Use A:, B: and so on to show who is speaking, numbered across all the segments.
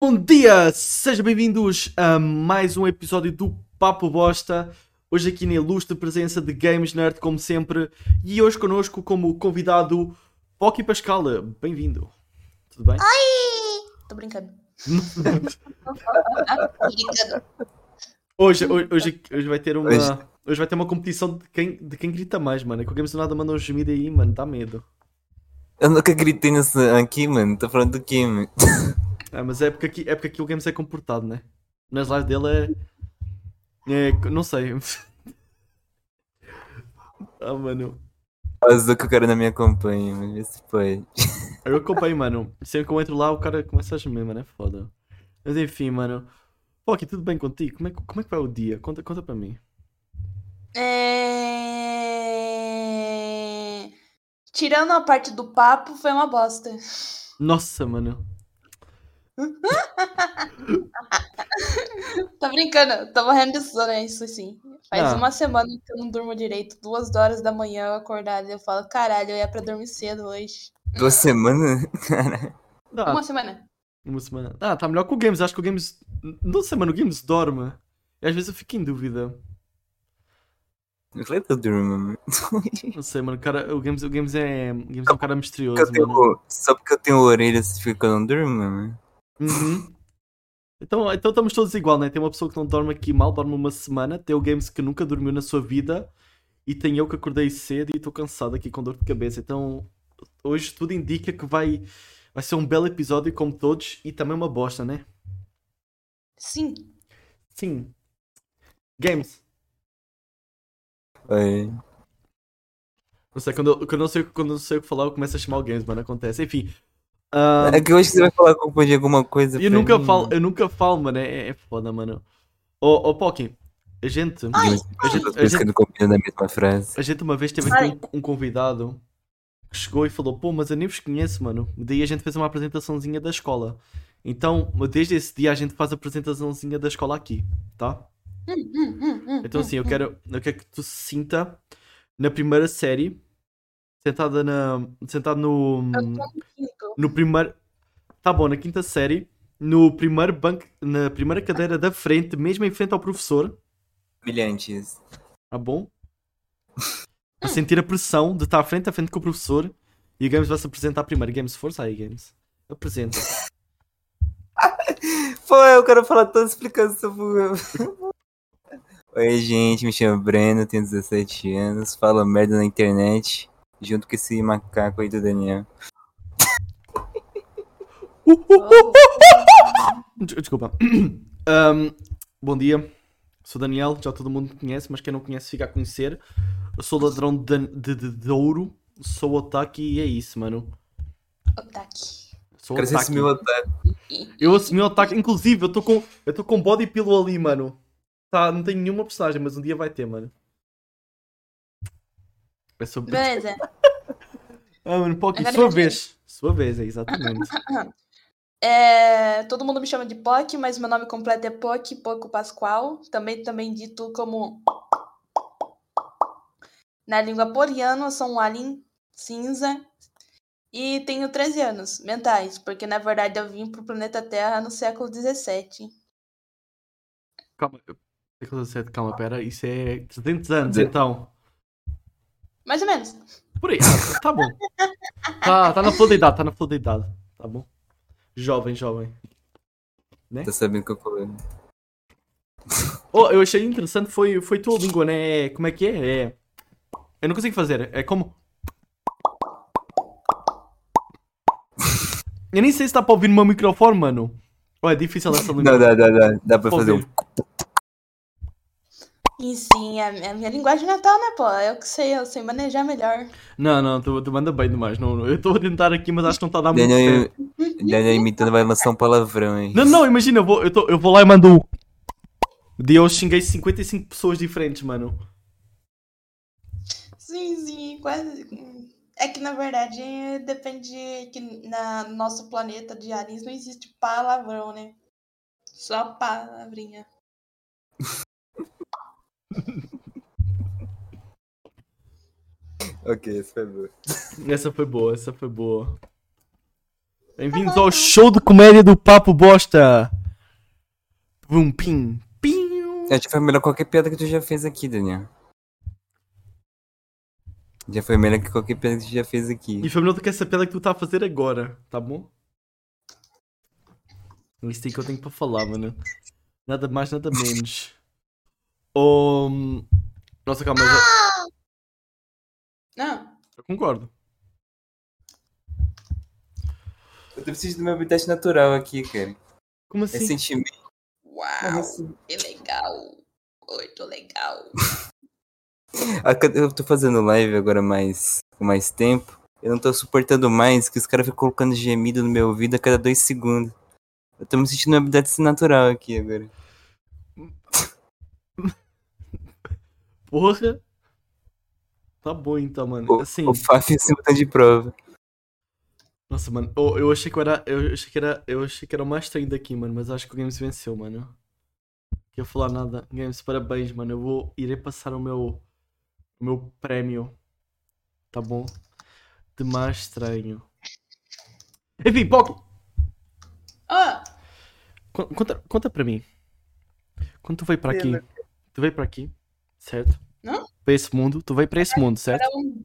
A: Bom dia! Sejam bem-vindos a mais um episódio do Papo Bosta. Hoje aqui na ilustre presença de Games Nerd, como sempre. E hoje connosco como convidado Pocky Pascal. Bem-vindo. Tudo bem?
B: Ai! Tô brincando. brincando.
A: Hoje, hoje, hoje, hoje vai ter uma.
C: Hoje-
A: Hoje vai ter uma competição de quem, de quem grita mais, mano. É que o Games do Nada mandou um gemido aí, mano. Dá medo.
C: Eu nunca gritei nesse aqui, mano. Tô falando do quê, mano?
A: É, mas é porque aqui, é porque aqui o Games é comportado, né? Nas lives dele é. É. Não sei. ah, mano.
C: Azul que o cara não me acompanha, mano. Vê se foi.
A: Eu acompanho, mano. Sempre que eu entro lá, o cara começa a gemer, mano. É foda. Mas enfim, mano. Aqui tudo bem contigo? Como é, que- como é que vai o dia? Conta, conta para mim.
B: É... Tirando a parte do papo, foi uma bosta.
A: Nossa, mano.
B: Tô brincando, tô morrendo de sono, é isso sim. Faz
A: Ah.
B: uma semana que eu não durmo direito. Duas horas da manhã eu acordada e eu falo, caralho, eu ia pra dormir cedo hoje.
C: Duas semanas?
B: Uma semana.
A: uma semana. Ah, tá melhor que o Games. Acho que o Games. Não sei, mano. O Games dorme. E às vezes eu fico em dúvida. Não sei, mano. O, cara, o, Games, o Games é. O Games é um cara misterioso,
C: Porque tenho... Só porque eu tenho orelha significa que eu não durmo, mano.
A: Uhum. Então, então estamos todos igual, né? Tem uma pessoa que não dorme aqui mal, dorme uma semana. Tem o Games que nunca dormiu na sua vida. E tem eu que acordei cedo e estou cansado aqui com dor de cabeça. Então, hoje tudo indica que vai, vai ser um belo episódio, como todos, e também uma bosta, né?
B: Sim.
A: Sim. Games.
C: Oi.
A: Não sei, quando eu, quando eu não sei, quando eu não sei o que falar, eu começo a chamar o Games, mano. Acontece. Enfim. Ah,
C: É que hoje você vai falar com de alguma coisa.
A: eu nunca
C: mim.
A: falo, eu nunca falo, mano. É, é foda, mano. Ô, ô Pocky, a gente.
C: Mas
A: A gente- a gente-
C: na mesma frase.
A: A gente uma vez teve aqui um, um convidado que chegou e falou: Pô, mas eu nem vos conheço, mano. Daí a gente fez uma apresentaçãozinha da escola. Então, desde esse dia a gente faz a apresentaçãozinha da escola aqui, tá?
B: Hum, hum, hum,
A: Então, assim, eu quero, eu quero que tu se sinta na primeira série, sentada na. sentado no.
B: hum. No
A: primeiro. Tá bom, na quinta série, no primeiro banco, na primeira cadeira da frente, mesmo em frente ao professor.
C: Brilhantes.
A: Tá bom? A sentir a pressão de estar frente a frente com o professor e o Games vai se apresentar primeiro. Games, força aí, Games. Apresenta.
C: Pô, eu quero falar toda a explicação pro Oi, gente, me chamo Breno, tenho 17 anos, falo merda na internet, junto com esse macaco aí do Daniel.
A: Uh, uh, uh.
B: Oh,
A: Des- Desculpa. Ahm, bom dia. Sou Daniel, já todo mundo me conhece, mas quem não conhece fica a conhecer. Eu sou ladrão de, de, de, de ouro, sou otaki e é isso, mano.
B: Otaki.
A: Sou
C: Quero esse
A: otaki.
C: meu otário.
A: Eu assumi o ataque. Inclusive, eu estou com. Eu estou com body pillow ali, mano. Tá, não tenho nenhuma personagem, mas um dia vai ter, mano. É sobre.
B: Beleza.
A: Ah, mano, Pocky,
B: Agora
A: sua vez. Sua vez, é exatamente.
B: É, todo mundo me chama de Poc, mas meu nome completo é Poc Poco Pascoal, também também dito como na língua poriana, eu sou um alien cinza e tenho 13 anos mentais, porque na verdade eu vim pro planeta Terra no século 17.
A: calma. século XVII, Calma, pera. Isso é 300 anos,
C: De-
A: então. Mais
B: ou menos.
A: Por aí. Ah, tá bom. Tá, tá na flor da idade, tá na flor da idade. Tá bom? Jovem, jovem.
C: Tá sabendo que eu falei.
A: Oh, eu achei interessante foi, foi tua língua, né? É- Como é que é? É. Eu não consigo fazer. É como. Eu nem sei se dá para ouvir no meu microfone, mano. Oh, é difícil essa língua.
C: Não, dá, dá, dá. Dá pra
A: Pode
C: fazer um.
B: E sim, é a minha linguagem natal, né, pô? Eu que sei, eu sei manejar melhor.
A: Não, não, tu, tu manda bem demais. Não, não. eu estou a tentar aqui, mas acho que não está a dar muito
C: Daniel,
A: certo.
C: Daniel imitando vai lançar um palavrão, hein?
A: Não, não, imagina, eu vou, eu, tô- eu vou lá e mando um. De eu xinguei 55 pessoas diferentes, mano.
B: Sim, sim, quase. É que na verdade depende que na no nosso planeta de aliens não existe palavrão, né? Só palavrinha.
C: Ok, esse foi bom.
A: Essa foi boa, essa foi boa. Bem-vindos ao show de comédia do Papo Bosta. Bum, pim, pim.
C: Acho que foi melhor qualquer piada que tu já fez aqui, Daniel. Já foi melhor que qualquer piada que tu já fez aqui.
A: E foi melhor do que essa piada que tu tá a fazer agora, tá bom? Isto aí que eu tenho para falar, mano. Nada mais, nada menos. Um... Nossa, calma, mas eu-
B: Não.
A: eu concordo.
C: Eu preciso do meu habitat natural aqui, cara.
A: Como assim?
C: Recentemente.
B: Uau, que legal. Muito legal.
C: Ah, Eu tô fazendo live agora mais, com mais tempo. Eu não tô suportando mais que os caras ficam colocando gemido no meu ouvido a cada dois segundos. Eu tô me sentindo um habitat natural aqui agora.
A: Porra. Tá bom então, mano.
C: O,
A: Assim,
C: o Faf em cima tá de prova.
A: nossa, mano. Eu, eu achei que eu era. Eu achei que era. Eu achei que era o mais estranho daqui, mano. Mas acho que o Games venceu, mano. Não quero falar nada. Games, parabéns, mano. Eu vou. Irei passar o meu. O meu prémio. Tá bom? De mais estranho. Enfim, Poco!
B: Ah,
A: Con- Conta, conta pra mim. Quando tu veio pra aqui, tu veio pra aqui, certo?
B: Não?
A: Pra esse mundo, tu veio pra esse mundo, certo?
B: um...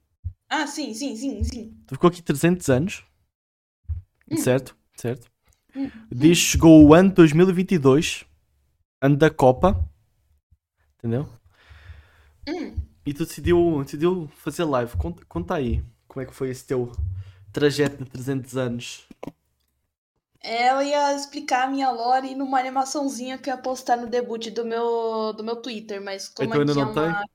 B: ah, sim, sim, sim, sim.
A: Tu ficou aqui 300 anos,
B: Hum.
A: certo? Certo?
B: Hum.
A: Diz que chegou o ano 2022, ano da Copa, entendeu?
B: Hum.
A: E tu decidiu, decidiu fazer live. Conta, conta aí, como é que foi esse teu trajeto de 300 anos?
B: Eu ia explicar a minha lore numa animaçãozinha que eu ia postar no debut do meu, do meu Twitter, mas como
A: Então ainda
B: aqui é
A: não
B: uma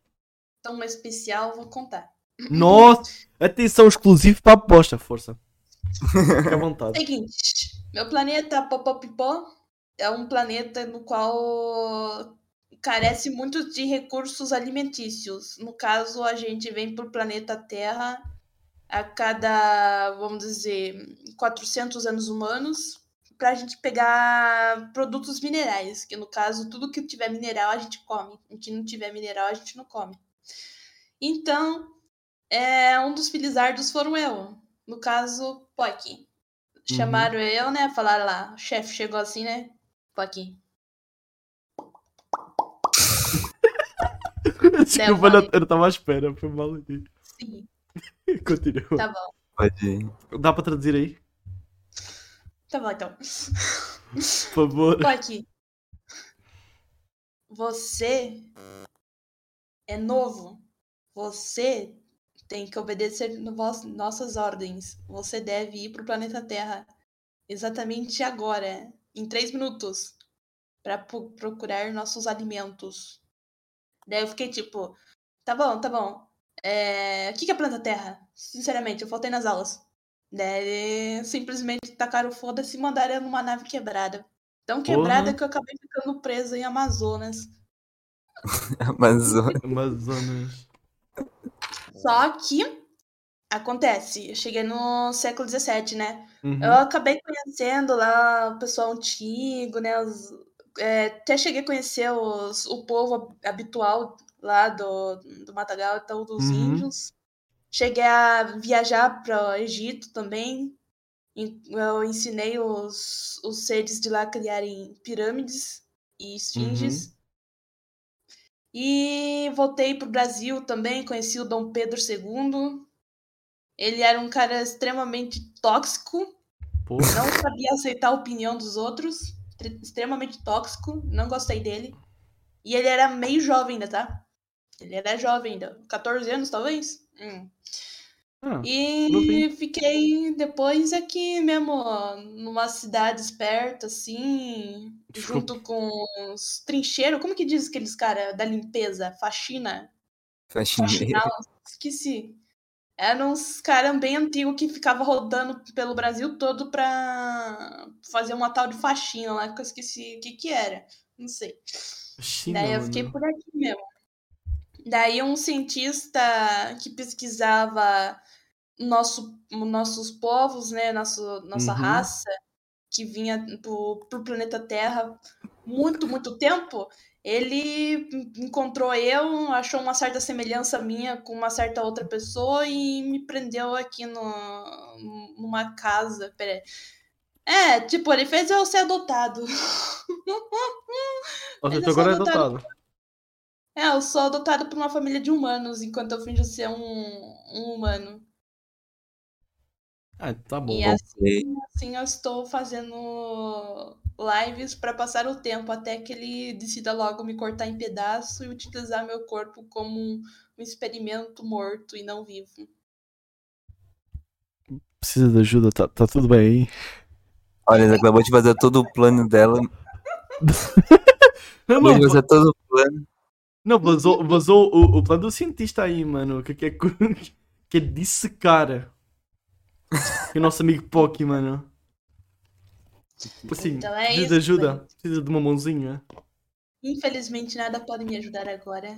B: tão especial, vou contar.
A: Nossa! Atenção exclusivo para a aposta, força. Fica à vontade.
B: Seguinte, meu planeta Popopipó é um planeta no qual carece muito de recursos alimentícios. No caso, a gente vem para o planeta Terra a cada, vamos dizer, 400 anos humanos para a gente pegar produtos minerais, que no caso, tudo que tiver mineral a gente come, o que não tiver mineral a gente não come. Então, é, um dos felizardos foram eu, no caso, Pock. Chamaram eu, né? Falaram lá, o chefe chegou assim, né? Pock.
A: Desculpa, eu eu não estava à espera, foi mal aqui.
B: Sim,
A: Continua.
B: tá bom.
C: Pode ir.
A: Dá para traduzir aí?
B: Tá bom, então.
A: Por favor.
B: Pock. Você é novo. Você tem que obedecer nossas ordens. Você deve ir pro planeta Terra exatamente agora, em três minutos, para procurar nossos alimentos. Daí eu fiquei tipo, tá bom, tá bom. É, O que que é planeta Terra? Sinceramente, eu faltei nas aulas. Daí simplesmente tacaram foda-se e mandaram eu numa nave quebrada. Tão quebrada
A: Porra.
B: que eu acabei ficando presa em Amazonas.
C: Amazônia.
A: Amazonas.
B: Só que acontece, eu cheguei no século XVII, né?
A: Uhum.
B: Eu acabei conhecendo lá o pessoal antigo, né? os- é, até cheguei a conhecer os, o povo habitual lá do, do Matagal, então dos
A: Uhum.
B: índios. Cheguei a viajar para o Egito também. Eu ensinei os, os seres de lá a criarem pirâmides e esfinges. E voltei pro Brasil também, conheci o Dom Pedro II. Ele era um cara extremamente tóxico,
A: Porra.
B: não sabia aceitar a opinião dos outros, tre- extremamente tóxico, não gostei dele. E ele era meio jovem ainda, tá? Ele era jovem ainda, 14 anos talvez. Hum.
A: Ah,
B: E fiquei depois aqui mesmo, ó, numa cidade esperta, assim,
A: Desculpa.
B: junto com os trincheiros. Como que diz aqueles caras da limpeza? Faxina?
C: Faxineiro.
B: Faxinal? Esqueci. Eram uns caras bem antigos que ficavam rodando pelo Brasil todo pra fazer uma tal de faxina lá, que eu esqueci o que que era. Não sei.
A: China,
B: Daí eu fiquei
A: mano.
B: por aqui mesmo. Daí um cientista que pesquisava nosso, nossos povos, né, nosso, nossa
A: Uhum.
B: raça, que vinha pro, pro planeta Terra muito, muito tempo, ele encontrou eu, achou uma certa semelhança minha com uma certa outra pessoa e me prendeu aqui no, numa casa. Pera aí. É, tipo, ele fez eu ser adotado.
A: Tu
B: eu
A: agora é
B: adotado.
A: adotado.
B: É, eu sou adotado por uma família de humanos, enquanto eu finjo ser um, um humano.
A: Ah, tá bom.
B: E assim, assim eu estou fazendo lives para passar o tempo até que ele decida logo me cortar em pedaço e utilizar meu corpo como um, um experimento morto e não vivo.
A: Precisa de ajuda, tá, tá tudo bem aí.
C: Olha, ela acabou de fazer todo o plano dela.
A: Não, não,
C: fazer todo o plano.
A: Não vazou, vazou o, o plano do cientista aí, mano. Que, que, é, que é dissecar. Que o nosso amigo Pocky, mano. Assim,
B: Então é
A: precisa de ajuda. Precisa de uma mãozinha.
B: Infelizmente nada pode me ajudar agora.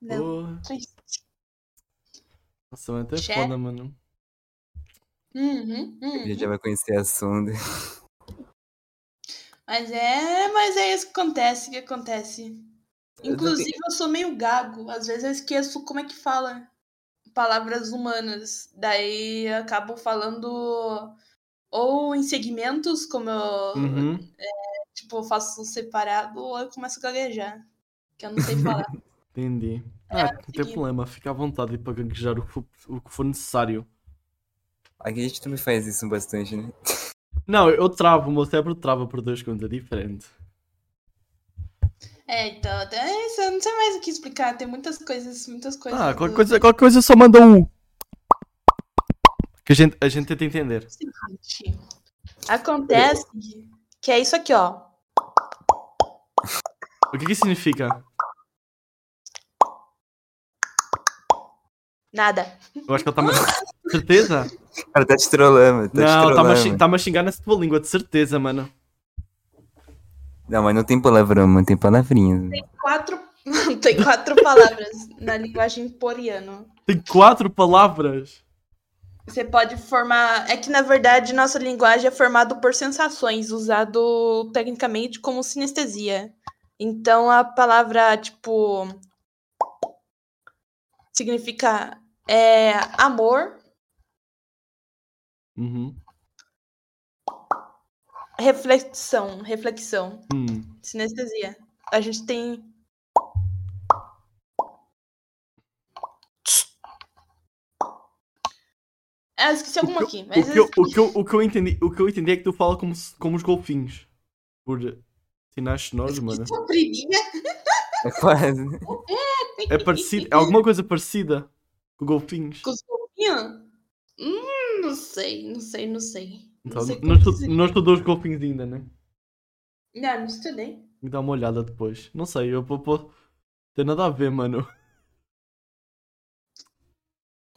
B: Não.
A: Oh,
B: triste.
A: nossa, mano, até
B: Che-
A: foda, mano.
B: Uhum,
C: A
B: uhum.
C: gente já vai conhecer a sonda.
B: Mas é, mas é isso que acontece, que acontece.
C: Eu
B: Inclusive, eu sou meio gago. Às vezes eu esqueço como é que fala palavras humanas. Daí eu acabo falando ou em segmentos, como eu,
A: Uhum.
B: tipo, eu faço separado, ou eu começo a gaguejar. Que eu não sei falar.
A: Entendi. Ah, não tem problema. Fica à vontade para gaguejar o que for, o que for necessário.
C: Aqui a gente também faz isso bastante, né?
A: Não, eu travo, o meu cérebro trava por duas contas, é diferente.
B: É, então, é isso, eu não sei mais o que explicar. Tem muitas coisas, muitas coisas.
A: Ah,
B: do-
A: qualquer coisa, qualquer coisa só manda um. Que a gente, a gente tenta entender.
B: seguinte. Acontece que é isso aqui, ó.
A: O que que significa?
B: Nada.
A: Eu acho que ele tá me... Certeza?
C: Cara tá te trollando, tá te
A: não, tá-me a,
C: trollando.
A: xing- tá-me a xingar nessa tua língua, de certeza, mano.
C: Não, mas não tem palavrão, tem palavrinhas.
B: Quatro. Tem quatro palavras na linguagem poriano.
A: Tem quatro palavras.
B: Você pode formar. É que na verdade nossa linguagem é formada por sensações, usado tecnicamente como sinestesia. Então a palavra tipo significa é, amor,
A: Uhum.
B: Reflexão, reflexão,
A: Hum.
B: sinestesia. A gente tem Ah, eu esqueci alguma aqui,
A: o, que eu, o, que eu, o, que eu entendi, o que eu entendi é que tu fala como, como os golfinhos. Por sinais sonoros, mano.
B: Compridinha.
C: É quase.
A: É parecido, é alguma coisa parecida com golfinhos.
B: Com os golfinhos? Hum, não sei, não sei, não sei.
A: Então,
B: não
A: não, estu, não estudou os golfinhos ainda, né?
B: Não, não estudei.
A: Me dá uma olhada depois. Não sei, eu vou. vou- Tem nada a ver, mano.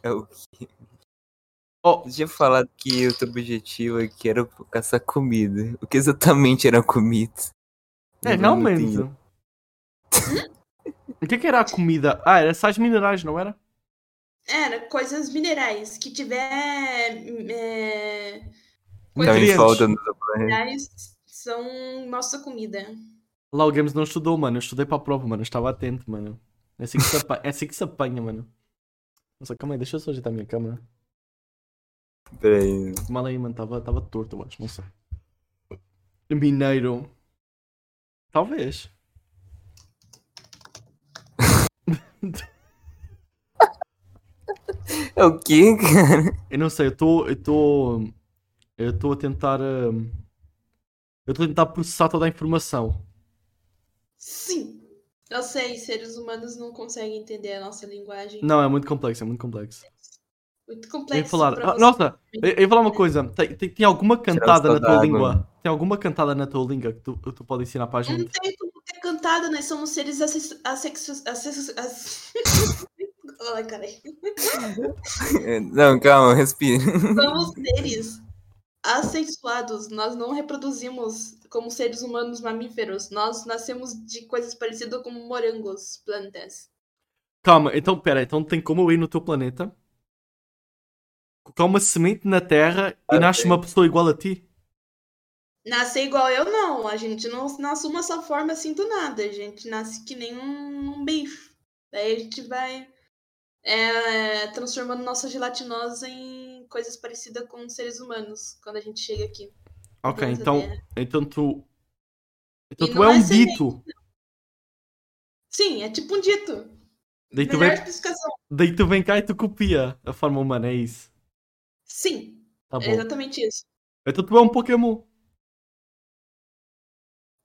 C: É o
A: Oh,
C: Eu tinha falado que o teu objetivo aqui era caçar comida. O que exatamente era comida?
A: é,
C: não
A: realmente. o que é que era a comida? Ah, era sais minerais, não era?
B: Era coisas minerais. Que tiver. É,
C: Tava
A: Nutrientes.
C: falta no
B: são nossa comida.
A: Lá o Games não estudou, mano. Eu estudei para a prova, mano. Eu estava atento, mano. É assim que se apanha, é assim que se apanha mano. Nossa, calma aí, deixa eu só ajeitar a minha câmera.
C: Peraí.
A: Mal aí, mano. Estava tava torto, eu acho. Não sei. Mineiro. Talvez.
C: É o quê, cara?
A: Eu não sei, eu estou. Eu estou. Eu estou a tentar. hum, Eu estou a tentar processar toda a informação.
B: Sim. Eu sei, seres humanos não conseguem entender a nossa linguagem.
A: Não, é muito complexo, é muito complexo.
B: Muito
A: Eu
B: complexo.
A: ia falar.
B: pra
A: Ah,
B: você.
A: nossa, eu eu ia falar uma coisa. Tem, tem, tem alguma cantada na tua
C: água.
A: língua? Tem alguma cantada na tua língua que tu, tu pode ensinar para a
B: Não
A: gente?
B: tem como ter cantada, nós somos seres assexu... assexu... assexu... ass- Ai, caralho.
C: Não, calma, respira.
B: Somos seres assexuados. Nós não reproduzimos como seres humanos mamíferos. Nós nascemos de coisas parecidas com morangos, plantas.
A: Calma, então pera, então tem como eu ir no teu planeta, colocar uma semente na terra e
C: Ah,
A: nasce
C: tem.
A: uma pessoa igual a ti?
B: Nascer igual eu, não. A gente não nasce uma só forma assim do nada. A gente nasce que nem um, um bicho. Daí a gente vai é, transformando nossa gelatinosa em coisas parecidas com seres humanos quando a gente chega aqui.
A: Ok, então,
B: Terra.
A: então tu. Então
B: E
A: tu
B: não
A: é um
B: é semente.
A: dito.
B: Sim, é tipo um dito.
A: Daí tu, vem, daí tu vem cá e tu copia a forma humana, é isso.
B: Sim,
A: Tá
B: é exatamente isso.
A: Então tu é um Pokémon.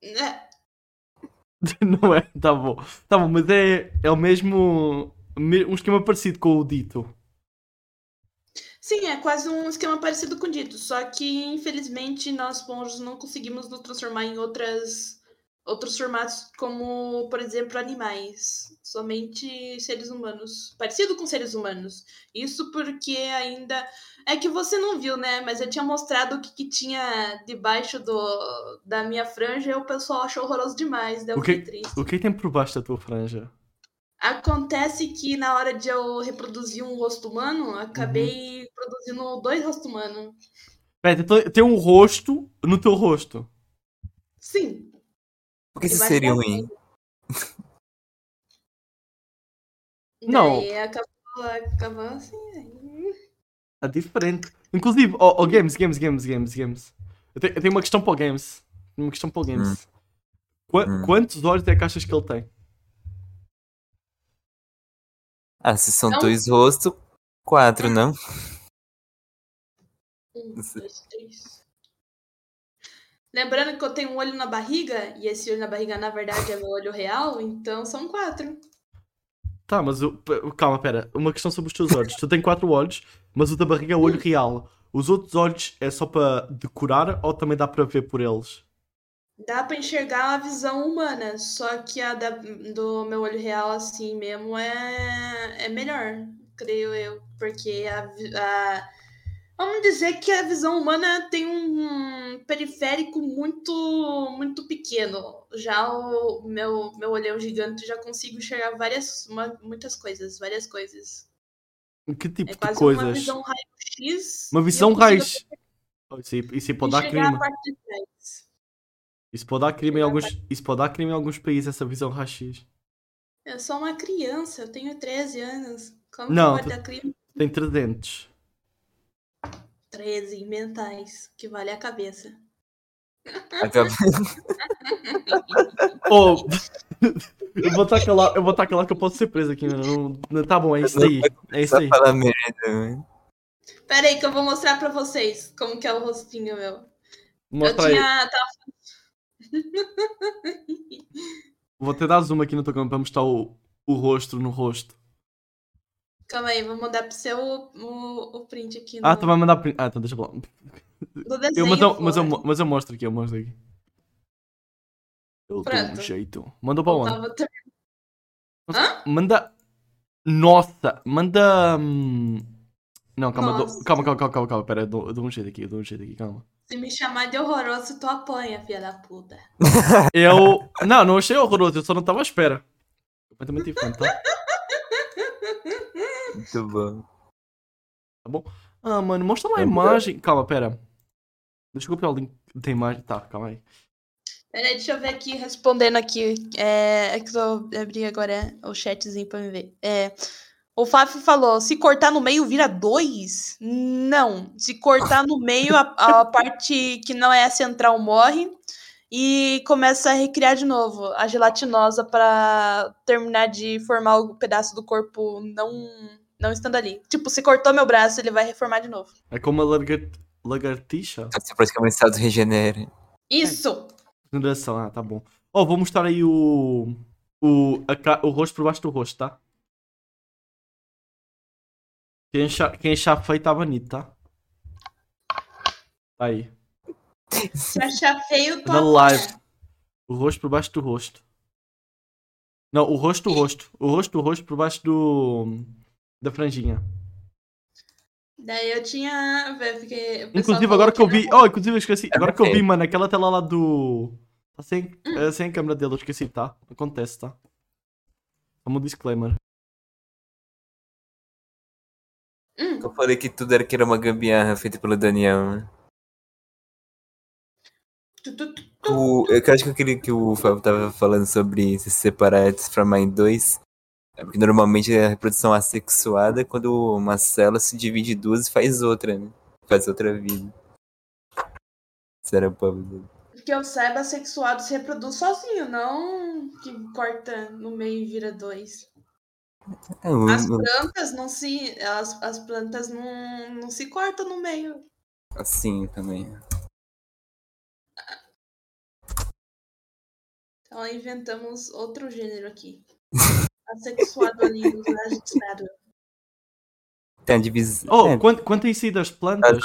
B: É,
A: Não é? Tá bom. Tá bom, mas é, é o mesmo. me- Um esquema parecido com o dito.
B: Sim, é quase um esquema parecido com o dito, só que infelizmente nós monstros não conseguimos nos transformar em outras outros formatos, como por exemplo animais, somente seres humanos, parecido com seres humanos. Isso porque ainda é que você não viu, né? Mas eu tinha mostrado o que, que tinha debaixo do da minha franja e o pessoal achou horroroso demais, daí eu
A: O que-
B: triste.
A: O que tem por baixo da tua franja?
B: Acontece que na hora de eu reproduzir um rosto humano, acabei
A: Uhum.
B: produzindo dois rostos humanos.
A: Pera, então tem um rosto no teu rosto.
B: Sim.
C: Por que isso seria ruim?
A: Não.
B: Daí acabou, acabou assim. aí-
A: É diferente. Inclusive, oh, oh, Games, Games, Games, Games, Games. Eu tenho, eu tenho uma questão para o Games. Uma questão para o Games. Qua-
C: Hum.
A: Quantos olhos é que achas que ele tem?
C: Ah, se são
B: Não.
C: dois rostos, quatro, não?
B: Um, dois, três. Lembrando que eu tenho um olho na barriga, e esse olho na barriga, na verdade, é meu olho real, então são quatro.
A: Tá, mas o, calma, pera. Uma questão sobre os teus olhos. tu tens quatro olhos, mas o da barriga é o olho real. Os outros olhos é só para decorar ou também dá para ver por eles?
B: Dá pra enxergar a visão humana, só que a da- do meu olho real, assim mesmo, é, é melhor, creio eu. Porque a, a- Vamos dizer que a visão humana tem um periférico muito muito pequeno. Já o meu, meu olhão gigante já consigo enxergar várias, uma- muitas coisas, várias coisas.
A: Que tipo
B: É
A: de
B: quase uma
A: coisas?
B: visão raio-x.
A: Uma visão
B: eu consigo
A: raio. Oh, Isso, isso pode dar
B: enxergar
A: Isso pode dar crime em alguns, isso pode dar crime em alguns países, essa visão raio-x.
B: Eu sou uma criança, eu tenho 13 anos. Como
A: Não,
B: que pode dar crime?
A: Tem 300.
B: 13 mentais, que vale a cabeça.
C: Acaba-
A: Oh! eu vou estar calado, eu vou estar calado que eu posso ser preso aqui, mano. Não, não- tá bom, é isso aí. É isso aí.
C: falar merda.
B: Pera aí que eu vou mostrar pra vocês como que é o rostinho meu.
A: Mostra
B: eu
A: aí.
B: tinha... Tava...
A: Vou até dar zoom aqui no teu campo para mostrar o, o rosto no rosto.
B: Calma aí, vou mandar pro seu o, o print aqui no,
A: Ah, tu vai mandar. print- Ah, então deixa pra lá.
B: desenho.
A: Eu, mas, eu, mas, eu, mas eu mostro aqui, eu mostro aqui. Eu dou um
B: Pronto.
A: jeito. Manda para
B: Eu
A: onde?
B: ter-
A: Manda. Nossa, manda. hum, Não, calma, dou-
B: Nossa.
A: calma, calma, calma, calma, calma. Pera, eu dou, eu dou um jeito aqui, eu dou um jeito aqui, calma.
B: Se me chamar de horroroso, tu apanha, filha da puta.
A: Eu. Não, não achei horroroso, eu só não estava à espera. Completamente diferente, tá?
C: Muito bom.
A: Ah, mano, mostra lá a imagem. Calma, pera. Deixa eu copiar o link da imagem. Tá, calma aí.
B: Peraí, deixa eu ver aqui, respondendo aqui. É, é que eu abri agora o chatzinho pra me ver. É, o Fábio falou: se cortar no meio vira dois? Não. Se cortar no meio, a, a parte que não é a central morre e começa a recriar de novo a gelatinosa pra terminar de formar o pedaço do corpo não, não estando ali. Tipo, se cortou meu braço, ele vai reformar de novo.
A: É como a largar... lagartixa?
C: Você praticamente se auto-regenera.
B: Isso!
A: Regeneração, ah, tá bom. Oh, vou mostrar aí o. O, a o rosto por baixo do rosto, tá? Quem achar, quem tá bonito, tá? Tá aí.
B: Se achar feio, tu
A: Na live. O rosto por baixo do rosto. Não, o rosto do rosto. O rosto do rosto por baixo do. Da franjinha.
B: Daí eu tinha. Porque o
A: Inclusive, agora que eu vi. Oh, inclusive, eu esqueci. Agora que eu vi, mano, aquela tela lá do. Tá sem, é, sem a câmera dele, eu esqueci, tá? Acontece, tá? Como um disclaimer.
C: Eu falei que tudo era que era uma gambiarra feita pelo Daniel. né? O, eu acho que queria que o Fábio tava falando sobre se separar e transformar em dois. É porque normalmente a reprodução assexuada é quando uma célula se divide em duas e faz outra, né? Faz outra vida. Se era pobre dele.
B: Que eu saiba, sexuado se reproduz sozinho, não que corta no meio e vira dois.
C: É,
B: As plantas não se. As, as plantas não, não se cortam no meio.
C: assim também.
B: Então inventamos outro gênero aqui. Assexuado ali, legislado.
C: Tem a divisão.
A: Oh,
C: é,
A: quanto, quanto a isso aí das
C: as
A: plantas.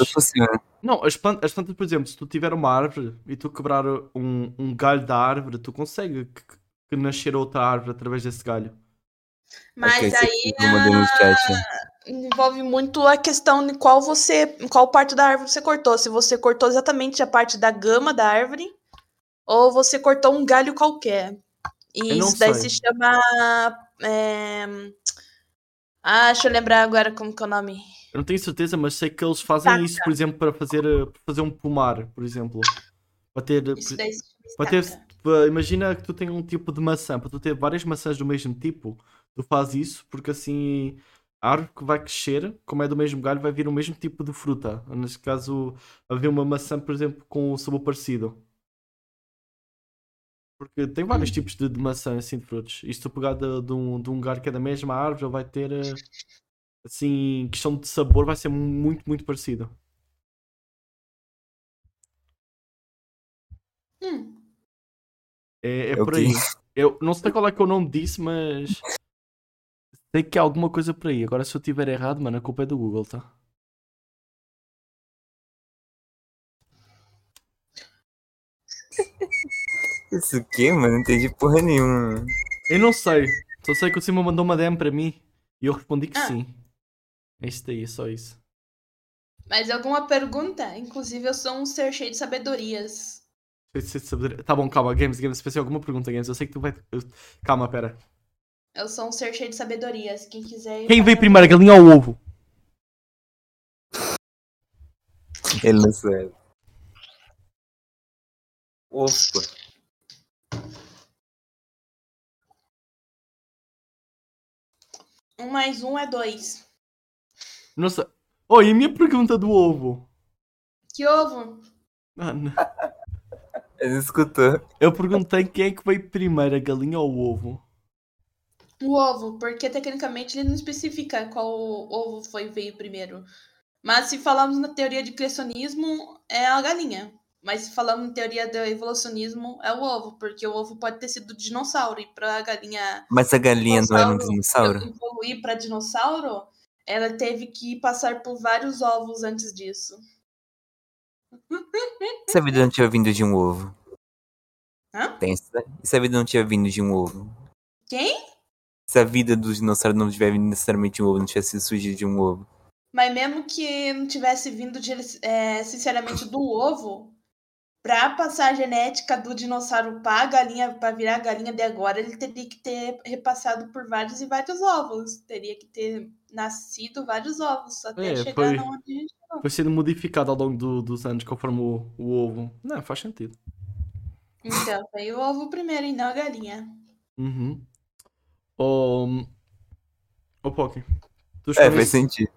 A: Não, as plantas, as plantas, por exemplo, se tu tiver uma árvore e tu quebrar um, um galho da árvore, tu consegue que, que nascer outra árvore através desse galho.
B: Mas
C: Ok, você
B: aí
C: mandei no chat.
B: envolve muito a questão de qual você. qual parte da árvore você cortou. Se você cortou exatamente a parte da gama da árvore, ou você cortou um galho qualquer. E isso daí
A: sei.
B: se chama. é, Ah, deixa eu lembrar agora como que é o nome.
A: Eu não tenho certeza, mas sei que eles fazem
B: Estaca.
A: isso, por exemplo, para fazer, eh, para fazer um pomar, por exemplo. Para ter,
B: Isso daí se chama
A: para ter para- imagina que tu tem um tipo de maçã, para tu ter várias maçãs do mesmo tipo, tu fazes isso porque assim a árvore que vai crescer, como é do mesmo galho, vai vir o mesmo tipo de fruta. Neste caso, haver uma maçã, por exemplo, com um sabor parecido. Porque tem vários
B: Hum.
A: tipos de, de maçã, assim, de frutos. E se tu pegar de, de um, de um galho que é da mesma árvore, ele vai ter, eh, assim, questão de sabor, vai ser muito, muito parecido.
B: Hum,
A: É, é
C: É
A: por aí. Eu não sei qual é que é o nome disso, mas sei que há alguma coisa por aí. Agora, se eu tiver errado, mano, a culpa é do Google, tá?
C: Isso o quê, mano? Não entendi porra nenhuma.
A: Eu não sei. Só sei que o Simon mandou uma DM para mim e eu respondi que
B: Ah.
A: sim. É isso daí, é só isso.
B: Mais alguma pergunta? Inclusive, eu sou um ser cheio de sabedorias.
A: Sei se- se- Tá bom, calma, Games, Games. Se alguma pergunta, Games, eu sei que tu vai. eu- Calma, pera.
B: Eu sou um ser cheio de sabedorias. Quem quiser.
A: Quem veio primeiro, a galinha ou o ovo?
C: Ele não sabe. Opa.
B: Um mais um é dois.
A: Nossa. Oh, e a minha pergunta do ovo?
B: Que ovo?
A: Ah, não.
C: Ele escutou.
A: Eu perguntei quem é que veio primeiro, a galinha ou o ovo?
B: O ovo, porque tecnicamente ele não especifica qual ovo foi veio primeiro. Mas se falamos na teoria de criacionismo, é a galinha. Mas se falamos na teoria do evolucionismo, é o ovo, porque o ovo pode ter sido do dinossauro e para a galinha
C: Mas a galinha não era um dinossauro?
B: evoluir para dinossauro, ela teve que passar por vários ovos antes disso.
C: Se a vida não tinha vindo de um ovo?
B: Hã?
C: Pensa. E se a vida não tinha vindo de um ovo?
B: Quem?
C: Se a vida dos dinossauros não tiver vindo necessariamente um ovo, não tivesse surgido de um ovo.
B: Mas mesmo que não tivesse vindo de, é, sinceramente do ovo, pra passar a genética do dinossauro pra galinha, pra virar a galinha de agora, ele teria que ter repassado por vários e vários ovos. Teria que ter nascido vários ovos até
A: É,
B: chegar
A: foi.
B: na onde a gente
A: Foi sendo modificado ao longo do- dos anos conforme o, o ovo. Não, faz sentido.
B: Então, foi o ovo primeiro e não a galinha.
A: Uhum. Ô. Ô, Poké. Tu
C: É, faz
A: nesse,
C: sentido.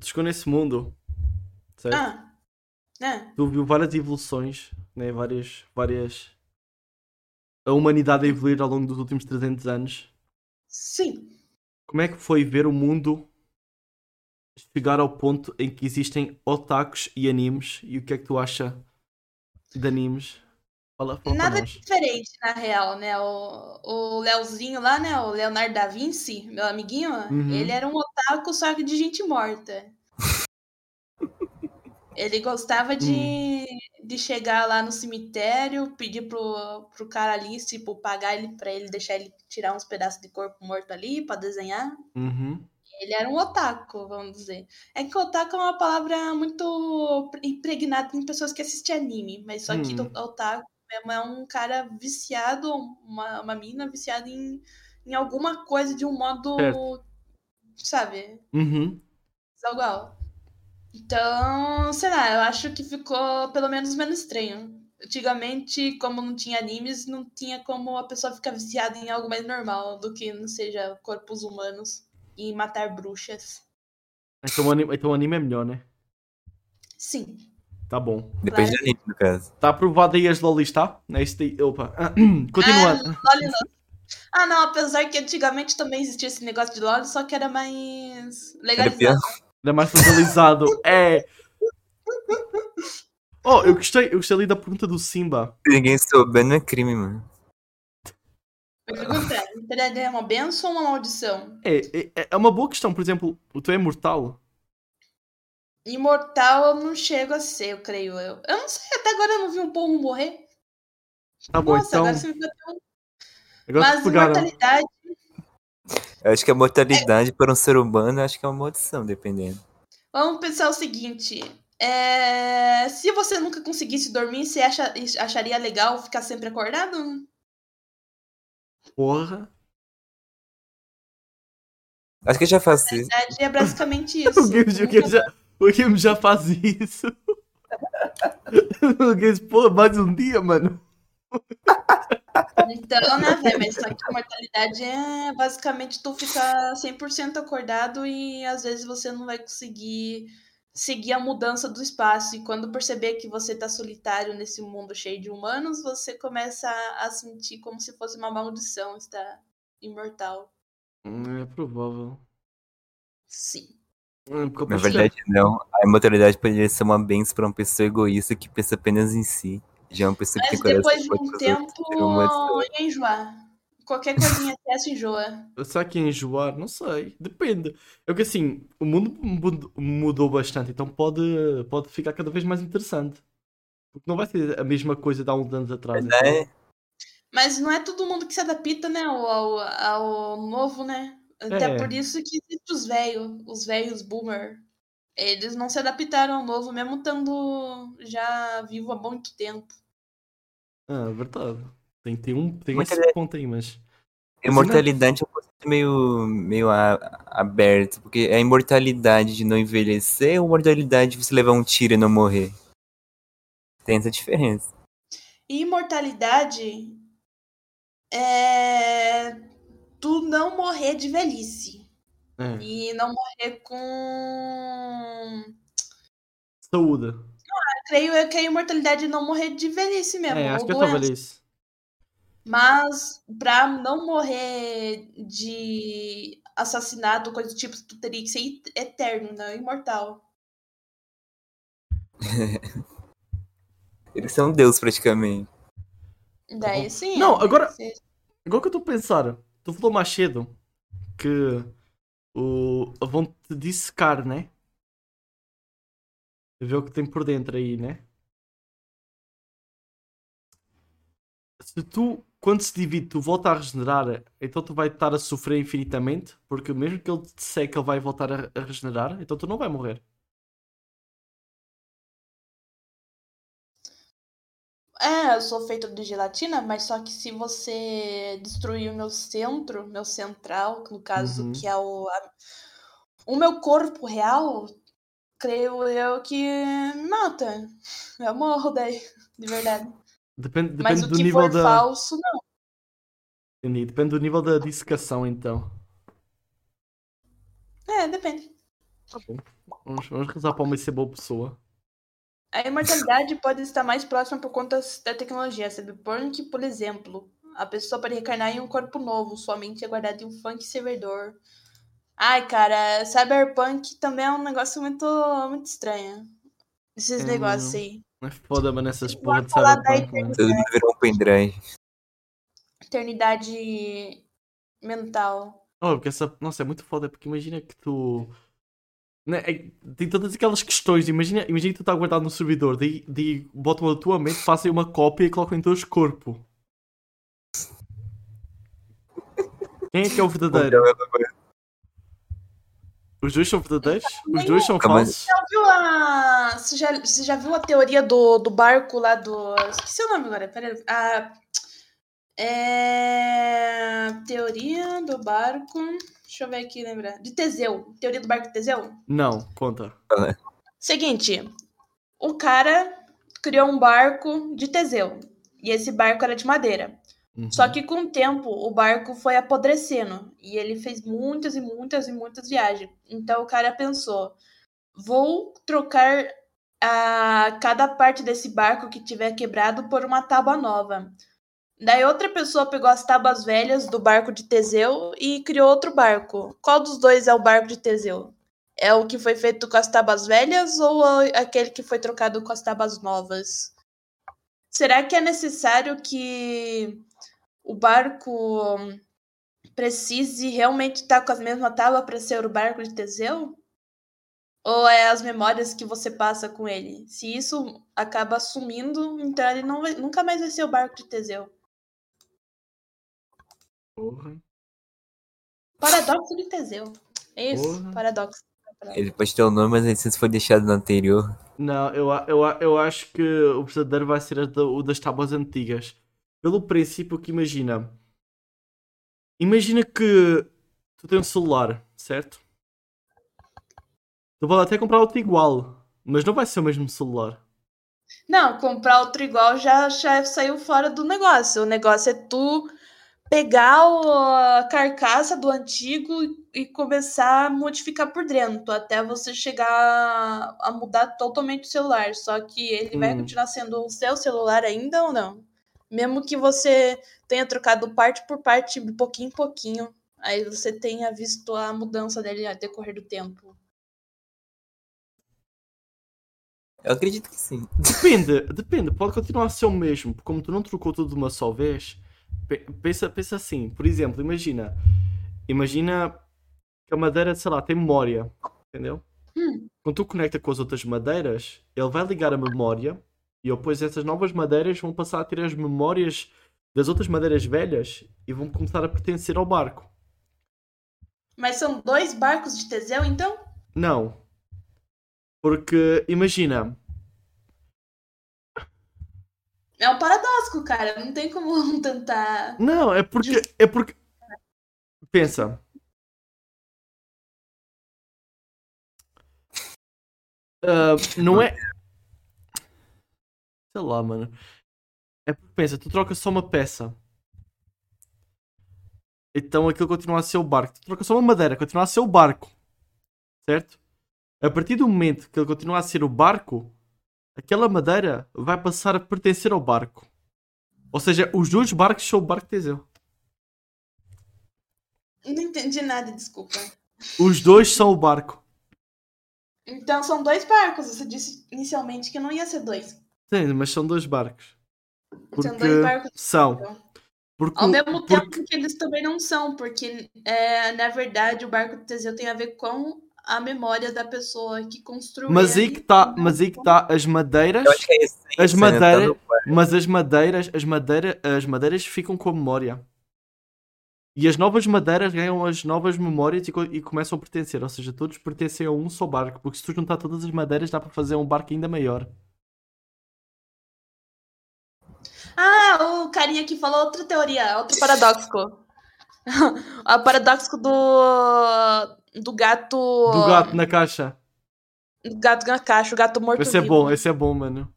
A: tu chegou nesse mundo. Certo?
B: Ah, ah,
A: Tu viu várias evoluções, né? Várias. várias. A humanidade a evoluir ao longo dos últimos 300 anos.
B: sim.
A: Como é que foi ver o mundo chegar ao ponto em que existem otakus e animes? E o que é que tu acha de animes? Fala, fala
B: Nada diferente, na real, né? O, o Leozinho lá, né? O Leonardo da Vinci, meu amiguinho,
A: Uhum.
B: ele era um otaku, só que de gente morta. Ele gostava de, de chegar lá no cemitério, pedir pro, pro cara ali, tipo, pagar ele pra ele deixar ele tirar uns pedaços de corpo morto ali pra desenhar.
A: Uhum.
B: Ele era um otaku, vamos dizer. É que otaku é uma palavra muito impregnada em pessoas que assistem anime, mas só que
A: Hum.
B: o- é um cara viciado, uma, uma menina viciada em, em alguma coisa de um modo,
A: Certo.
B: sabe,
A: Uhum.
B: igual. Então, sei lá, eu acho que ficou pelo menos menos estranho. Antigamente, como não tinha animes, não tinha como a pessoa ficar viciada em algo mais normal do que não seja corpos humanos e matar bruxas.
A: Então o anime, então o anime é melhor, né?
B: Sim.
A: Tá bom.
C: Depende do anime, no caso.
A: Tá aprovado aí as lolis, tá? É isso daí. Opa. Continuando.
B: Ah. Ah, não, apesar que antigamente também existia esse negócio de LOL, só que era mais
C: Era
B: legalizado.
A: Ainda mais personalizado. é. Oh, eu gostei, eu gostei ali da pergunta do Simba.
C: Se ninguém souber, não é crime, mano.
B: Pergunta, Internet é uma benção ou uma maldição?
A: É, é, é uma boa questão, por exemplo, o tu é imortal?
B: Imortal eu não chego a ser, eu creio eu. Eu não sei, até agora eu não vi um povo morrer.
A: Tá bom,
B: Nossa,
A: então.
B: agora você me bateu.
A: Agora
B: Mas imortalidade,
C: Eu acho que a mortalidade para um ser humano, acho que é uma maldição, dependendo.
B: vamos pensar o seguinte. é, Se você nunca conseguisse dormir, você acha- acharia legal ficar sempre acordado?
A: Porra.
C: Acho que eu já faço isso.
B: Verdade, é basicamente isso.
A: O Games já, o Games já faz isso. pô, mais um dia, mano.
B: Então, né, velho? Mas só que a mortalidade é basicamente tu ficar 100% acordado e às vezes você não vai conseguir seguir a mudança do espaço. E quando perceber que você tá solitário nesse mundo cheio de humanos, você começa a, a sentir como se fosse uma maldição estar imortal.
A: Hum, É provável.
B: Sim.
A: Hum,
C: Na verdade, não. A imortalidade poderia ser uma benção para uma pessoa egoísta que pensa apenas em si. Já é uma pessoa que
B: Mas
C: tem coração
B: depois de um tempo,
C: uma
B: ia enjoar. Qualquer coisinha excesso enjoa.
A: Será que enjoar? Não sei. Depende. É que assim, o mundo mud- mudou bastante, então pode, pode ficar cada vez mais interessante. Porque não vai ser a mesma coisa de há uns anos atrás.
C: Mas
A: então-
C: é,
B: Mas não é todo mundo que se adapta, né, ao, ao, ao novo, né? Até
A: É.
B: por isso que existem os velhos, os velhos boomer. Eles não se adaptaram ao novo, mesmo estando já vivo há muito tempo.
A: Ah, verdade. Tem, tem, um, tem
C: Mas
A: esse
C: é-
A: ponto aí, mas.
C: imortalidade é um conceito meio, meio a- aberto, porque é a imortalidade de não envelhecer ou a imortalidade de você levar um tiro e não morrer? Tem essa diferença.
B: E imortalidade é tu não morrer de velhice.
A: É.
B: E não morrer com.
A: Saúde.
B: Creio eu que a imortalidade é não morrer de velhice mesmo.
A: É, acho que eu tava
B: doença.
A: isso.
B: Mas pra não morrer de assassinato, coisa do tipo, tu teria que ser eterno, não imortal.
C: Eles são Deus praticamente.
B: Daí sim.
A: Não,
B: é,
A: agora- Agora que eu a pensar, tu falou mais cedo que o, vão te dissecar, né? Ver o que tem por dentro aí, né? Se tu, quando se divide, tu volta a regenerar, então tu vai estar a sofrer infinitamente, porque mesmo que ele te seque, ele vai voltar a, a regenerar, então tu não vai morrer.
B: É, eu sou feito de gelatina, mas só que se você destruir o meu centro, meu central, no caso,
A: Uhum.
B: que é o, a- o meu corpo real, creio eu que me mata. Eu morro daí, de verdade.
A: Depende,
B: Mas
A: depende
B: o
A: do
B: que
A: nível
B: for
A: da.
B: falso, não.
A: Entendi, Depende do nível da dissecação, então.
B: É, depende.
A: Tá bom. Vamos, vamos rezar para uma ser boa pessoa.
B: A imortalidade pode estar mais próxima por conta da tecnologia. Cyberpunk, por exemplo, a pessoa pode reencarnar em um corpo novo, sua mente é guardada em um funk servidor. Ai, cara, Cyberpunk também é um negócio muito, muito estranho. Esses
A: É,
B: negócios aí.
A: É foda, mano, essas porra de
B: falar da
A: cyberpunk,
C: virou um pendrive.
B: Eternidade mental.
A: Oh, porque essa. Nossa, é muito foda, porque imagina que tu. Né, é- tem todas aquelas questões. Imagina, imagina que tu está guardado no servidor, daí, daí botam a tua mente, fazem uma cópia e colocam em teu corpo. Quem é que é o verdadeiro? Os dois são verdadeiros? Os dois são falsos?
B: Já viu a. Você já, você já viu a teoria do, do barco lá do. Esqueci o nome agora, peraí. A. É. Teoria do barco. Deixa eu ver aqui, lembrar. De Teseu. Teoria do barco de Teseu?
A: Não, conta.
B: Seguinte. O cara criou um barco de Teseu. E esse barco era de madeira.
A: Uhum.
B: Só que com o tempo o barco foi apodrecendo e ele fez muitas e muitas e muitas viagens. Então o cara pensou: vou trocar a cada parte desse barco que tiver quebrado por uma tábua nova. Daí outra pessoa pegou as tábuas velhas do barco de Teseu e criou outro barco. Qual dos dois é o barco de Teseu? É o que foi feito com as tábuas velhas ou aquele que foi trocado com as tábuas novas? Será que é necessário que o barco precise realmente estar com as mesmas tábuas para ser o barco de Teseu? Ou é as memórias que você passa com ele? Se isso acaba sumindo, então ele não vai, nunca mais vai ser o barco de Teseu.
A: Porra.
B: Paradoxo de Teseu. É isso,
A: Porra.
B: paradoxo.
C: Ele pode ter o nome, mas a licença foi deixada no anterior.
A: Não, eu, eu, eu acho que o verdadeiro vai ser o das tábuas antigas. Pelo princípio que imagina. Imagina que tu tens um celular, certo? Tu pode até comprar outro igual, mas não vai ser o mesmo celular.
B: Não, comprar outro igual já, já saiu fora do negócio. O negócio é tu pegar o- a carcaça do antigo e começar a modificar por dentro, até você chegar a mudar totalmente o celular. Só que ele vai
A: Hum.
B: continuar sendo o seu celular ainda ou não? Mesmo que você tenha trocado parte por parte, de pouquinho em pouquinho, aí você tenha visto a mudança dele ao decorrer do tempo.
C: Eu acredito que sim.
A: Depende, depende, pode continuar a ser o mesmo, porque como tu não trocou tudo de uma só vez, pensa, pensa assim, por exemplo, imagina, imagina que a madeira, sei lá, tem memória, entendeu?
B: Hum.
A: Quando tu conecta com as outras madeiras, ele vai ligar a memória e depois essas novas madeiras vão passar a ter as memórias das outras madeiras velhas e vão começar a pertencer ao barco.
B: Mas são dois barcos de Teseu, então?
A: Não. Porque, imagina,
B: É um paradoxo, cara. Não tem como tentar.
A: Não, é porque. É porque. Pensa. Ah, não é. Sei lá, mano. É porque pensa, tu trocas só uma peça. Então aquilo continua a ser o barco. Tu trocas só uma madeira, continua a ser o barco. Certo? A partir do momento que ele continua a ser o barco, aquela madeira vai passar a pertencer ao barco. Ou seja, os dois barcos são o barco de Teseu.
B: Não entendi nada, desculpa.
A: Os dois são o barco.
B: Então são dois barcos. Você disse inicialmente que não ia ser dois.
A: Sim, mas são dois barcos. Porque
B: São dois barcos.
A: são. Porque,
B: Ao mesmo
A: porque-
B: tempo que eles também não são, porque é, na verdade o barco de Teseu tem a ver com a memória da pessoa que construiu.
A: Mas aí que tá, mas aí que tá as madeiras,
C: Eu acho que é isso.
A: As madeiras-
C: quarto.
A: mas as madeiras, as madeiras, as madeiras ficam com a memória. E as novas madeiras ganham as novas memórias e, co- e começam a pertencer, ou seja, todos pertencem a um só barco, porque se tu juntar todas as madeiras dá para fazer um barco ainda maior.
B: Ah, o carinha que falou outra teoria, outro paradoxo. o paradoxo do. do gato.
A: Do gato na caixa.
B: do gato na caixa, o gato morto.
A: Esse é bom, esse é bom, mano.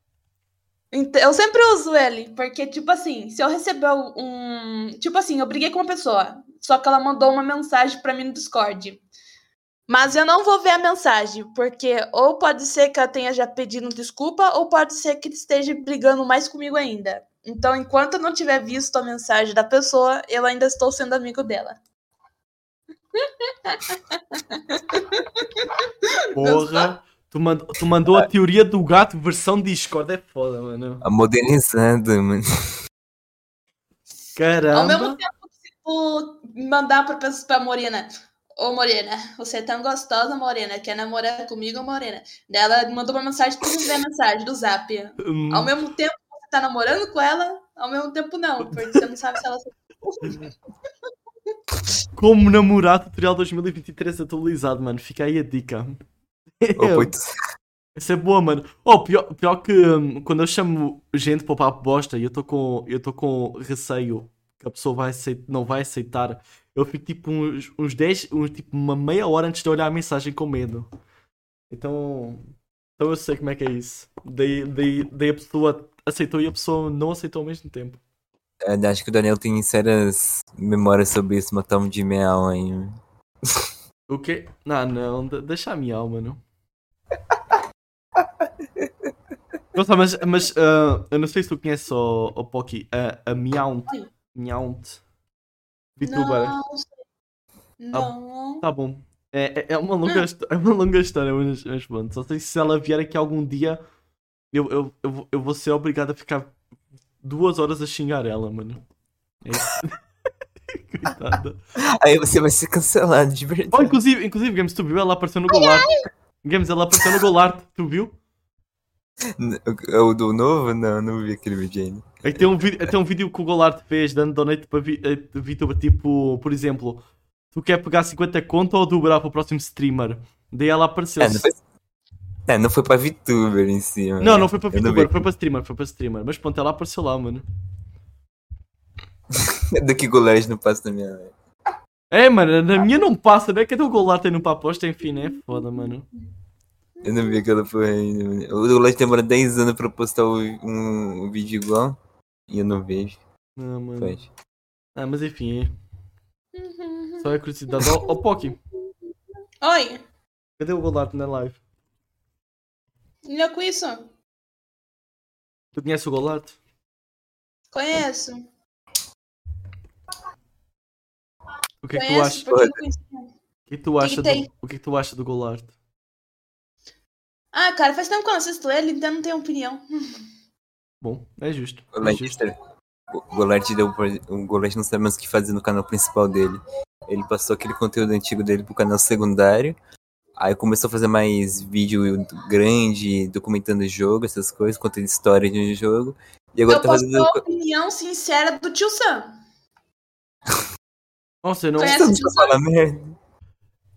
B: Eu sempre uso ele, porque, tipo assim, se eu receber um. Tipo assim, eu briguei com uma pessoa, só que ela mandou uma mensagem pra mim no Discord. Mas eu não vou ver a mensagem, porque ou pode ser que ela tenha já pedido desculpa, ou pode ser que esteja brigando mais comigo ainda. Então, enquanto eu não tiver visto a mensagem da pessoa, eu ainda estou sendo amigo dela.
A: Porra, tu, mand- tu mandou a teoria do gato versão Discord, é foda, mano.
C: A modernizada, mano.
B: Ao mesmo
A: Caramba.
B: tempo tu mandar pra, pra Morena, ô Morena, você é tão gostosa, Morena, quer namorar comigo, Morena? Daí ela mandou uma mensagem, tu não vê a mensagem do zap.
A: Hum,
B: Ao mesmo tempo tá namorando com ela, ao mesmo tempo não, porque você não sabe se ela.
A: Como namorar tutorial 2023 atualizado, mano. Fica aí a dica.
C: Tu-
A: Essa é boa, mano. Oh, pior, pior que hum, quando eu chamo gente para o papo bosta e eu estou com, eu tô com receio que a pessoa vai aceit- não vai aceitar, eu fico tipo uns, uns 10, uns, tipo uma meia hora antes de olhar a mensagem com medo. Então, então eu sei como é que é isso. Daí, daí, daí a pessoa aceitou e a pessoa não aceitou ao mesmo tempo.
C: Acho que o Daniel tem sérias memórias sobre isso, matamos de meal aí. mano.
A: O quê? Não, não, de- deixa a minha alma, não. Nossa, mas, mas ah, eu não sei se tu conheces o, o Poki, a, a Meownt.
B: Oi.
A: Meownt. VTuber.
B: Não, não.
A: Tá bom. É, é, é uma longa, é uma longa história, mas, mas pronto. Só sei se ela vier aqui algum dia, eu, eu, eu, vou- eu vou ser obrigado a ficar duas horas a xingar ela, mano. É isso. Coitada.
C: Aí você vai ser cancelado, de verdade.
A: Oh, inclusive, inclusive, Games, tu viu? Ela apareceu no Golart. Games, ela apareceu no Golart, tu viu?
C: O, do novo? Não, não vi aquele vídeo ainda.
A: Aí tem um, vídeo, tem um vídeo que o Golart fez dando donate para vi- eh, VTuber, tipo, por exemplo, tu quer pegar 50 conto ou dobrar para o próximo streamer? Daí ela apareceu.
C: É, não foi, é, não foi pra VTuber em si. mano.
A: Não, não foi
C: não
A: VTuber,
C: vi.
A: foi para streamer, foi para streamer. Mas pronto, ela apareceu lá, mano.
C: Que Golard não passa na minha live.
A: É, mano, na minha não passa, né? Cadê o Golart aí no pra aposta? Enfim, né? Foda, mano.
C: Eu não vi aquela porra ainda. mano. O Golard demora 10 anos pra postar o- um, um vídeo igual. E eu não vejo.
A: Não, mano.
C: Faz.
A: Ah, mas enfim. Só é curiosidade. Ó, ó, Poki,
B: Oi,
A: cadê o Golart na live?
B: Olha com isso.
A: Tu conheces o Golart?
B: Conheço.
A: O que é que tu achas? O que é que tu achas do, o que é tu achas do Golart?
B: Ah, cara, faz tempo que eu não assisto ele, então não tenho opinião.
A: Bom, é justo. É
C: Golard,
A: justo.
C: o Golard deu. O Golard não sabe mais o que fazer no canal principal dele. Ele passou aquele conteúdo antigo dele pro canal secundário. Aí começou a fazer mais vídeo grande, documentando o jogo, essas coisas, contando história de um jogo. E agora
B: eu
C: tá
B: posso
C: fazendo.
B: opinião sincera do tio Sam.
A: Nossa, eu não.
B: Conhece?
C: Você não fala merda.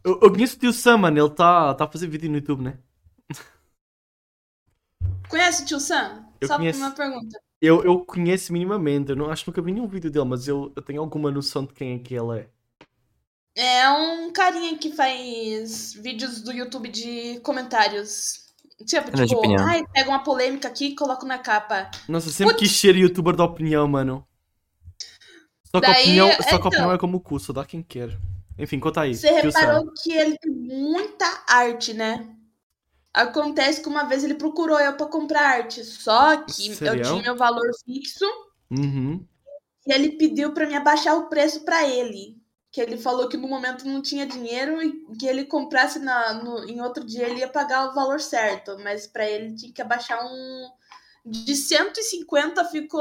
A: Eu, eu conheço o tio Sam, mano. Ele tá, tá a fazer vídeo no YouTube, né?
B: Conhece o tio Sam?
A: Eu
B: Só
A: conheço.
B: uma pergunta.
A: Eu, eu conheço minimamente. Eu não, acho que nunca vi nenhum vídeo dele, mas eu, eu tenho alguma noção de quem é que ele é.
B: É um carinha que faz vídeos do YouTube de comentários. Tipo,
C: de
B: tipo, ai, pega uma polêmica aqui e coloca na capa.
A: Nossa, sempre
B: Putz.
A: quis ser youtuber da opinião, mano. Só que, a opinião, só que a
B: então.
A: opinião é como o cu, só dá quem quer. Enfim, conta aí.
B: Você reparou que ele tem muita arte, né? Acontece que uma vez ele procurou eu pra comprar arte, só que
A: Sério?
B: eu tinha meu valor fixo
A: Uhum.
B: e ele pediu pra me abaixar o preço pra ele. Que ele falou que no momento não tinha dinheiro e que ele comprasse na, no, em outro dia ele ia pagar o valor certo, mas pra ele tinha que abaixar um. De 150 ficou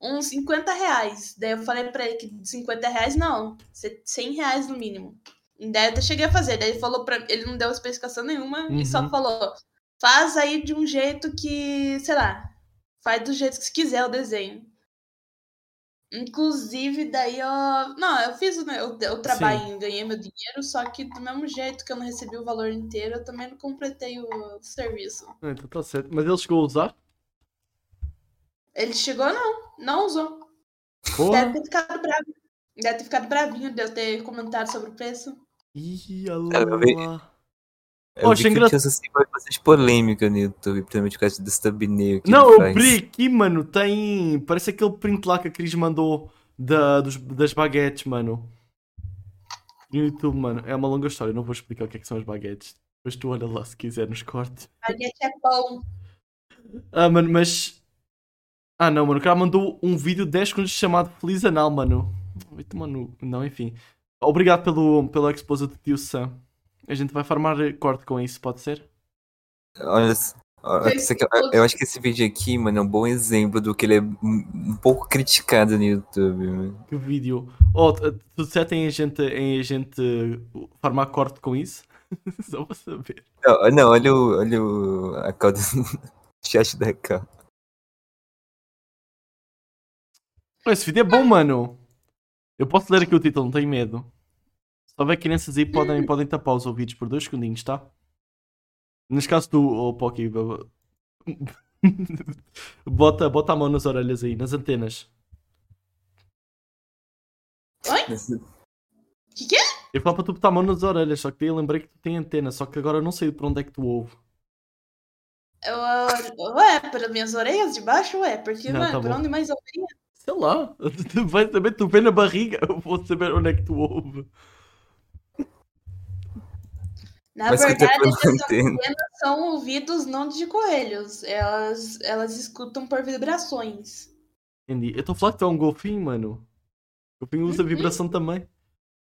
B: uns 50 reais. Daí eu falei pra ele que de 50 reais não, 100 reais no mínimo. Daí eu até cheguei a fazer. Daí ele falou pra ele não deu especificação nenhuma e só
A: Uhum.
B: falou: faz aí de um jeito que, sei lá, faz do jeito que você quiser o desenho. Inclusive, daí eu. Não, eu fiz o meu o trabalho, ganhei meu dinheiro, só que do mesmo jeito que eu não recebi o valor inteiro, eu também não completei o serviço.
A: Ah, Então tá certo. Mas ele chegou a usar?
B: Ele chegou, não, não usou. Deve
A: Porra.
B: ter ficado bravo. Deve ter ficado bravinho de eu ter comentado sobre o preço.
A: Ih, alá.
C: Eu
A: Poxa,
C: vi que
A: engra-
C: Saci faz bastante polêmica no YouTube, principalmente por causa do thumbnail que
A: Não,
C: ele
A: eu aqui, mano. Tem. Parece aquele print lá que a Cris mandou da, dos, das baguetes, mano. No YouTube, mano. É uma longa história. Não vou explicar o que, é que são as baguetes. Depois tu olha lá se quiser nos cortes.
B: Baguete é pão.
A: Ah, mano, mas. Ah, não, mano. O cara mandou um vídeo de 10 segundos chamado Feliz Anal, mano. Vai tomar no. Não, enfim. Obrigado pelo, pelo exposa do tio Sam. A gente vai farmar corte com isso, pode ser?
C: Olha, eu, acho que esse vídeo aqui, mano, é um bom exemplo do que ele é um, pouco criticado no YouTube, mano.
A: Que vídeo. Oh, tu certo em a gente, em a gente farmar corte com isso? Só para saber.
C: Não, não, olha o, olha o, a cauda chat da.
A: Oh, Esse vídeo é bom, mano. Eu posso ler aqui o título, não tenho medo. Se houver crianças aí, podem, podem tapar os ouvidos por dois segundinhos, tá? Neste caso, tu, oh, Pocky, b- bota, bota a mão nas orelhas aí, nas antenas.
B: Que que é?
A: Eu falo para tu botar a mão nas orelhas, só que daí eu lembrei que tu tem antena, só que agora eu não sei para onde é que tu ouve.
B: Eu- ué, pelas minhas orelhas de baixo, ué, porque,
A: Não,
B: mano,
A: tá
B: por onde mais eu?
A: Sei lá, vai saber, tu vê na barriga, eu vou saber onde é que tu ouve.
B: Na
C: Mas
B: verdade, essas são ouvidos não de coelhos. Elas, elas escutam por vibrações.
A: Entendi. Eu a falar que tu é um golfinho, mano. O golfinho usa
B: Uhum.
A: vibração também.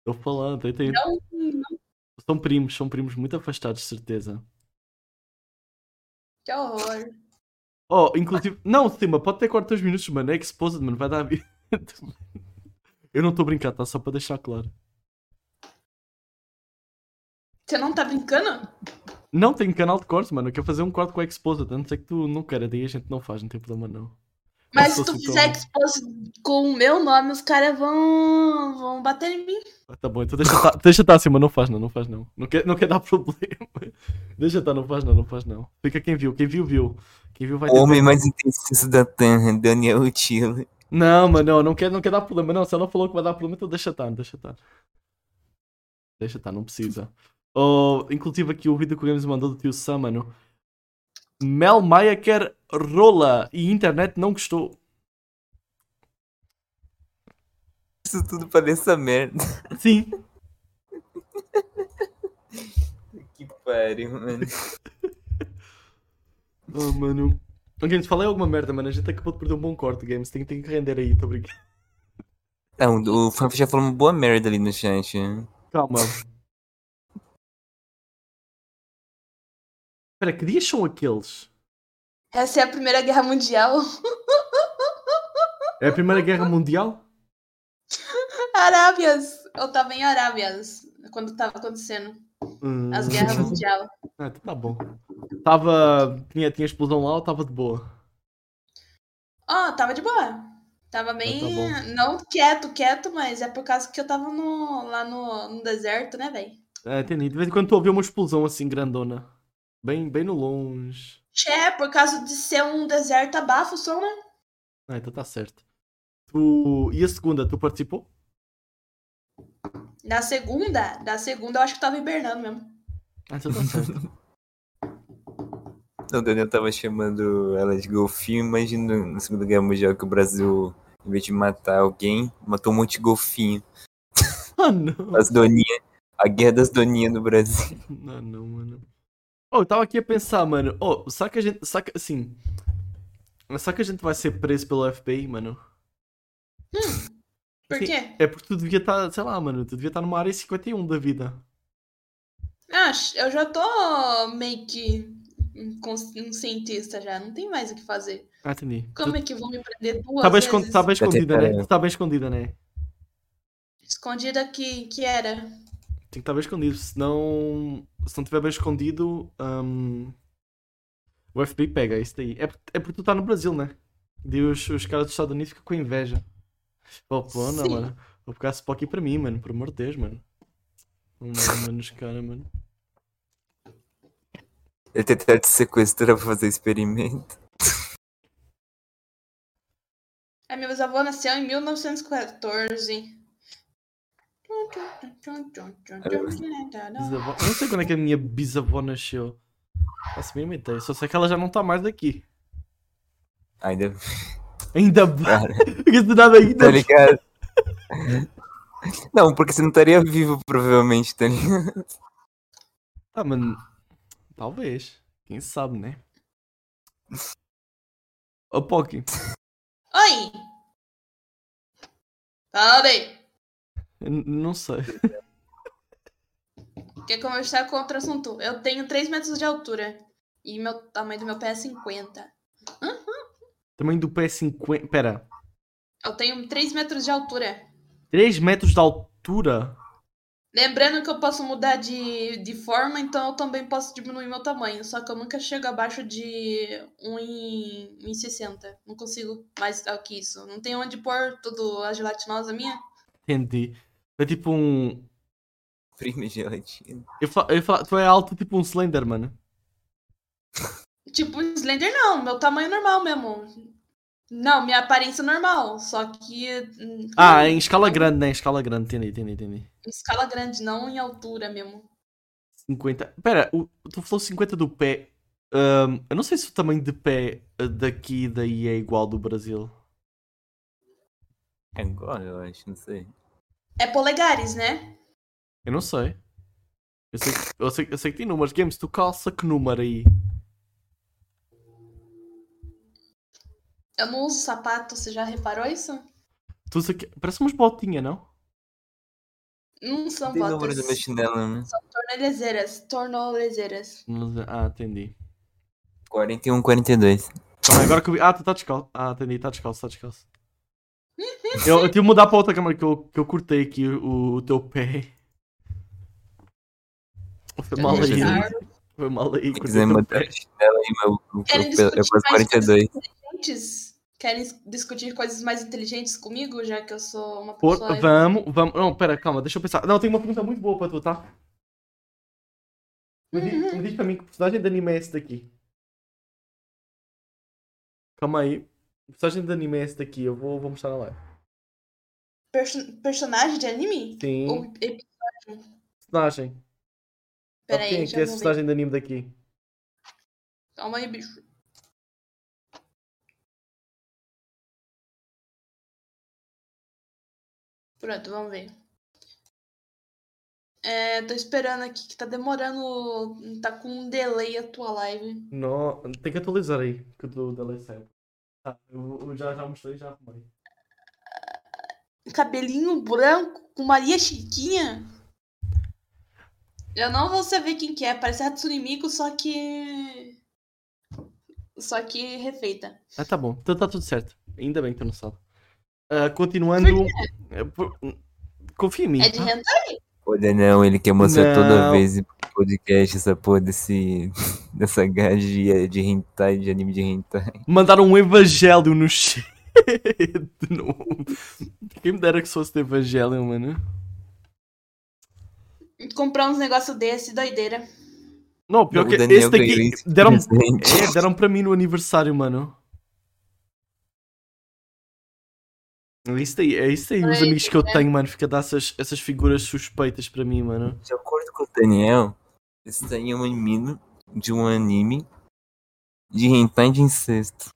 A: Estou falando,
B: Não,
A: São primos, são primos muito afastados, de certeza.
B: que horror.
A: Oh, inclusive. Não, Cima, pode ter 42 minutos, mano. É exposed, mano. Vai dar. vi- Eu não estou a brincar, tá? Só para deixar claro.
B: Você não tá brincando?
A: Não, tem canal de cortes, mano. Eu quero fazer um corte com a exposed. A não ser que tu não queira, daí a gente não faz, não tem problema não.
B: Mas se tu fizer expose com o meu nome, os caras vão, vão bater em mim.
A: Ah, Tá bom, então deixa estar, deixa estar acima, não faz não, não faz não. Não quer, não quer dar problema. Deixa estar, não faz não, não faz não. Fica quem viu, quem viu, viu. Quem viu vai
C: O
A: ter.
C: homem mais intenso da Terra, Daniel Utila.
A: Não, mano, não, não quer, não quer dar problema. Não, se ela falou que vai dar problema, então deixa estar, deixa estar. Deixa estar, não precisa. Oh, inclusive aqui o vídeo que o Games mandou do tio Sam, mano. Mel Maia quer rola e internet não gostou.
C: Isso tudo pra dessa merda.
A: Sim.
C: Que pariu, mano.
A: Oh, mano. Oh, Games, falei alguma merda, mano. A gente acabou de perder um bom corte, Games. Tem, tem que render aí, tô brincando.
C: Não, o Fanf já falou uma boa merda ali no chat.
A: Calma. Espera, que dias são aqueles?
B: Essa é a Primeira Guerra Mundial.
A: É a Primeira Guerra Mundial?
B: Arábias. Eu tava em Arábias quando tava acontecendo
A: Hum.
B: as guerras mundiais.
A: Ah, tá bom. Tava. Tinha, tinha explosão lá ou tava de boa?
B: Ó, tava de boa. Tava bem.
A: tá bom.
B: não quieto, quieto, mas é por causa que eu tava no, lá no, no deserto, né, velho?
A: É, entendi. De vez em quando tu ouviu uma explosão assim grandona. Bem, bem no longe.
B: É, por causa de ser um deserto abafa o som, né?
A: Ah, então tá certo. Tu... E a segunda, tu participou?
B: Da segunda, da segunda eu acho que tava hibernando mesmo.
A: Ah, então tá certo.
C: O Daniel tava chamando ela de golfinho. Imagina na Segunda Guerra Mundial que o Brasil, em vez de matar alguém, matou um monte de golfinho.
A: ah, não.
C: As doninhas. A guerra das doninhas no Brasil.
A: Não, não, mano. Oh, eu tava aqui a pensar, mano. Oh, será que a gente. Será que, assim. Será que a gente vai ser preso pelo FBI, mano?
B: Por
A: Sim.
B: quê?
A: É porque tu devia estar, sei lá, mano, tu devia estar numa área 51 da vida.
B: Ah, eu já tô meio que um cientista já. Não tem mais o que fazer.
A: Ah, entendi.
B: Como é que vão me prender duas
A: Tá bem,
B: vezes?
A: escon- tá bem
C: Já
A: escondida, né? Tu tá bem escondida, né?
B: Escondida que, que era.
A: Tem que estar bem escondido, senão. Se não estiver bem escondido, hum, o FBI pega isso daí. É, é porque tu tá no Brasil, né? E os, os caras dos Estados Unidos ficam com inveja. Pô, pô, não,
B: Sim.
A: mano. Vou pegar esse aqui pra mim, mano. Por amor de Deus, mano. Não, mano, mano, os caras, mano.
C: Ele tentou te sequestrar pra fazer experimento.
B: A minha bisavó nasceu em 1914.
A: Bisavó. Eu não sei quando é que a minha bisavó nasceu. Faço a mínima ideia. Só sei que ela já não tá mais aqui.
C: Ainda.
A: Ainda bem. Porque se nada ainda
C: tá ligado? Não, porque você não estaria vivo, provavelmente, tá ligado?
A: Ah, mano. Talvez. Quem sabe, né? Ô, Poki.
B: Oi! Fala aí!
A: N- Não sei.
B: Quer conversar com outro assunto? Eu tenho 3 metros de altura. E meu tamanho do meu pé é 50.
A: Tamanho do pé é 50. Pera.
B: Eu tenho 3 metros de altura.
A: 3 metros de altura?
B: Lembrando que eu posso mudar de, de forma, então eu também posso diminuir meu tamanho. Só que eu nunca chego abaixo de 1,60. Não consigo mais do que isso. Não tem onde pôr tudo a gelatinosa minha.
A: Entendi. É tipo um.
C: Prima gelatina.
A: Eu fa... eu fa... Tu é alto tipo um Slender, mano.
B: Tipo, Slender não, meu tamanho normal mesmo. Não, minha aparência normal. Só que. hum,
A: Ah, em escala grande, né? Em escala grande. Entendi, entendi, entendi.
B: Em escala grande, não em altura mesmo.
A: 50. Pera, o... tu falou 50 do pé. Ahm, eu não sei se o tamanho de pé eh, daqui e daí é igual do Brasil.
C: É igual, eu acho, não sei.
B: É polegares, né?
A: Eu não sei. Eu sei, que- eu, sei, eu sei que tem números. Games, tu calça que número aí?
B: Eu não uso sapato, você já reparou isso?
A: Tu usa que... Parece umas botinhas, não?
B: Não são
C: Tem número
B: botas.
C: do meu chinelo, né?
B: Tornolezeiras. Tornolezeiras.
A: Não sei- Ah, entendi.
C: 41, 42.
A: Calma aí, agora que eu vi. Ah, tu tá descalço. Ah, entendi, tá descalço, tá descalço. Eu, eu tive que mudar para outra câmera que eu, que eu cortei aqui o, o teu pé. Foi mal aí. Foi mal aí.
C: Quiser
A: o teu
C: mudar
A: pé.
C: o chinelo aí, meu. Eu faço
B: mais
C: 42.
B: coisas inteligentes? Querem discutir coisas mais inteligentes comigo, já que eu sou uma
A: Por-
B: pessoa...
A: vamos, vamos. Não, pera, calma, deixa eu pensar. Não, tem uma pergunta muito boa para tu, tá? Me diz, me diz para mim que personagem de anime é esse daqui. Calma aí. Que personagem de anime é esse daqui? Eu vou, vou mostrar na live.
B: Perso- personagem de anime?
A: Sim.
B: Ou epi-
A: Personagem. Sabe
B: Pera
A: quem é que é esse personagem de anime daqui?
B: Calma aí, bicho. Pronto, vamos ver. É, tô esperando aqui que tá demorando. Tá com um delay a tua live.
A: Não, tem que atualizar aí, que o lei sempre. Tá, eu, eu já, já mostrei, já arrumei.
B: Cabelinho branco com Maria Chiquinha. Eu não vou saber quem que é. Parece a Hatsune Miku, só que. Só que refeita.
A: Ah, tá bom, então tá tudo certo. Ainda bem que tu não sabe. Ah, continuando. é, por- Confia em mim.
B: É de
A: tá?
B: hentai?
C: Pô, Daniel, ele quer mostrar
A: Não.
C: toda vez em podcast essa porra desse. dessa gaja de hentai, de anime de hentai.
A: Mandaram um evangelho no chat. Não. Quem me dera que fosse de evangelho, mano.
B: Comprar uns negócios desse, doideira.
A: Não, pior
C: O
A: que
C: Daniel
A: esse daqui deram, é, deram para mim no aniversário, mano. É isso aí, é isso aí, os amigos que eu
B: é.
A: tenho, mano. Fica a dar essas, essas figuras suspeitas para mim, mano.
C: De acordo com o Daniel, esse daí é um anime de um anime de hentai de incesto.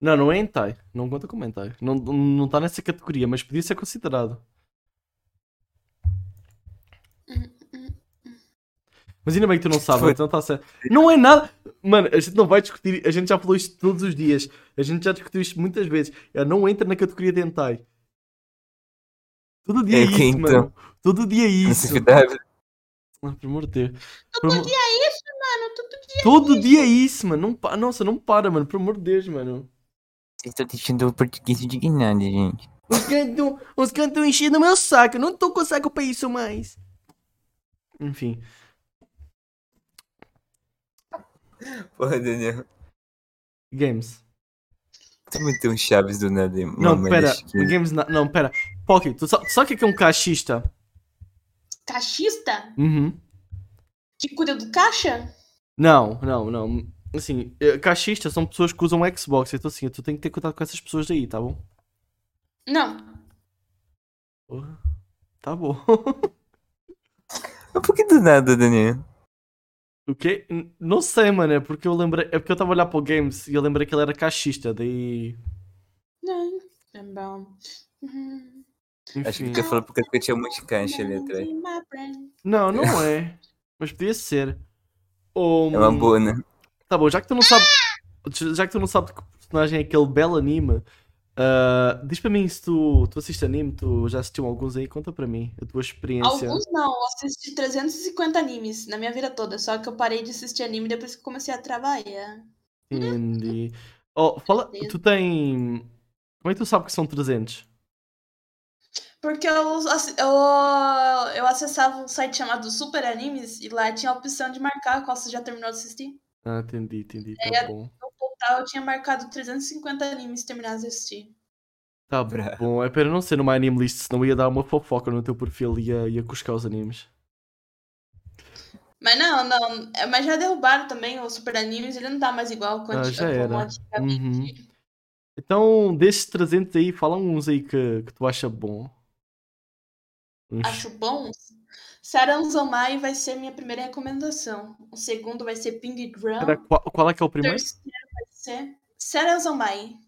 A: Não, não é hentai. Não conta como hentai. Não, não tá nessa categoria, mas podia ser considerado. Mas ainda bem que tu não sabes, então tá certo. Não é nada. Mano, a gente não vai discutir. A gente já falou isto todos os dias. A gente já discutiu isto muitas vezes. Eu não entra na categoria de hentai. Todo dia
C: É
A: é isso,
C: então?
A: mano. Todo dia é isso. Ah, pelo amor de Deus.
B: Todo
A: Pelo-
B: dia é isso, mano. Todo dia.
A: Todo dia é isso, mano. Não pa... Nossa, não para, mano. Pelo amor de Deus, mano.
C: Vocês estão deixando o português indignado, gente.
A: Os cantos os cantos enchendo o meu saco. Eu não tô com saco pra isso mais. Enfim.
C: Porra, Daniel.
A: Games.
C: Tu meteu um Chaves do nada.
A: Não, pera. Games. Na... Não, pera. Pocky, tu sa- tu sabe o que é que é um caixista?
B: Caixista?
A: Uhum.
B: Que cuida do caixa?
A: Não, não, não. Assim, eh, caixistas são pessoas que usam Xbox. Então, assim, tu tem que ter cuidado com essas pessoas daí, tá bom?
B: Não.
A: Porra. Tá bom.
C: Mas por que do nada, Daniel?
A: O quê? Não sei, mano. É porque eu lembrei. É porque eu tava a olhar para o Games e eu lembrei que ele era caixista. Daí.
B: Não. É bom. Uhum.
C: Acho que falou porque eu tinha um monte de caixa ali atrás.
A: Não, não é. Mas podia ser. Ou,
C: É uma boa, né?
A: Tá bom, já que tu não sabes. Já que tu não sabes que personagem é aquele belo anime, ah, diz para mim se tu, tu assistes anime, tu já assistiu alguns aí, conta para mim a tua experiência.
B: Alguns não, eu assisti 350 animes na minha vida toda, só que eu parei de assistir anime depois que comecei a trabalhar.
A: Entendi. Oh, fala, tu tem. Como é que tu sabes que são 300?
B: Porque eu, eu, eu acessava um site chamado Super Animes e lá tinha a opção de marcar qual você já terminou de assistir.
A: Ah, entendi, entendi. Tá
B: É,
A: bom.
B: No total eu tinha marcado 350 animes terminados de assistir.
A: Tá bom. É para não ser numa anime list, senão ia dar uma fofoca no teu perfil e ia, ia cuscar os animes.
B: Mas não, não. é, Mas já derrubaram também o Super Animes, ele não tá mais igual quanto
A: Ah, já era.
B: antigamente.
A: Então, desses 300 aí, fala uns aí que, que tu acha bom. Uns-
B: Acho bom. Saranzomai vai ser minha primeira recomendação. O segundo vai ser Ping Drum.
A: Qual, qual é que é o
B: O
A: primeiro?
B: terceiro vai ser Saranzomai.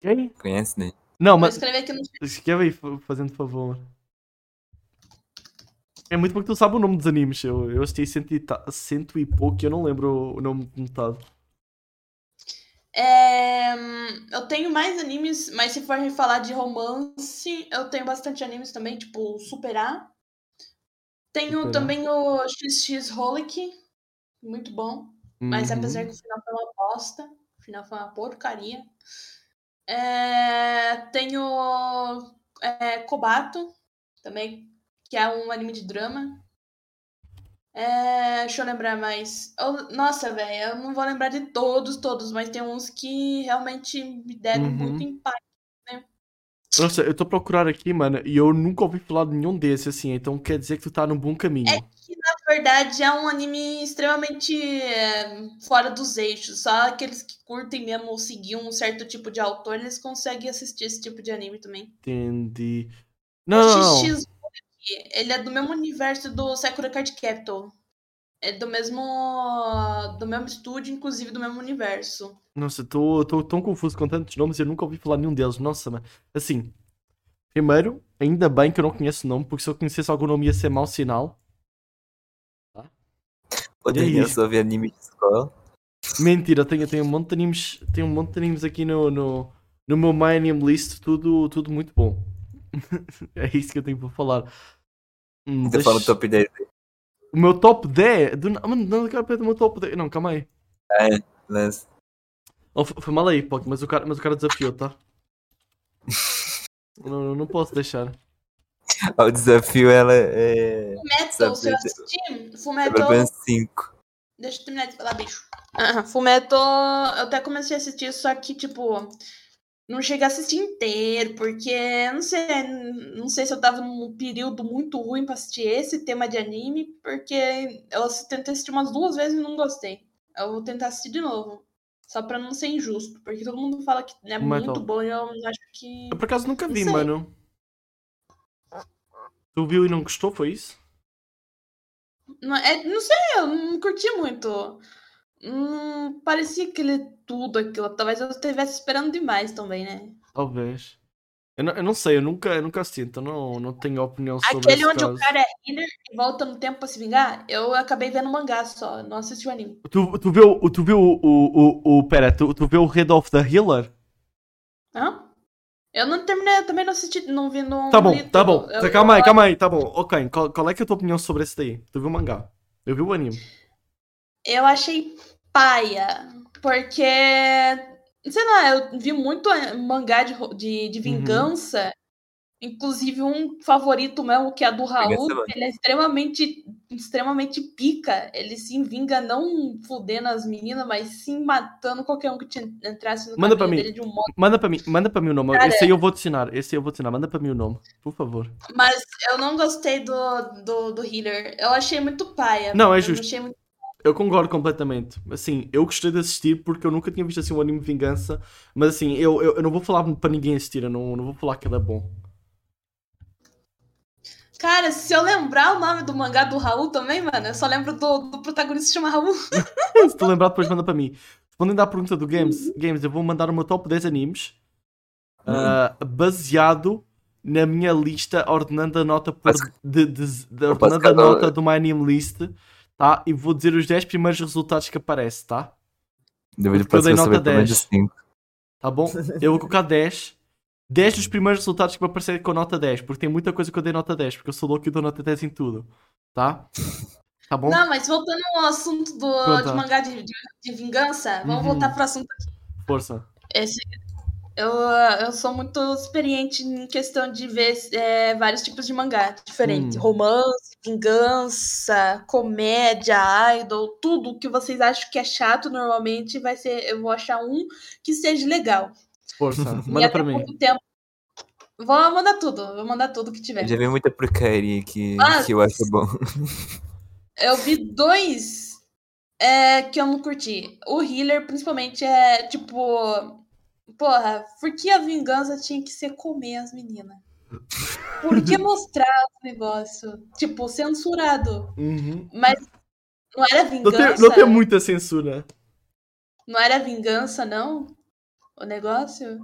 A: Quem?
C: Conhece, né?
A: Não,
B: Vou
A: mas
B: escrever aqui no
A: escreve aí, fa- fazendo favor. É muito bom que tu sabe o nome dos animes. Eu, eu assisti cento e, ta- cento e pouco e eu não lembro o nome de metade.
B: É, eu tenho mais animes, mas se for falar de romance, eu tenho bastante animes também, tipo Super A. Tenho
A: Super A.
B: também o XX Holic, muito bom. Mas
A: Uhum.
B: apesar que o final foi uma bosta, o final foi uma porcaria. É, tenho é, Kobato, também, que é um anime de drama. É, deixa eu lembrar mais. Eu- nossa, velho, eu não vou lembrar de todos, todos, mas tem uns que realmente me deram
A: Uhum.
B: muito impacto.
A: Nossa, eu a procurar aqui, mano, e eu nunca ouvi falar de nenhum desses, assim, então quer dizer que tu tá num bom caminho.
B: Que na verdade é um anime extremamente é, fora dos eixos. Só aqueles que curtem mesmo seguir um certo tipo de autor, eles conseguem assistir esse tipo de anime também.
A: Entendi. Não,
B: o. XX, ele é do mesmo universo do Sakura Card Capital. É do mesmo do mesmo estúdio, inclusive do mesmo universo.
A: Nossa, estou tão confuso com tantos nomes, eu nunca ouvi falar nenhum deles. Nossa, mano. Assim, primeiro, ainda bem que eu não conheço o nome, porque se eu conhecesse algum nome ia ser mau sinal.
C: O
A: E
C: Daniel
A: aí?
C: só vê anime de escola.
A: Mentira, tenho, tenho um monte de animes, tenho um monte de animes aqui no, no, no meu My Anime List, tudo, tudo muito bom. é isso que eu tenho para falar. Hum, deixa-
C: fala o top 10 dele.
A: O meu top 10? Do... Mano, não quero perder o meu top 10. Não, calma aí.
C: Lance.
A: Oh, f- foi mal aí, Poc, mas o cara, mas o cara desafiou, tá? não, não, não posso deixar.
C: O desafio ela é. Sabe,
B: se eu
C: 5.
B: Deixa eu terminar de falar, bicho. Ah, Fullmetal, eu até comecei a assistir, só que, tipo, não cheguei a assistir inteiro, porque, não sei, não sei se eu tava num período muito ruim pra assistir esse tema de anime, porque eu tentei assistir umas duas vezes e não gostei. Eu vou tentar assistir de novo, só pra não ser injusto, porque todo mundo fala que é muito bom e eu acho que...
A: Eu por acaso nunca vi, mano. Tu viu e não gostou, foi isso?
B: Não, é, não sei, eu não curti muito. Hum, parecia que ele tudo aquilo. Talvez eu estivesse esperando demais também, né?
A: Talvez. Eu não, eu não sei, eu nunca, eu nunca assisti, então não, não tenho opinião sobre
B: Aquele onde
A: caso.
B: o cara é healer e volta no tempo pra se vingar, eu acabei vendo mangá só, não assisti o anime.
A: Tu, tu viu, tu viu o, o, o, o. Pera, tu, tu viu o Head of the Healer?
B: Hã? Eu não terminei, eu também não assisti, não vi no.
A: Tá bom,
B: li
A: tá bom.
B: Eu-
A: Calma aí, calma aí, tá bom. Ok, qual, qual é que é a tua opinião sobre esse daí? Tu viu o mangá? Eu vi o anime.
B: Eu achei paia, porque. Sei lá, eu vi muito mangá de, ro- de,
A: Uhum.
B: de vingança. Inclusive um favorito meu, que é do Raul, ele é extremamente, extremamente pica. Ele se vinga não fudendo as meninas, mas sim matando qualquer um que te entrasse no
A: Manda pra mim.
B: dele de um modo.
A: Manda pra mim, manda pra mim o nome.
B: Cara-
A: Esse aí eu vou te ensinar. Esse aí eu vou te ensinar. Manda pra mim o nome, por favor.
B: Mas eu não gostei do, do, do healer. Eu achei muito paia.
A: Não, é
B: Eu
A: justo.
B: achei muito-
A: Eu concordo completamente. Assim, eu gostei de assistir porque eu nunca tinha visto assim um anime de vingança. Mas assim, eu, eu, eu não vou falar para ninguém assistir. Eu não, não vou falar que ele é bom.
B: Cara, se eu lembrar o nome do mangá do Raul também, mano, eu só lembro do, do protagonista que se chama Raul.
A: Se tu lembrar, depois manda para mim. Respondendo à pergunta do Games, Games, eu vou mandar o meu top 10 animes ah, baseado na minha lista, ordenando a nota por. De, de- de- ordenando a nota do My Anime List, tá? E vou dizer os 10 primeiros resultados que aparece, tá?
C: Devido
A: Porque eu dei nota
C: pelo menos
A: 10.
C: 5.
A: Tá bom? Eu vou colocar 10. 10 dos primeiros resultados que vão aparecer com nota 10, porque tem muita coisa que eu dei nota 10, porque eu sou louco e dou nota 10 em tudo. Tá? Tá bom?
B: Não, mas voltando ao assunto do, de mangá de, de, de vingança, vamos
A: Uhum.
B: voltar pro assunto
A: Força.
B: Esse, eu, eu sou muito experiente em questão de ver é, vários tipos de mangá diferentes.
A: Hum.
B: Romance, vingança, comédia, idol, tudo que vocês acham que é chato normalmente vai ser. Eu vou achar um que seja legal.
A: Força. Manda pra mim.
B: tempo. Vou mandar tudo, vou mandar tudo que tiver.
C: Eu já vi muita porcaria que,
B: Mas-
C: que eu acho bom.
B: Eu vi dois é, que eu não curti. O Healer, principalmente, é tipo. Porra, por que a vingança tinha que ser comer as meninas? Por que mostrar o negócio? Tipo, censurado.
A: Uhum.
B: Mas não era
A: Não,
B: vingança.
A: tem, não tem muita censura.
B: Não era vingança, não? O negócio?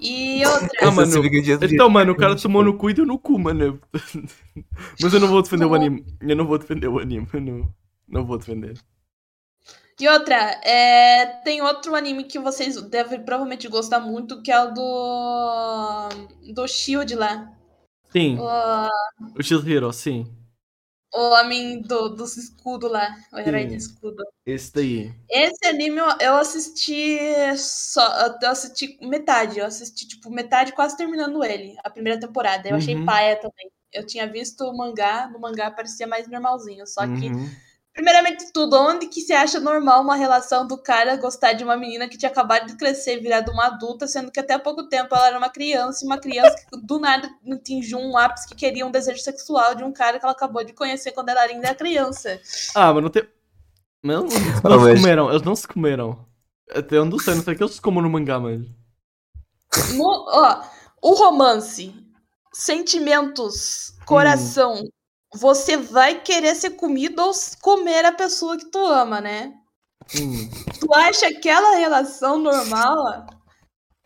B: E outra.
A: Ah, mano, Então, mano, o cara tomou no cu e deu no cu, mano. Mas eu não vou defender o anime. Eu não vou defender o anime. Eu não, não vou defender.
B: E outra, é, tem outro anime que vocês devem provavelmente gostar muito, que é o do. do Shield lá.
A: Sim,
B: O,
A: o Shield Hero, sim.
B: O homem do, dos escudos lá. O herói
A: Sim.
B: do escudo.
A: Esse daí.
B: Esse anime eu- assisti só. Eu assisti metade. Eu assisti, tipo, metade quase terminando ele, a primeira temporada. Eu achei
A: Uhum.
B: paia também. Eu tinha visto o mangá, no mangá parecia mais normalzinho. Só que,
A: Uhum.
B: Primeiramente de tudo, onde que se acha normal uma relação do cara gostar de uma menina que tinha acabado de crescer e virado uma adulta, sendo que até há pouco tempo ela era uma criança, e uma criança que do nada atingiu um ápice que queria um desejo sexual de um cara que ela acabou de conhecer quando ela ainda era criança.
A: Ah, mas não tem. Não,
C: Ah,
A: não se
C: mas-
A: comeram, eles não se comeram. Até onde eu sei, não sei que eles se comam no mangá, mas.
B: No- ó, o romance, sentimentos, coração, você vai querer ser comido ou comer a pessoa que tu ama, né?
A: Hum.
B: Tu acha aquela relação normal?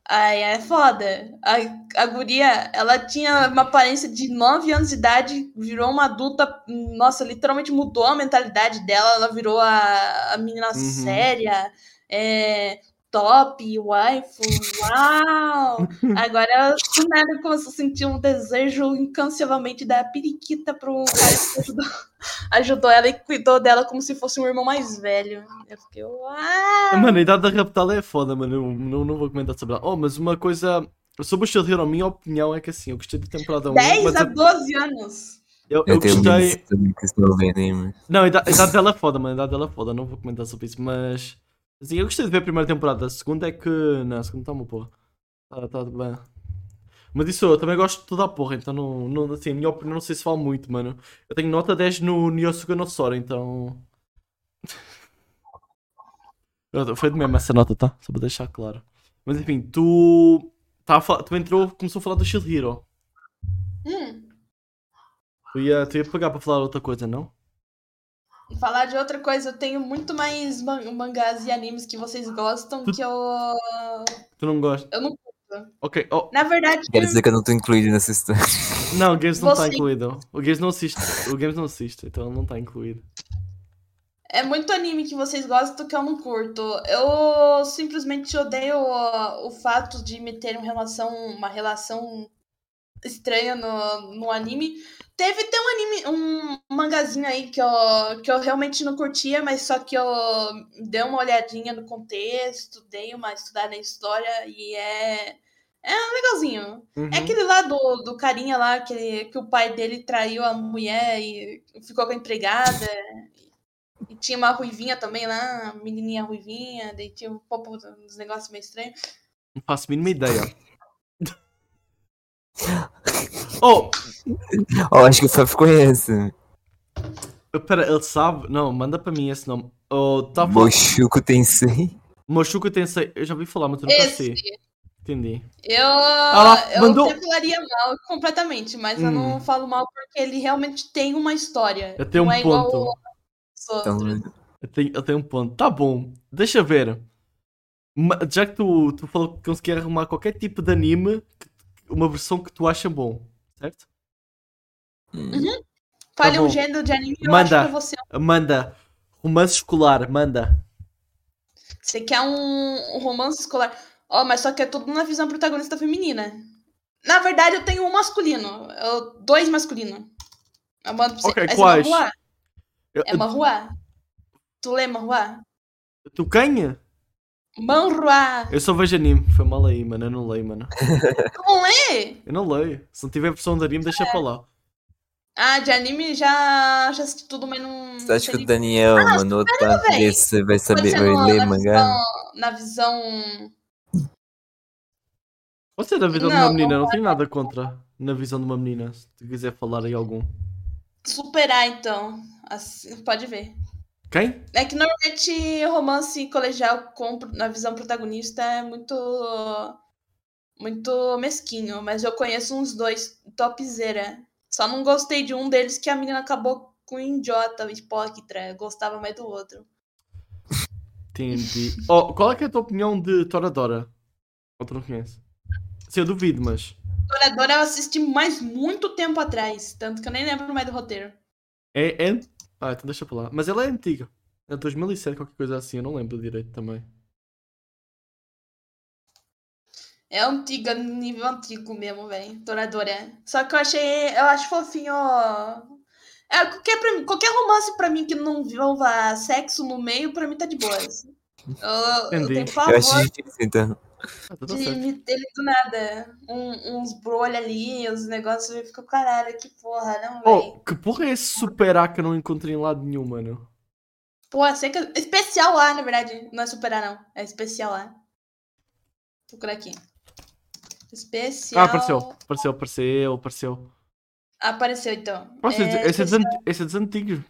B: Ai, é foda. A, a guria, ela tinha uma aparência de 9 anos de idade, virou uma adulta, nossa, literalmente mudou a mentalidade dela, ela virou a, a menina
A: Uhum.
B: séria, é, top, waifu, uau! Agora, do nada, começou a sentir um desejo incansavelmente da periquita pro cara que ajudou, ajudou ela e cuidou dela como se fosse um irmão mais velho. Eu fiquei, uau!
A: Mano, a idade da Raptal é foda, mano. Eu não, não vou comentar sobre ela. Oh, mas uma coisa. Sobre o Shield Hero, a minha opinião é que assim, eu gostei da temporada 1.
B: 10
A: mas
B: a
A: eu,
B: 12 anos.
A: eu, eu
C: Eu tenho
A: gostei. Não, a idade, a idade dela é foda, mano. A idade dela é foda. Não vou comentar sobre isso, mas. Assim, eu gostei de ver a primeira temporada. A segunda é que. Não, a segunda tá uma porra. Tá, tá bem. Mas isso eu também gosto de toda a porra, então não, não, assim, a minha opinião não sei se vale muito, mano. Eu tenho nota 10 no Nyosuga no Sora, então. Foi de mesmo essa nota, tá? Só para deixar claro. Mas enfim, tu. Tá tu entrou, começou a falar do Shield Hero.
B: Hum,
A: Tu ia, tu ia pagar para falar outra coisa, não?
B: Falar de outra coisa, eu tenho muito mais man- mangás e animes que vocês gostam que eu.
A: Tu não gosta?
B: Eu não.
A: Ok, oh,
B: Na verdade,
C: Quer dizer que eu não tô incluído nessa história.
A: Não, o Games não está
B: Você-
A: incluído. O Games não assiste. O Games não assiste, então ele não está incluído.
B: é muito anime que vocês gostam que eu não curto. Eu simplesmente odeio o, o fato de me ter uma relação, uma relação estranha no, no anime. Teve até um anime, um mangazinho aí que eu, que eu realmente não curtia, mas só que eu dei uma olhadinha no contexto, dei uma estudada na história e é. É legalzinho.
A: Uhum.
B: É aquele lá do, do carinha lá, que, que o pai dele traiu a mulher e ficou com a empregada. E tinha uma ruivinha também lá, menininha ruivinha, daí tinha um pouco uns negócios meio estranhos.
A: Não faço a mínima ideia. Oh,
C: Ó, acho que o Fábio conhece.
A: pera, ele sabe? Não, manda para mim esse nome. Oh, tá.
C: Boshuko Tensei.
A: Moshuko Tensei. Eu já ouvi falar, mas eu nunca sei. Entendi.
B: Eu,
A: lá,
B: eu
A: mandou-
B: até falaria mal completamente, mas eu
A: Hum.
B: não falo mal porque ele realmente tem uma história.
A: Eu tenho
B: não
A: um
B: é
A: ponto.
C: Então.
A: Eu tenho, eu tenho um ponto. Tá bom, deixa eu ver. Já que tu, tu falou que conseguia arrumar qualquer tipo de anime, uma versão que tu acha bom, certo?
B: Fale
A: tá
B: um
A: bom.
B: gênero de anime, eu
A: Manda.
B: acho pra você.
A: Manda. Romance escolar, manda.
B: Você quer um, um romance escolar. Ó, mas só que é tudo na visão protagonista feminina. Na verdade, eu tenho um masculino. Eu, dois masculinos. Eu mando pra você.
A: Ok,
B: Mas
A: quais?
B: É manhua.
A: Eu-
B: É manhua. Tu lê manhua?
A: Tu ganha?
B: Manhua.
A: Eu só vejo anime. Foi mal aí, mano. Eu não leio, mano.
B: Tu não lê?
A: Eu não leio. Se não tiver versão de anime, deixa para lá.
B: Ah, de anime já, já assisti tudo, mas não.
C: Você acha que o Daniel,
B: Ah, véi.
C: desse vai saber,
B: no-
C: ler
B: na
C: mangá?
B: Visão, na visão.
A: Você é da vida de
B: Não,
A: uma menina,
B: não
A: não tenho nada contra na visão de uma menina. Se tu quiser falar aí algum.
B: Superar, então. Assim, pode ver.
A: Quem?
B: É que normalmente romance colegial com, na visão protagonista é muito. Muito mesquinho, mas eu conheço uns dois topzera. Só não gostei de um deles que a menina acabou com o idiota, o hipócrita. Gostava mais do outro.
A: Entendi. Oh, qual é, é a tua opinião de Toradora? Ou tu não conhece? Sim, eu duvido, mas.
B: Toradora eu assisti mais muito tempo atrás. Tanto que eu nem lembro mais do roteiro.
A: É, é... Ah, então deixa pra lá. Mas ela é antiga. É 2007, qualquer coisa assim, eu não lembro direito também.
B: É antiga, nível antigo mesmo, velho. Toradora. Só que eu achei. Eu acho fofinho. ó. É, qualquer, pra mim- qualquer romance pra mim que não envolva sexo no meio, pra mim tá de boas. Eu, eu
A: Entendi.
B: tenho
C: Eu
B: favor
C: acho difícil, então.
A: Tá,
B: de
A: certo.
B: do nada. Um- uns brolhos ali, os negócios, eu fico, caralho, que porra, não,
A: Oh,
B: velho.
A: que porra é esse Super A que eu não encontrei em lado nenhum, mano?
B: Porra, sei que. Especial A, na verdade. Não é superar, não. É especial A. Vou procurar aqui. Especial.
A: Ah, apareceu, apareceu, apareceu, apareceu.
B: Apareceu, então.
A: Nossa,
B: É,
A: esse, é dos,
B: especial.
A: esse é dos antigos.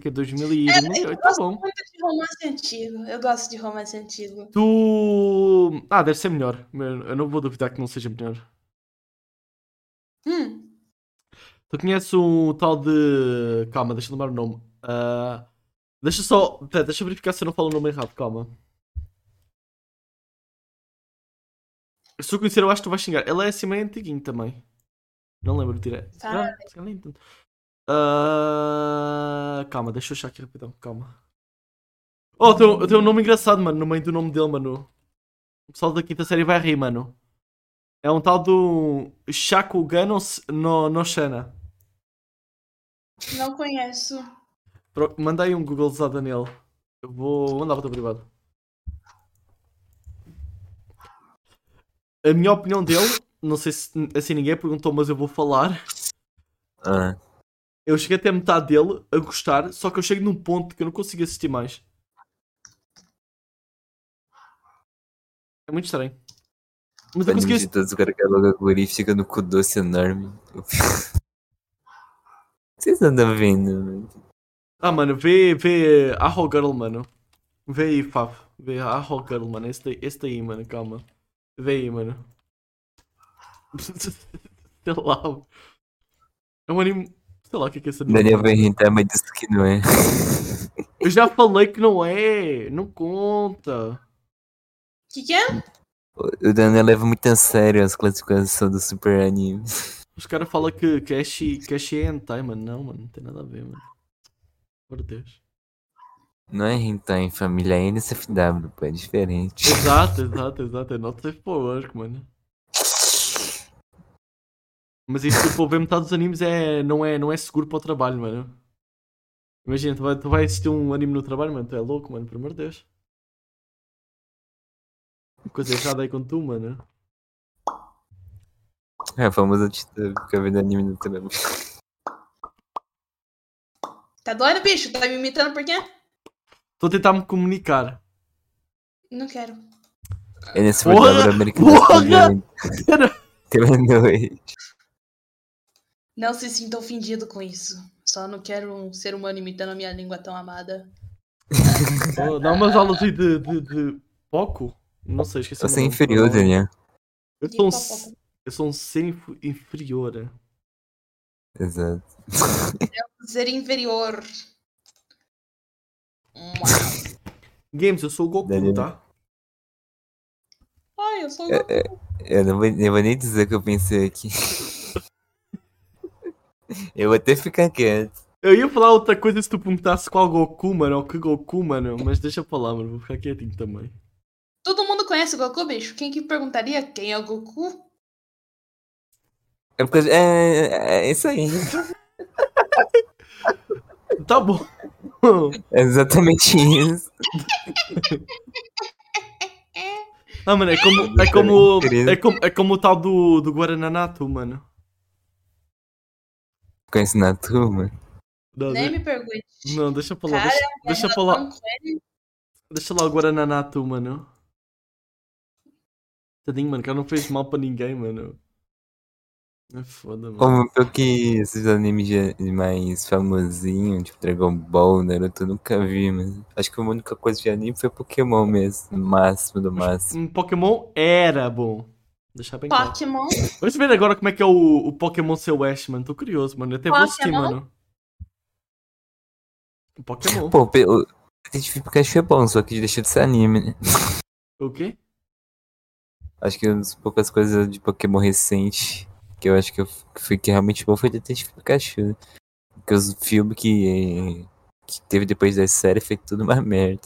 A: Que é 2008,
B: Eu
A: tá bom.
B: muito de romance antigo. Eu gosto de romance antigo.
A: Tu. Ah, deve ser melhor. Eu não vou duvidar que não seja melhor.
B: Hum,
A: Tu conheces um tal de. Calma, deixa eu lembrar o nome. Ah, deixa só. Deixa eu verificar se eu não falo o nome errado, calma. Se eu conhecer, eu acho que tu vais xingar. Ele é assim meio antiguinho também. Não lembro direito.
B: Caralho.
A: Ah, Ah, calma, deixa eu achar aqui rapidão, calma. Oh, eu tenho, eu tenho um nome engraçado, mano, no meio do nome dele, mano. O pessoal da quinta série vai rir, mano. É um tal do Shakugan no, no, no Shana.
B: não conheço.
A: Pro- Manda aí um Googlezada nele. Eu vou mandar para o teu privado. A minha opinião dele, não sei se assim ninguém perguntou, mas eu vou falar.
C: Ah,
A: Eu cheguei até a metade dele a gostar, só que eu chego num ponto que eu não consigo assistir mais. É muito estranho. Mas eu consegui
C: todos, o cara que logo a guri fica no cu doce enorme. Vocês andam vendo?
A: Ah, mano, vê, vê Arrow Girl, mano. Vê aí, Faf. Vê Arrow Girl, mano. Esse daí, esse daí, mano, calma. Vê aí, mano. Sei lá. É um anime. Sei lá o que é que é esse anime.
C: Daniel vai rentar, mas disse que não é.
A: Eu já falei que não é. Não conta.
B: O que, que é?
C: O Daniel leva muito a sério as classificações do Super Anime.
A: Os caras falam que, é shi, que é hentai, mano. Não, mano. Não tem nada a ver, mano. Por Deus.
C: Não é hentai em família, é NSFW, pô, é diferente.
A: Exato, exato, exato. É not safe for work, mano. Mas isso, tipo, ver metade dos animes é, não, é, não é seguro para o trabalho, mano. Imagina, tu vai, tu vai assistir um anime no trabalho, mano. Tu é louco, mano, pelo amor de Deus. Coisa errada aí com tu, mano.
C: É, a famosa tita fica vendo anime no trabalho.
B: Tá doido, bicho? Tá me imitando por quê?
A: Estou a tentar me comunicar.
B: Não quero.
C: NSFW
A: Porra!
C: americano.
A: Porra!
C: Pela noite.
B: Não se sinta ofendido com isso. Só não quero um ser humano imitando a minha língua tão amada.
A: Dá umas aulas aí de, de, de Poco? Não sei, esqueci. o
C: Você é
A: nome.
C: inferior, Daniel.
A: Eu sou um, eu sou um ser inf- inferior. é.
C: Exato.
B: Ser inferior.
A: Games, eu sou o Goku,
C: Daniel.
A: tá?
B: Ai, eu sou
C: É, é, eu não vou, eu vou nem dizer o que eu pensei aqui. Eu vou até ficar quieto.
A: Eu ia falar outra coisa se tu perguntasse qual Goku, mano, ou que Goku, mano, mas deixa pra lá, mano, vou ficar quietinho também.
B: Todo mundo conhece o Goku, bicho? Quem que perguntaria quem é o Goku?
C: É, porque, é, é isso aí.
A: Tá bom.
C: É exatamente isso.
A: Ah, mano, é como, é como, é como, é como o tal do, do Guarananato, mano.
C: Conhece na turma?
A: Não,
B: Nem
A: de-
B: me pergunte.
A: não deixa pra lá,
B: Cara,
A: deixa, deixa
B: com ele,
A: deixa lá o Guarananato, mano. Tadinho, mano, o cara não fez mal pra ninguém, mano. É foda, mano.
C: Como pior que esses animes mais famosinhos, tipo Dragon Ball, Naruto, eu nunca vi, mas acho que a única coisa de anime foi Pokémon mesmo, no máximo do máximo.
A: Um Pokémon era bom. Deixar bem claro.
B: Pokémon.
A: Vamos ver agora como é que é o, o Pokémon seu Ash, mano. Tô curioso, mano. Eu até vou assistir,
B: Pokémon?
A: mano. O Pokémon.
C: Pô, o Detective Pikachu é bom, só que deixa de ser anime, né?
A: O quê?
C: Acho que uma das poucas coisas de Pokémon recente que eu acho que, eu, que foi que realmente bom foi Detetive Pikachu. né? Porque os filmes que, que teve depois da série foi tudo uma merda.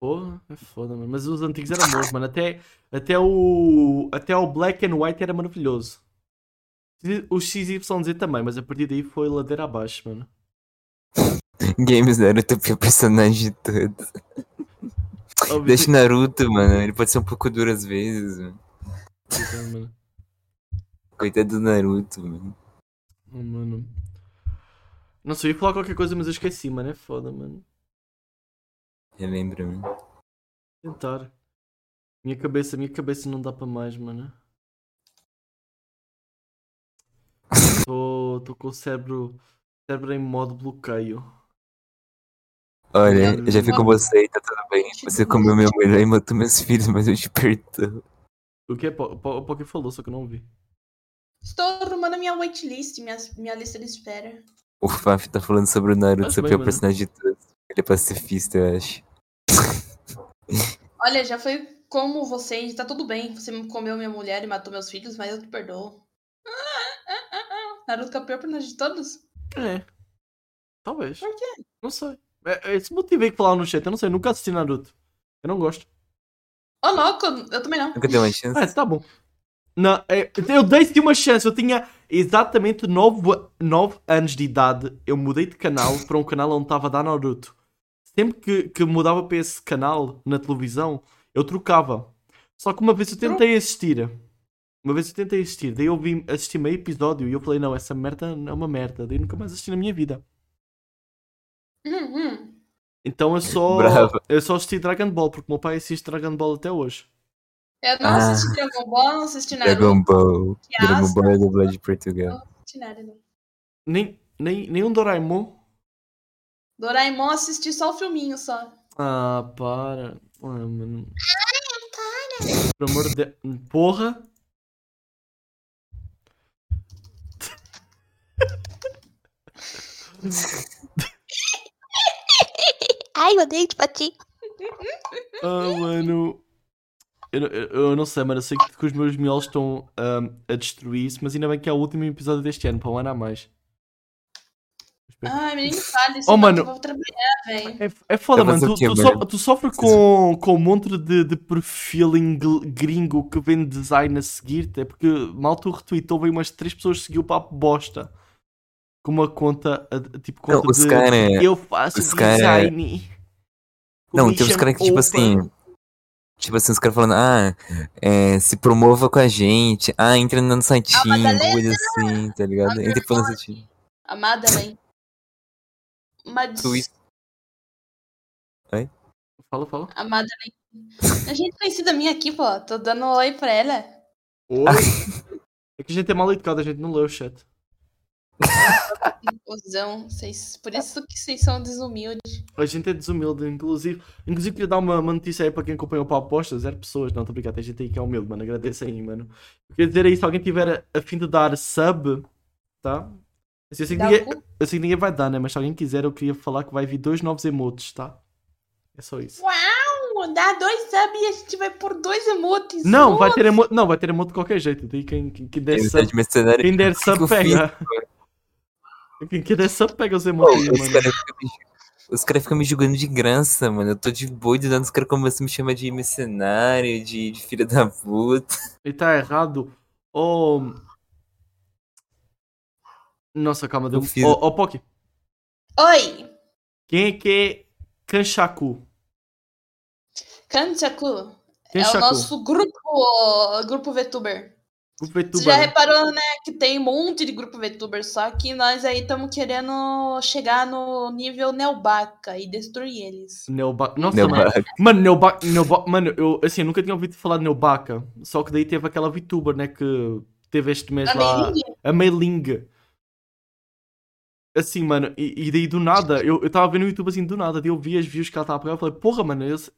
A: Porra, é foda, mano. Mas os antigos eram bons, mano. Até, até, o, até o Black and White era maravilhoso. O XYZ também, mas a partir daí foi ladeira abaixo, mano.
C: Games Naruto é o personagem de todos.
A: Óbvio
C: Deixa o Naruto, mano. Ele pode ser um pouco duro às vezes, mano.
A: que- mano.
C: Coitado do Naruto, mano.
A: Oh, mano. Não sei, eu ia falar qualquer coisa, mas eu esqueci, mano. É foda, mano.
C: Relembra, mano.
A: Tentar. Minha cabeça, minha cabeça não dá para mais, mano. Tô, tô com o cérebro, cérebro em modo bloqueio.
C: Olha, eu já fico com você e tá tudo bem. Você comeu minha mulher e matou meus filhos, mas eu te perdoo.
A: O que é? O Poké falou, só que eu não ouvi.
B: Estou arrumando minha waitlist, minha, minha lista de espera.
C: O Faf tá falando sobre o Naruto, sobre
A: bem,
C: o
A: mano.
C: personagem de todos. Ele é pacifista, eu acho.
B: Olha, já foi como você, tá tudo bem. Você me comeu minha mulher e matou meus filhos, mas eu te perdoo. Naruto é o pior personagem de todos?
A: É. Talvez.
B: Por quê?
A: Não sei. É, é esse motivo aí que falaram no chat. Eu não sei, nunca assisti Naruto. Eu não gosto.
B: Ô, louco, eu também não.
C: Nunca deu uma chance.
A: Ah, tá bom. Não, é, eu dei-te uma chance. Eu tinha exatamente 9, anos de idade. Eu mudei de canal para um canal onde estava a dar Naruto. Sempre que, que mudava para esse canal na televisão, eu trocava. Só que uma vez eu tentei assistir. Uma vez eu tentei assistir. Daí eu vi, assisti meio episódio e eu falei: Não, essa merda é uma merda. Daí nunca mais assisti na minha vida.
B: Hum, hum.
A: Então eu só, eu só assisti Dragon Ball, porque o meu pai assiste Dragon Ball até hoje.
B: Eu não
C: Ah.
B: assisti Dragon Ball, não assisti Naruto,
C: Dragon Ball.
B: que
C: Dragon Ball é dublagem de Portugal.
B: não assisti nada. não.
A: Nem, nem, nem um Doraemon.
B: Doraemon assisti só o filminho só.
A: Ah, para. Ah, mano. Pelo amor de Deus. Porra.
D: Ai, eu odeio de patinho.
A: Ah, mano. Eu, eu, eu não sei, mano. Eu sei que, que os meus miolos estão ahm, a destruir-se, mas ainda bem que é o último episódio deste ano, para um ano a mais.
B: Ai, menino fale,
A: Oh,
B: senão
A: mano.
B: eu vou trabalhar, velho.
A: É, é foda,
C: Vai
A: mano. Tu, tu, so- tu sofres com, com um monte de, de perfil gringo que vem design a seguir-te. É porque mal tu retweetou, veio umas três pessoas seguiu para a bosta. Com uma conta, tipo,
C: Não,
A: conta
C: os
A: de
C: cara-
A: eu faço
C: os cara-
A: design.
C: Não, tem uns
A: Commission
C: caras que, tipo assim. Tipo assim, os caras falando, ah, é, se promova com a gente. Ah, entra no sitinho,
B: Madalena!
C: coisa assim, tá ligado? Entra pelo sitinho.
B: A Madeleine. Mas...
C: Twist.
A: Fala, fala.
B: A Madeleine. A gente conhecida minha aqui, pô. Tô dando um oi pra ela.
A: Oi. é que a gente é mal educado, a gente não lê o chat.
B: Cusão. Vocês... Por isso que vocês são desumildes.
A: A gente é desumilde, inclusive. Inclusive, queria dar uma, uma notícia aí para quem acompanhou para apostas. Zero pessoas, não, tô brincando. Tem gente aí que é humilde, mano. Agradeço aí, mano. Eu queria dizer aí, se alguém tiver a, a fim de dar sub, tá? Assim, eu, sei que ninguém, eu sei que ninguém vai dar, né? Mas se alguém quiser, eu queria falar que vai vir dois novos emotes, tá? É só isso.
B: Uau! Dá dois subs e a gente vai por dois emotes.
A: Não, vai ter emote, não, vai ter emote de qualquer jeito. Daí quem, quem, quem der
C: tá
A: sub,
C: mercenário.
A: quem der sub pega. Quem quem der sub pega os emotes, mano.
C: caras ficam me, os cara ficam me julgando de graça, mano. Eu tô de boi de dando, os caras começam a me chamar de mercenário, de, de filha da puta.
A: E tá errado. Oh. Nossa, calma, deu. Ô, oh, Poki,
B: Oi!
A: quem é que é Kanchaku?
B: Kanchaku. É o nosso grupo, grupo VTuber.
A: Grupo
B: Você
A: VTuber,
B: já
A: né?
B: reparou, né, que tem um monte de grupo VTuber, só que nós aí estamos querendo chegar no nível Neobaca e destruir eles.
A: Neoba... Nossa,
C: Meu
A: mano.
C: baca.
A: Mano, Neobaca. Neoba... Mano, eu assim, eu nunca tinha ouvido falar de Neobaca. Só que daí teve aquela VTuber, né? Que teve este mês
B: A
A: lá.
B: Meiling,
A: A Meiling. Assim, mano, e, e daí do nada, eu, eu tava vendo no YouTube assim, do nada, daí eu vi as views que ela tava a pegar, eu falei, porra, mano, esse...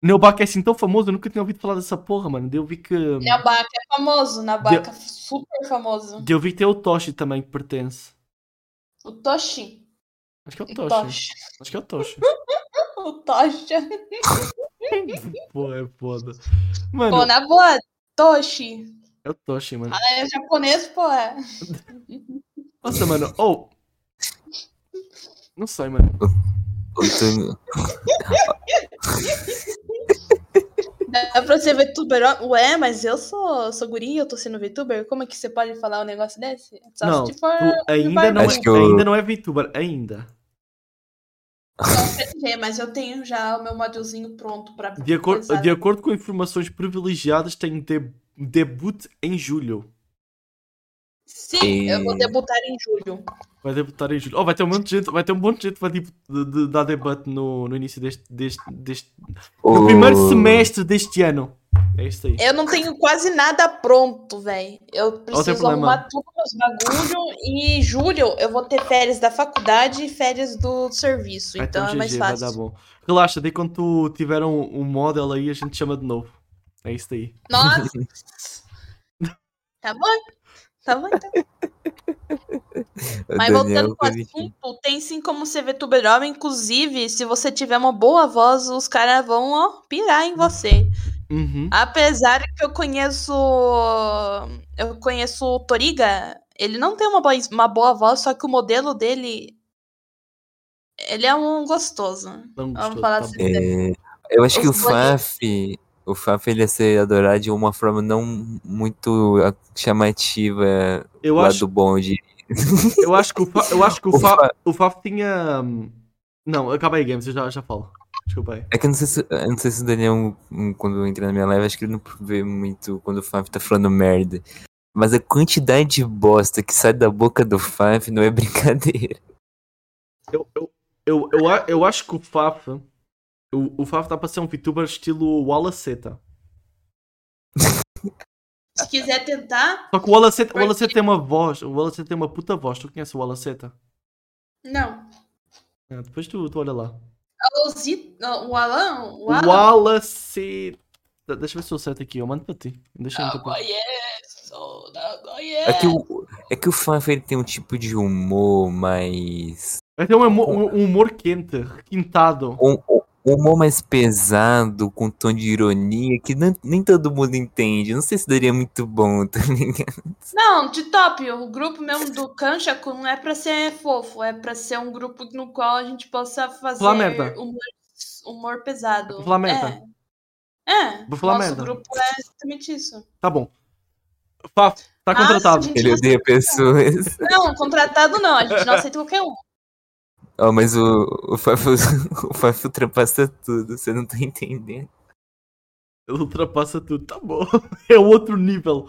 A: Neobaca é assim tão famoso, eu nunca tinha ouvido falar dessa porra, mano. Daí eu vi que.
B: Neobaca é famoso, Nabaca super famoso.
A: Daí eu vi que tem o Toshi também que pertence.
B: O Toshi.
A: Acho que é o Toshi.
B: Toshi.
A: Acho que é o Toshi.
B: O Tocha.
A: Pô, é foda. Mano,
B: Pô, na boa, Toshi.
A: É o Toshi, mano.
B: Ah, é japonês, pô. É.
A: Nossa, mano. Oh. Não sei, mano.
C: Outro-
B: Dá pra ser VTuber? Ué, mas eu sou, sou guria, eu tô sendo VTuber? Como é que você pode falar um negócio desse? Só
A: Não,
B: se for
A: ainda não, é,
C: eu-
A: ainda não é VTuber, ainda.
B: Não, mas eu tenho já o meu modelzinho pronto pra
A: De, acor de acordo com informações privilegiadas, tem de debut em julho.
B: Sim, eu vou
C: E-
B: debutar em julho.
A: Vai debutar em julho. Oh, vai ter um monte de gente, vai ter um monte de gente vai tipo, de- de- dar debut no, no início deste, deste, deste no primeiro semestre deste ano. É isso aí.
B: Eu não tenho quase nada pronto, velho. Eu preciso arrumar tudo meus bagulho e em julho eu vou ter férias da faculdade e férias do serviço.
A: Ah,
B: Então é mais
A: GG, vai dar
B: fácil.
A: bom. Relaxa, daí quando tu tiver um, um model aí, a gente chama de novo. É isso aí.
B: Nossa! tá bom? Tá bom, então. Mas voltando pro assunto, tem sim como ser VTuber. Inclusive, se você tiver uma boa voz, os caras vão ó, pirar em você.
A: Uhum.
B: Apesar que eu conheço. Eu conheço o Toriga. Ele não tem uma boa, uma boa voz, só que o modelo dele. Ele é um gostoso.
A: Não
B: Vamos
A: gostou,
B: falar
A: tá
B: assim.
C: É, eu acho que o
B: Os.
C: Faf, o Faf ele ser adorado de uma forma não muito chamativa,
A: Eu
C: lado
A: acho,
C: bom de.
A: eu acho que o Fa, eu acho que o
C: O
A: Fa, o Faf tinha. hum, Não, acaba aí, Games, eu já, já falo. Desculpa aí.
C: É que eu não sei se, eu não sei se o Daniel, quando entra na minha live, acho que ele não vê muito quando o Faf tá falando merda. Mas a quantidade de bosta que sai da boca do Faf não é brincadeira.
A: Eu, eu, eu, eu, eu acho que o Faf. O, o Faf tá pra ser um VTuber estilo Wallaceta.
B: Se quiser tentar,
A: Só que o Wallaceta, o Wallaceta tem uma voz. O Wallaceta tem uma puta voz. Tu conheces o Wallaceta?
B: não.
A: É, depois tu, tu olha lá.
B: O, Alan? O Alan?
A: Wallaceta. Deixa eu ver se eu certo aqui. Eu mando pra ti. Deixa eu ti.
B: conheço, não
C: É que o, é que o Faf ele tem um tipo de humor mais.
A: Vai ter um humor, um- um humor quente, requintado.
C: Um, um- um humor mais pesado, com tom de ironia, que não- nem todo mundo entende. Não sei se daria muito bom também.
B: Não, de top, o grupo mesmo do Kanchaku não é pra ser fofo, é pra ser um grupo no qual a gente possa fazer humor, humor pesado.
A: Vou falar merda.
B: É, é
A: Vou falar
B: nosso
A: merda.
B: grupo é exatamente isso.
A: Tá bom. Faf, tá
B: Nossa,
A: contratado.
B: gente.
C: Ele odeia pessoas.
B: Não, contratado não, a gente não aceita qualquer um.
C: Ó, mas o, o Faf o Faf ultrapassa tudo, você não tá entendendo.
A: Ele ultrapassa tudo. Tá bom. É outro nível.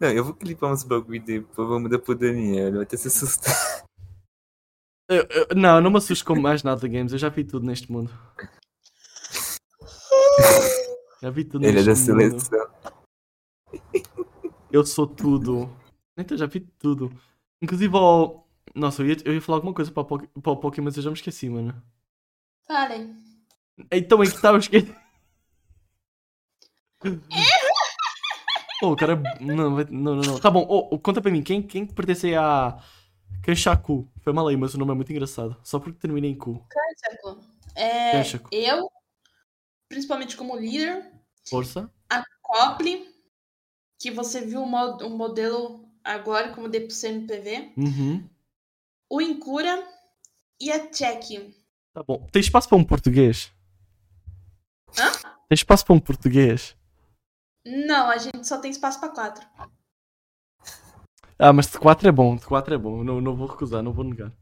C: Não, eu vou clipar uns bagulho depois, vou mudar pro Daniel, ele vai ter se assustado.
A: Eu- eu- não, não me assusto com mais nada, games. Eu já vi tudo neste mundo. Já vi tudo
C: Ele é
A: neste
C: da
A: mundo.
C: seleção.
A: Eu sou tudo. Então já vi tudo. Inclusive, ao... Nossa, eu ia, eu ia falar alguma coisa para o, para o Pokémon, mas eu já me esqueci, mano.
B: Falem.
A: Então, em que estava esquecido? oh, o cara. Não, não, não, não. Tá bom, oh, conta para mim, quem, quem que pertence a. Kanchaku? Foi mal aí, mas o nome é muito engraçado. Só porque termina em Ku.
B: Kanchaku. É,
A: Kanchaku.
B: eu, principalmente como líder,
A: Força.
B: Cople, que você viu o mo- o modelo agora, como dei pro CNPV,
A: Uhum.
B: O Incura e a Check.
A: Tá bom. Tem espaço para um português?
B: Hã?
A: Tem espaço para um português?
B: Não, a gente só tem espaço pra quatro.
A: Ah, mas de 4 é bom, de 4 é bom. Não, não vou recusar, não vou negar.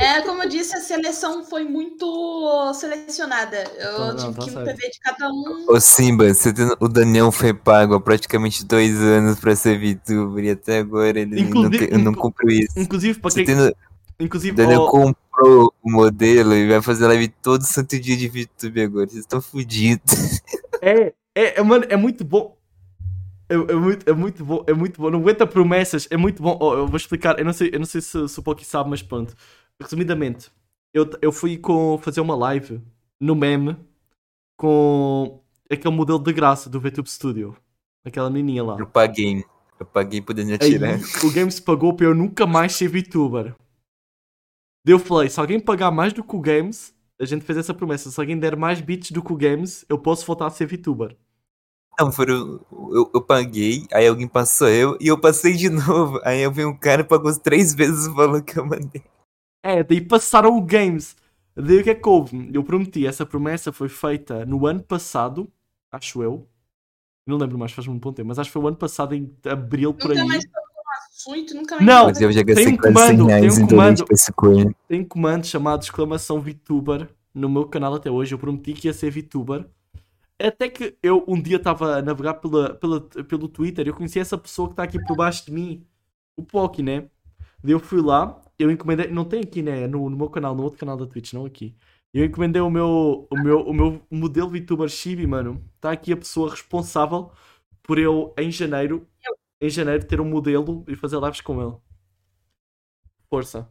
B: É, como eu disse, a seleção foi muito selecionada. Eu
A: Tá, não,
B: tive
A: tá
B: que ir no
A: certo.
B: PV de cada um.
C: Ô Simba, você tem- o Daniel foi pago há praticamente dois anos pra ser VTuber e até agora ele
A: Inclusive-
C: não, não cumpriu isso.
A: Inclusive, para
C: Você
A: quem.
C: tem, o
A: Inclusive,
C: Daniel
A: ó,
C: comprou o modelo e vai fazer live todo santo dia de VTuber agora. Vocês estão fodidos.
A: É, é, é, mano, é muito bom. É, é muito, é muito bom, é muito bom. Não aguenta promessas, é muito bom. Oh, eu vou explicar, eu não sei, eu não sei se, se o Poki sabe, mas pronto. Resumidamente, eu, eu fui com, fazer uma live no meme com aquele modelo de graça do VTube Studio. Aquela menininha lá.
C: Eu paguei. Eu paguei Daniel
A: Aí
C: tirar.
A: o Games pagou para eu nunca mais ser VTuber. Deu falei, se alguém pagar mais do que o Games, a gente fez essa promessa. Se alguém der mais bits do que o Games, eu posso voltar a ser VTuber.
C: Não, foram. Eu, eu paguei, aí alguém passou eu, e eu passei de novo. Aí eu vi um cara e pagou três vezes o valor que eu mandei.
A: É, daí passaram o Games. Daí o que é que houve? Eu prometi, essa promessa foi feita no ano passado, acho eu. Não lembro mais, faz um bom tempo, mas acho que foi o ano passado, em abril, por
B: Nunca
A: aí. Não,
C: Mas eu já
A: tem um comando,
C: 100 reais
A: tem um comando. Tem um comando chamado exclamação VTuber no meu canal até hoje. Eu prometi que ia ser VTuber. Até que eu um dia estava a navegar pela, pela, pelo Twitter e eu conheci essa pessoa que está aqui por baixo de mim, o Poki, né? Daí eu fui lá, eu encomendei, não tem aqui, né? No, no meu canal, no outro canal da Twitch, não aqui. Eu encomendei o meu, o meu, o meu modelo VTuber Chibi, mano. Está aqui a pessoa responsável por eu, em janeiro, em janeiro, ter um modelo e fazer lives com ele. Força.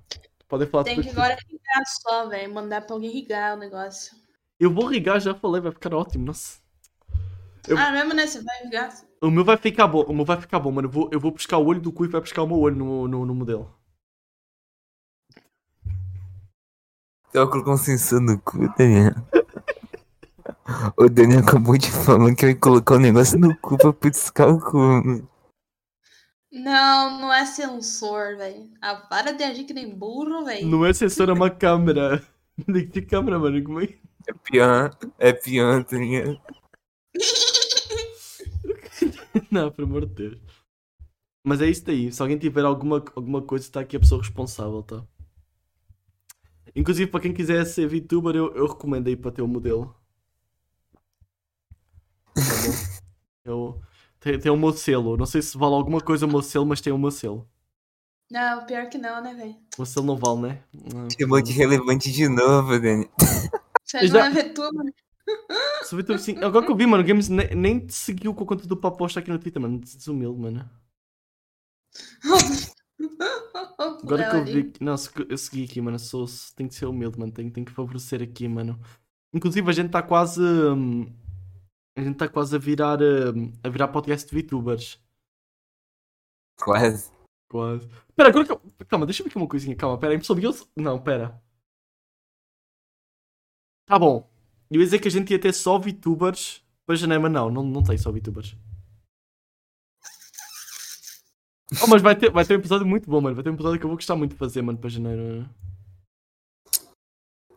A: Podem falar
B: Tem que agora rigar só, velho. Mandar pra alguém rigar o negócio.
A: Eu vou rigar, já falei, vai ficar ótimo, nossa. Eu-
B: Ah, mesmo, né? Você vai rigar?
A: O meu vai ficar bom, o meu vai ficar bom, mano. Eu vou, eu vou buscar o olho do cu e vai buscar o meu olho no, no, no modelo.
C: Eu colocou um sensor no cu, Daniel. O Daniel acabou de falar que eu ia colocar um negócio no cu pra piscar o cu. mano.
B: Não, não é sensor, velho. Ah, para de agir que nem burro, velho.
A: Não é sensor, é uma câmera. Tem que ter câmera, mano. Como é que...
C: É pior, é pior, tá ligado?
A: Não, pelo amor de Deus. Mas é isso daí. Se alguém tiver alguma, alguma coisa, está aqui a pessoa responsável, tá? Inclusive, para quem quiser ser VTuber, eu, eu recomendo aí para ter o modelo. Tá bom? Eu, tem, tem o meu selo. Não sei se vale alguma coisa o meu selo, mas tem o meu selo.
B: Não, pior que não, né, velho?
A: O selo não vale, né? Ah,
C: Chamou de relevante de novo, Daniel.
B: Você
A: Já-
B: não é VTuber.
A: O Vitor sim. Agora que eu vi, mano, o Games ne- nem te seguiu com a conta do Paposta aqui no Twitter, mano. Desumilde, mano. Agora que eu vi. Não, se- eu segui aqui, mano. Sou, tem que ser humilde, mano. Tem, tem que favorecer aqui, mano. Inclusive, a gente está quase. hum, a gente está quase a virar. hum, a virar podcast de VTubers.
C: Quase.
A: Quase. Pera, agora que eu. Calma, deixa eu ver aqui uma coisinha. Calma, pera. Impressão eu- Não, pera. Tá bom. Eu ia dizer que a gente ia ter só VTubers para janeiro, mas não, não, não tem só VTubers. Oh, mas vai ter, vai ter um episódio muito bom, mano. Vai ter um episódio que eu vou gostar muito de fazer, mano, para janeiro. mano.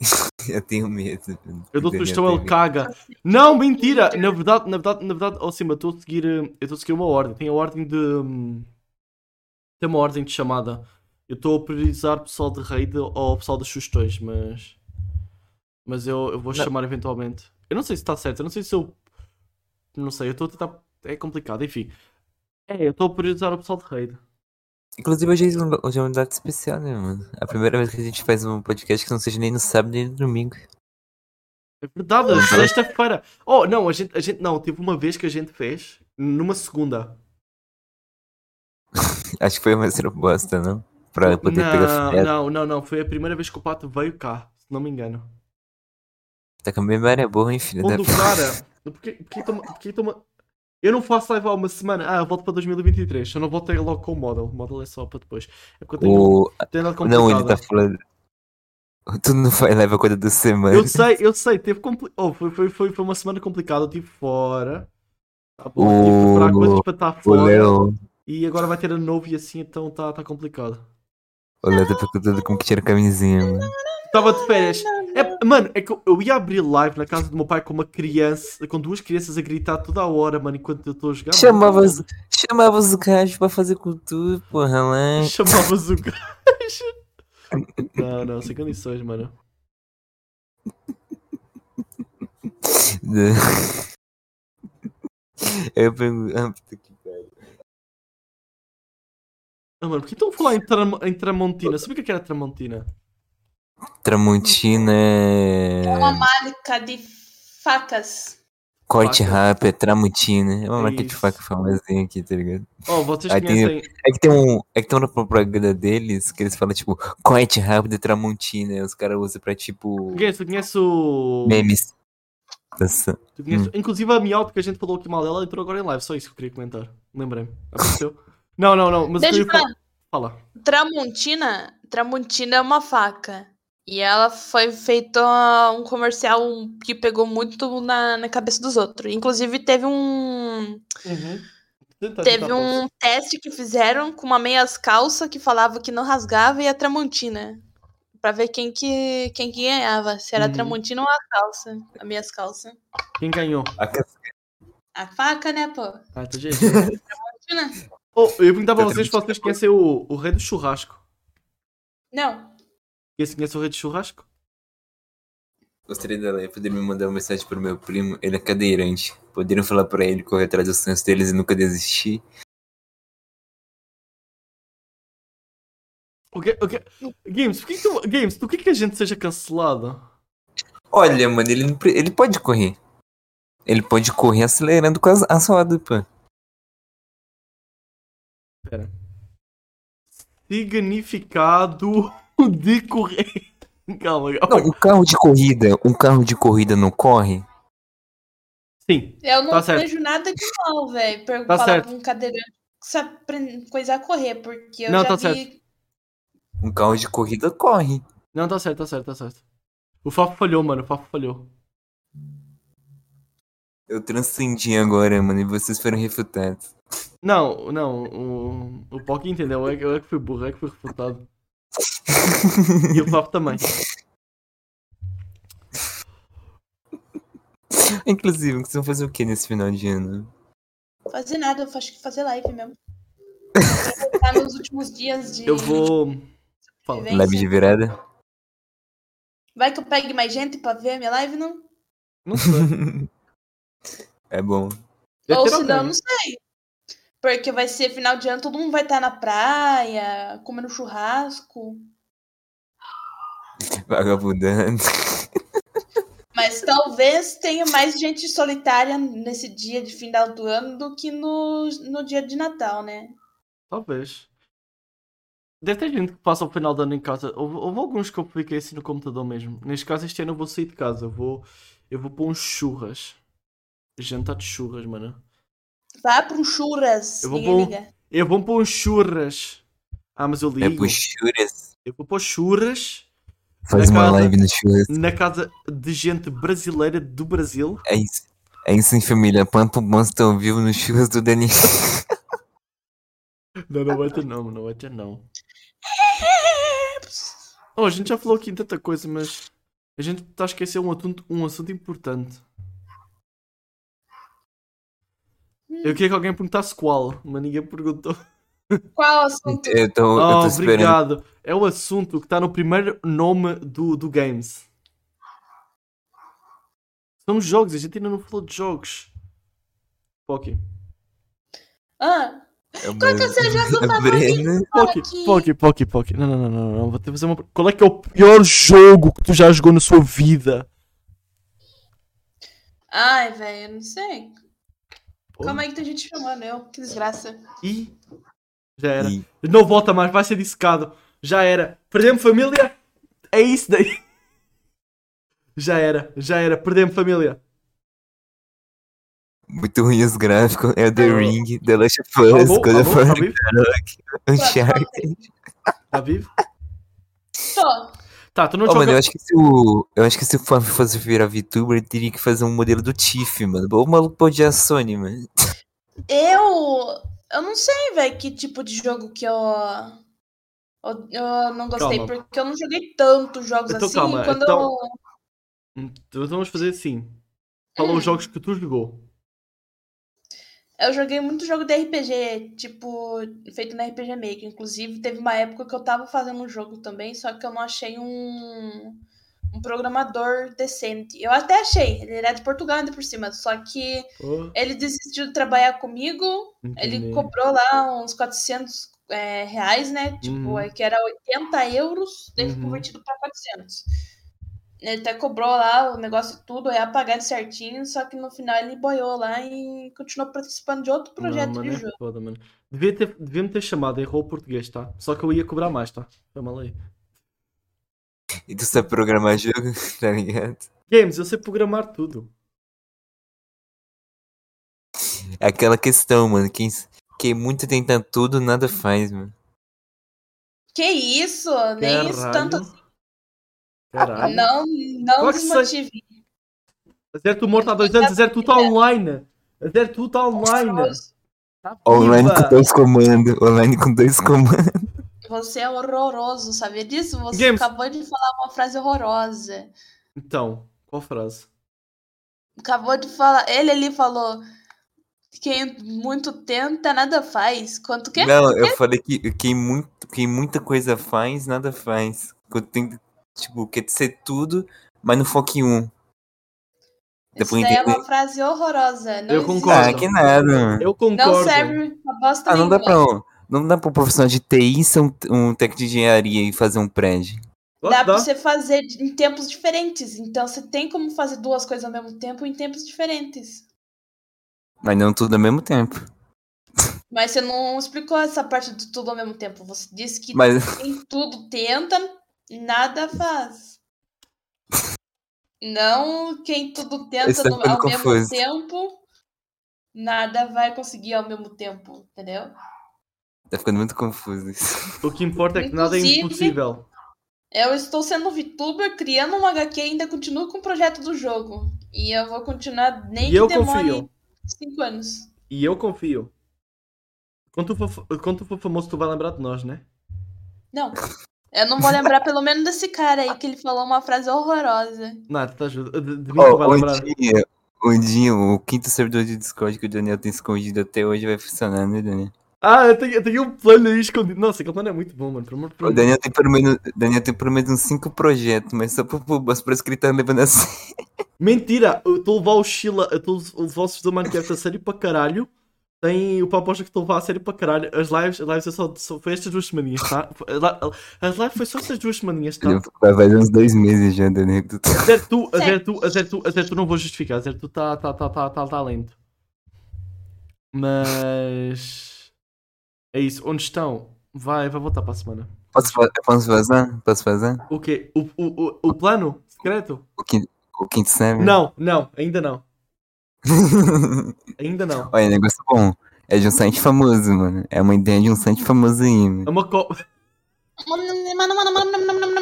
C: Eu tenho medo.
A: Eu dou sugestão, ele caga. Não, mentira! Na verdade, na verdade, na verdade, oh, sim, mas eu estou a seguir. eh, Eu estou a seguir uma ordem. Tem a ordem de. hum, Tem uma ordem de chamada. Eu estou a priorizar o pessoal de raid ou o pessoal das sugestões, mas. Mas eu, eu vou
C: Não.
A: chamar eventualmente. Eu não sei se está certo, eu não sei se eu. Não sei, eu estou a tentar. É complicado, enfim. É, eu estou a priorizar o pessoal de raid.
C: Inclusive, hoje é um- hoje é uma data especial, né, mano? A primeira vez que a gente faz um podcast que não seja nem no sábado nem no domingo.
A: É verdade, sexta-feira. Oh, não, a gente, a gente. Não, teve uma vez que a gente fez numa segunda.
C: Acho que foi uma bosta, não? Pra poder pegar
A: Não,
C: férias.
A: não, não, não. Foi a primeira vez que o pato veio cá, se não me engano.
C: Tá com a memória boa, hein, filho da
A: Onde o cara. Porquê, porquê, toma, porquê toma... Eu não faço live há uma semana. Ah, eu volto para 2023. Eu não voltei logo com o model. O model é só para depois. É porque eu tenho,
C: O...
A: tenho nada
C: Não, ele
A: complicado.
C: tá falando. Tu não vai levar coisa da semana.
A: Eu sei, eu sei. Teve compli... oh, foi, foi, foi, foi uma semana complicada. Eu estive fora. Tá bom, tive que preparar
C: O-
A: coisas para estar
C: O
A: fora.
C: Léo.
A: E agora vai ter ano novo e assim, então tá, tá complicado.
C: O Léo tá perguntando como que tira a camisinha, mano.
A: Estava de férias. É, mano, é que eu- eu ia abrir live na casa do meu pai com uma criança, com duas crianças a gritar toda a hora, mano, enquanto eu estou a jogar.
C: Chamavas, chamavas o gajo pra fazer cultura, porra, lá.
A: Chamavas o gajo. Não, não, sem condições, mano.
C: Eu pergunto. Ah, puta que pariu.
A: Ah, mano, por que estão a falar em, Tram- em Tramontina? Sabia o que é que era Tramontina?
C: Tramontina é.
B: É uma marca de facas.
C: Corte
A: Faca.
C: rápido, é Tramontina. É uma
A: É
C: marca de
A: isso.
C: faca famosinha aqui, tá ligado?
A: Oh, vocês
C: Aí tem-
A: conhecem.
C: É que tem um. É que tem uma propaganda deles que eles falam, tipo, corte rápido, Tramontina. Os caras usam pra, tipo.
A: Tu conhece o.
C: Memes.
A: Conhece-
C: Hum.
A: Inclusive a Miau, porque a gente falou aqui mal dela, entrou agora em live. Só isso que eu queria comentar. Lembrei-me. Apareceu. não, não, não. Mas
B: Deixa
A: queria
B: eu falar.
A: falar. Fala.
B: Tramontina, Tramontina é uma faca. E ela foi feito um comercial que pegou muito na, na cabeça dos outros. Inclusive, teve um,
A: Uhum.
B: Teve um teste que fizeram com uma meias calça que falava que não rasgava e a Tramontina. Pra ver quem que, quem que ganhava. Se era a
A: Uhum.
B: Tramontina ou a calça. A meias calça.
A: Quem ganhou?
C: A
B: A faca, né, pô?
A: Ah, tá jeito.
B: Tramontina?
A: oh, eu ia perguntar pra vocês se vocês conhecem o, o rei do churrasco.
B: Não.
A: Quem conhece o rei do churrasco?
C: Gostaria dela poder me mandar uma mensagem pro meu primo. Ele é cadeirante. Poderiam falar pra ele correr atrás dos sonhos deles e nunca desistir.
A: O que, o que... Games, por que, que tu... Games, tu quer que a gente seja cancelado?
C: Olha, mano, ele, não ele pode correr. Ele pode correr acelerando com as, as rodas, pô.
A: Pera. Significado de correr. Calma, calma.
C: Não, um carro de corrida, um carro de corrida não corre?
A: Sim,
B: Eu não
A: Tá certo.
B: vejo nada de mal, velho.
A: Tá
B: falar
A: certo.
B: pra um cadeirante que sabe pre- coisar correr, porque eu
A: Não,
B: já
A: tá
B: vi.
C: Um carro de corrida corre.
A: não, tá certo, tá certo, tá certo. O Fafo falhou, mano, o Fafo falhou.
C: Eu transcendi agora, mano, e vocês foram refutados.
A: Não, não, o, o Pock entendeu, eu é que- eu é que fui burro, eu é que fui refutado. E o Fafo também.
C: Inclusive, vocês vão fazer o que nesse final de ano?
B: Fazer nada, eu acho que fazer live mesmo. Eu vou estar nos últimos dias de.
A: Eu vou. Fala.
C: Live de virada?
B: Vai que eu pegue mais gente pra ver a minha live, não?
A: Não sei.
C: É bom.
B: Ou se não, não sei. Porque vai ser final de ano, todo mundo vai estar na praia, comendo churrasco.
C: Vagabundando.
B: Mas talvez tenha mais gente solitária nesse dia de final do ano do que no, no dia de Natal, né?
A: Talvez. Deve ter gente que passa o final do ano em casa. Houve, houve alguns que eu fiquei assim no computador mesmo. Neste caso, este ano eu vou sair de casa. Eu vou, eu vou pôr uns churras. Jantar de churras, mano.
B: Vá para um churras.
A: Eu vou bom.
B: liga.
A: Eu vou pôr uns churras. Ah, mas eu
C: É
A: ligo.
C: pro churras.
A: Eu vou pôr churras
C: Faz uma
A: casa-
C: live no churras.
A: na casa de gente brasileira do Brasil.
C: É isso. É isso, hein, família. Põe pro monstro ao vivo no churras do Dani.
A: Não, não vai ter não, não vai ter não. Oh, a gente já falou aqui em tanta coisa, mas a gente está a esquecer um assunto, um assunto importante. Eu queria que alguém perguntasse qual, mas ninguém perguntou.
B: Qual assunto?
C: Eu tô, eu
A: Oh,
C: tô esperando.
A: obrigado. É o assunto que está no primeiro nome do, do Games. São os jogos, a gente ainda não falou de jogos. Ok.
B: Ah,
C: É
B: qual que é o seu jogo favorito?
C: Breno.
B: Fala
A: Poki. Poki, Poki, Poki. Não, não, não, não, não. Vou ter que fazer uma. Qual é que é o pior jogo que tu já jogou na sua vida?
B: Ai, velho, eu não sei. Calma aí que tem gente chamando eu. Que desgraça.
A: E. Já era.
C: E-
A: Não volta mais, vai ser dissecado. Já era. Perdemos família? É isso daí. Já era, já era. Perdemos família.
C: Muito ruim os gráficos. É o The? Ring, The Last of Us, God of
A: tá
C: War,
A: vivo?
C: Uncharted.
A: Tá vivo?
B: Tô.
A: Tá, tu não
C: Oh, mano, eu acho que se o. Eu acho que se o Fábio fosse virar VTuber, ele teria que fazer um modelo do Tiff, mano. O maluco pode ir a Sony, mano.
B: Eu. Eu não sei, velho, que tipo de jogo que eu. Eu, eu não gostei,
A: Calma.
B: porque eu não joguei tantos jogos
A: Então,
B: assim.
A: calma,
B: quando
A: então-
B: eu.
A: Então vamos fazer assim. Fala
B: Hum.
A: os jogos que tu jogou.
B: Eu joguei muito jogo de RPG, tipo, feito na RPG Maker. Inclusive, teve uma época que eu tava fazendo um jogo também, só que eu não achei um, um programador decente. Eu até achei, ele era de Portugal ainda por cima, só que
A: Oh,
B: ele desistiu de trabalhar comigo, ele
A: entendi.
B: cobrou lá uns 400 é, reais, né? Tipo,
A: Uhum.
B: que era 80 euros, foi
A: Uhum.
B: convertido pra 400. Ele até cobrou lá o negócio tudo, ia pagar certinho, só que no final ele boiou lá e continuou participando de outro projeto
A: não,
B: de
A: é
B: jogo.
A: foda, mano. Devia, ter, devia me ter chamado, errou o português, tá? Só que eu ia cobrar mais, tá? Foi mal aí.
C: E tu sabe programar jogo, tá ligado?
A: Games, eu sei programar tudo.
C: É aquela questão, mano. Quem, quem muito tenta tudo, nada faz, mano.
B: Que isso? Nem isso tanto assim.
A: Caralho.
B: Não, não
A: Claro
B: desmotive.
A: A Zero tu morto há dois anos, a Zero tu tá online. Zero, tu tá online. Tá
C: Online com dois comandos. Online com dois comandos.
B: Você é horroroso, sabia disso? Você
A: Games.
B: acabou de falar uma frase horrorosa.
A: Então, qual frase?
B: Acabou de falar. Ele ali falou. Quem muito tenta, nada faz. Quanto que?
C: Não, eu falei que quem, muito, quem muita coisa faz, nada faz. Quando tem, tipo, quer ser tudo, mas não foca em um. Dá
B: Isso daí é uma frase horrorosa. Não
A: Eu concordo.
C: Ah, que nada.
A: Eu
B: Não
A: concordo.
B: serve pra bosta
C: Ah, não dá pra, não dá pra um profissional de TI ser um, um técnico de engenharia e fazer um prédio.
B: Dá
A: que
B: pra você fazer em tempos diferentes. Então você tem como fazer duas coisas ao mesmo tempo em tempos diferentes.
C: Mas não tudo ao mesmo tempo.
B: Mas você não explicou essa parte de tudo ao mesmo tempo. Você disse que
C: Mas
B: quem tudo tenta, nada faz. Não quem tudo tenta
C: tá
B: no- ao mesmo
C: confuso.
B: tempo, nada vai conseguir ao mesmo tempo, entendeu?
C: tá ficando muito confuso isso.
A: O que importa é que nada é
B: Inclusive-
A: impossível.
B: Eu estou sendo VTuber, criando um HQ e ainda continuo com o projeto do jogo. E eu vou continuar nem
A: E
B: que
A: eu
B: demore
A: confio.
B: 5 anos.
A: E eu confio. Quando tu, for, quando tu for famoso, tu vai lembrar de nós, né?
B: Não. Eu não vou lembrar pelo menos desse cara aí que ele falou uma frase horrorosa.
A: Nada, te ajuda. Tu vai
C: um
A: lembrar.
C: dia, um dia, o quinto servidor de Discord que o Daniel tem escondido até hoje vai funcionar, né, Daniel?
A: Ah, eu tenho, eu tenho um plano aí escondido. Nossa, aquele plano é muito bom, mano. Pelo amor de
C: O
A: Deus.
C: Daniel tem pelo menos, Daniel tem pelo menos uns cinco projetos, mas só que ele tá levando assim.
A: Mentira! Eu estou a levar o Sheila, eu estou a levar os do Minecraft a sério para caralho. Tem o proposta que estou a levar a sério para caralho. As lives, as lives é só, só foi estas duas semaninhas, tá? As lives foi só estas duas semaninhas, tá?
C: Vai fazer uns dois meses já, Daniel. que tu
A: A zero tu, a zero tu, a zero tu, a zero tu não vou justificar. A zero tu tá, tá, tá, tá, tá, tá lento. Mas. É isso. Onde estão? Vai, vai voltar para a semana.
C: Posso, fa- posso fazer? Posso fazer?
A: O quê? O, o, o, o plano secreto?
C: O quinto, o quinto?
A: Não, não, ainda não. Ainda não.
C: Olha, negócio bom. É de um site famoso, mano. É uma ideia de um site famoso aí, mano.
A: É uma co...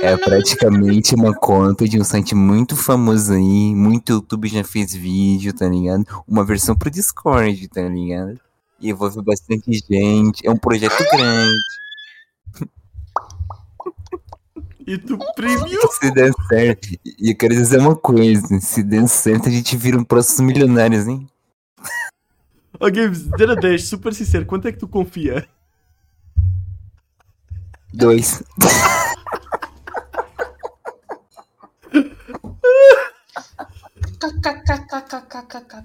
C: É praticamente uma conta de um site muito famoso aí. Muito YouTube já fez vídeo, tá ligado? Uma versão pro Discord, tá ligado? E envolve bastante gente. É um projeto grande.
A: YouTube Premium.
C: Se der certo. E eu quero dizer uma coisa. Se der certo, a gente vira um próximo milionários, hein?
A: Ó, Games, 0 a 10, super sincero, quanto é que tu confia?
C: Dois.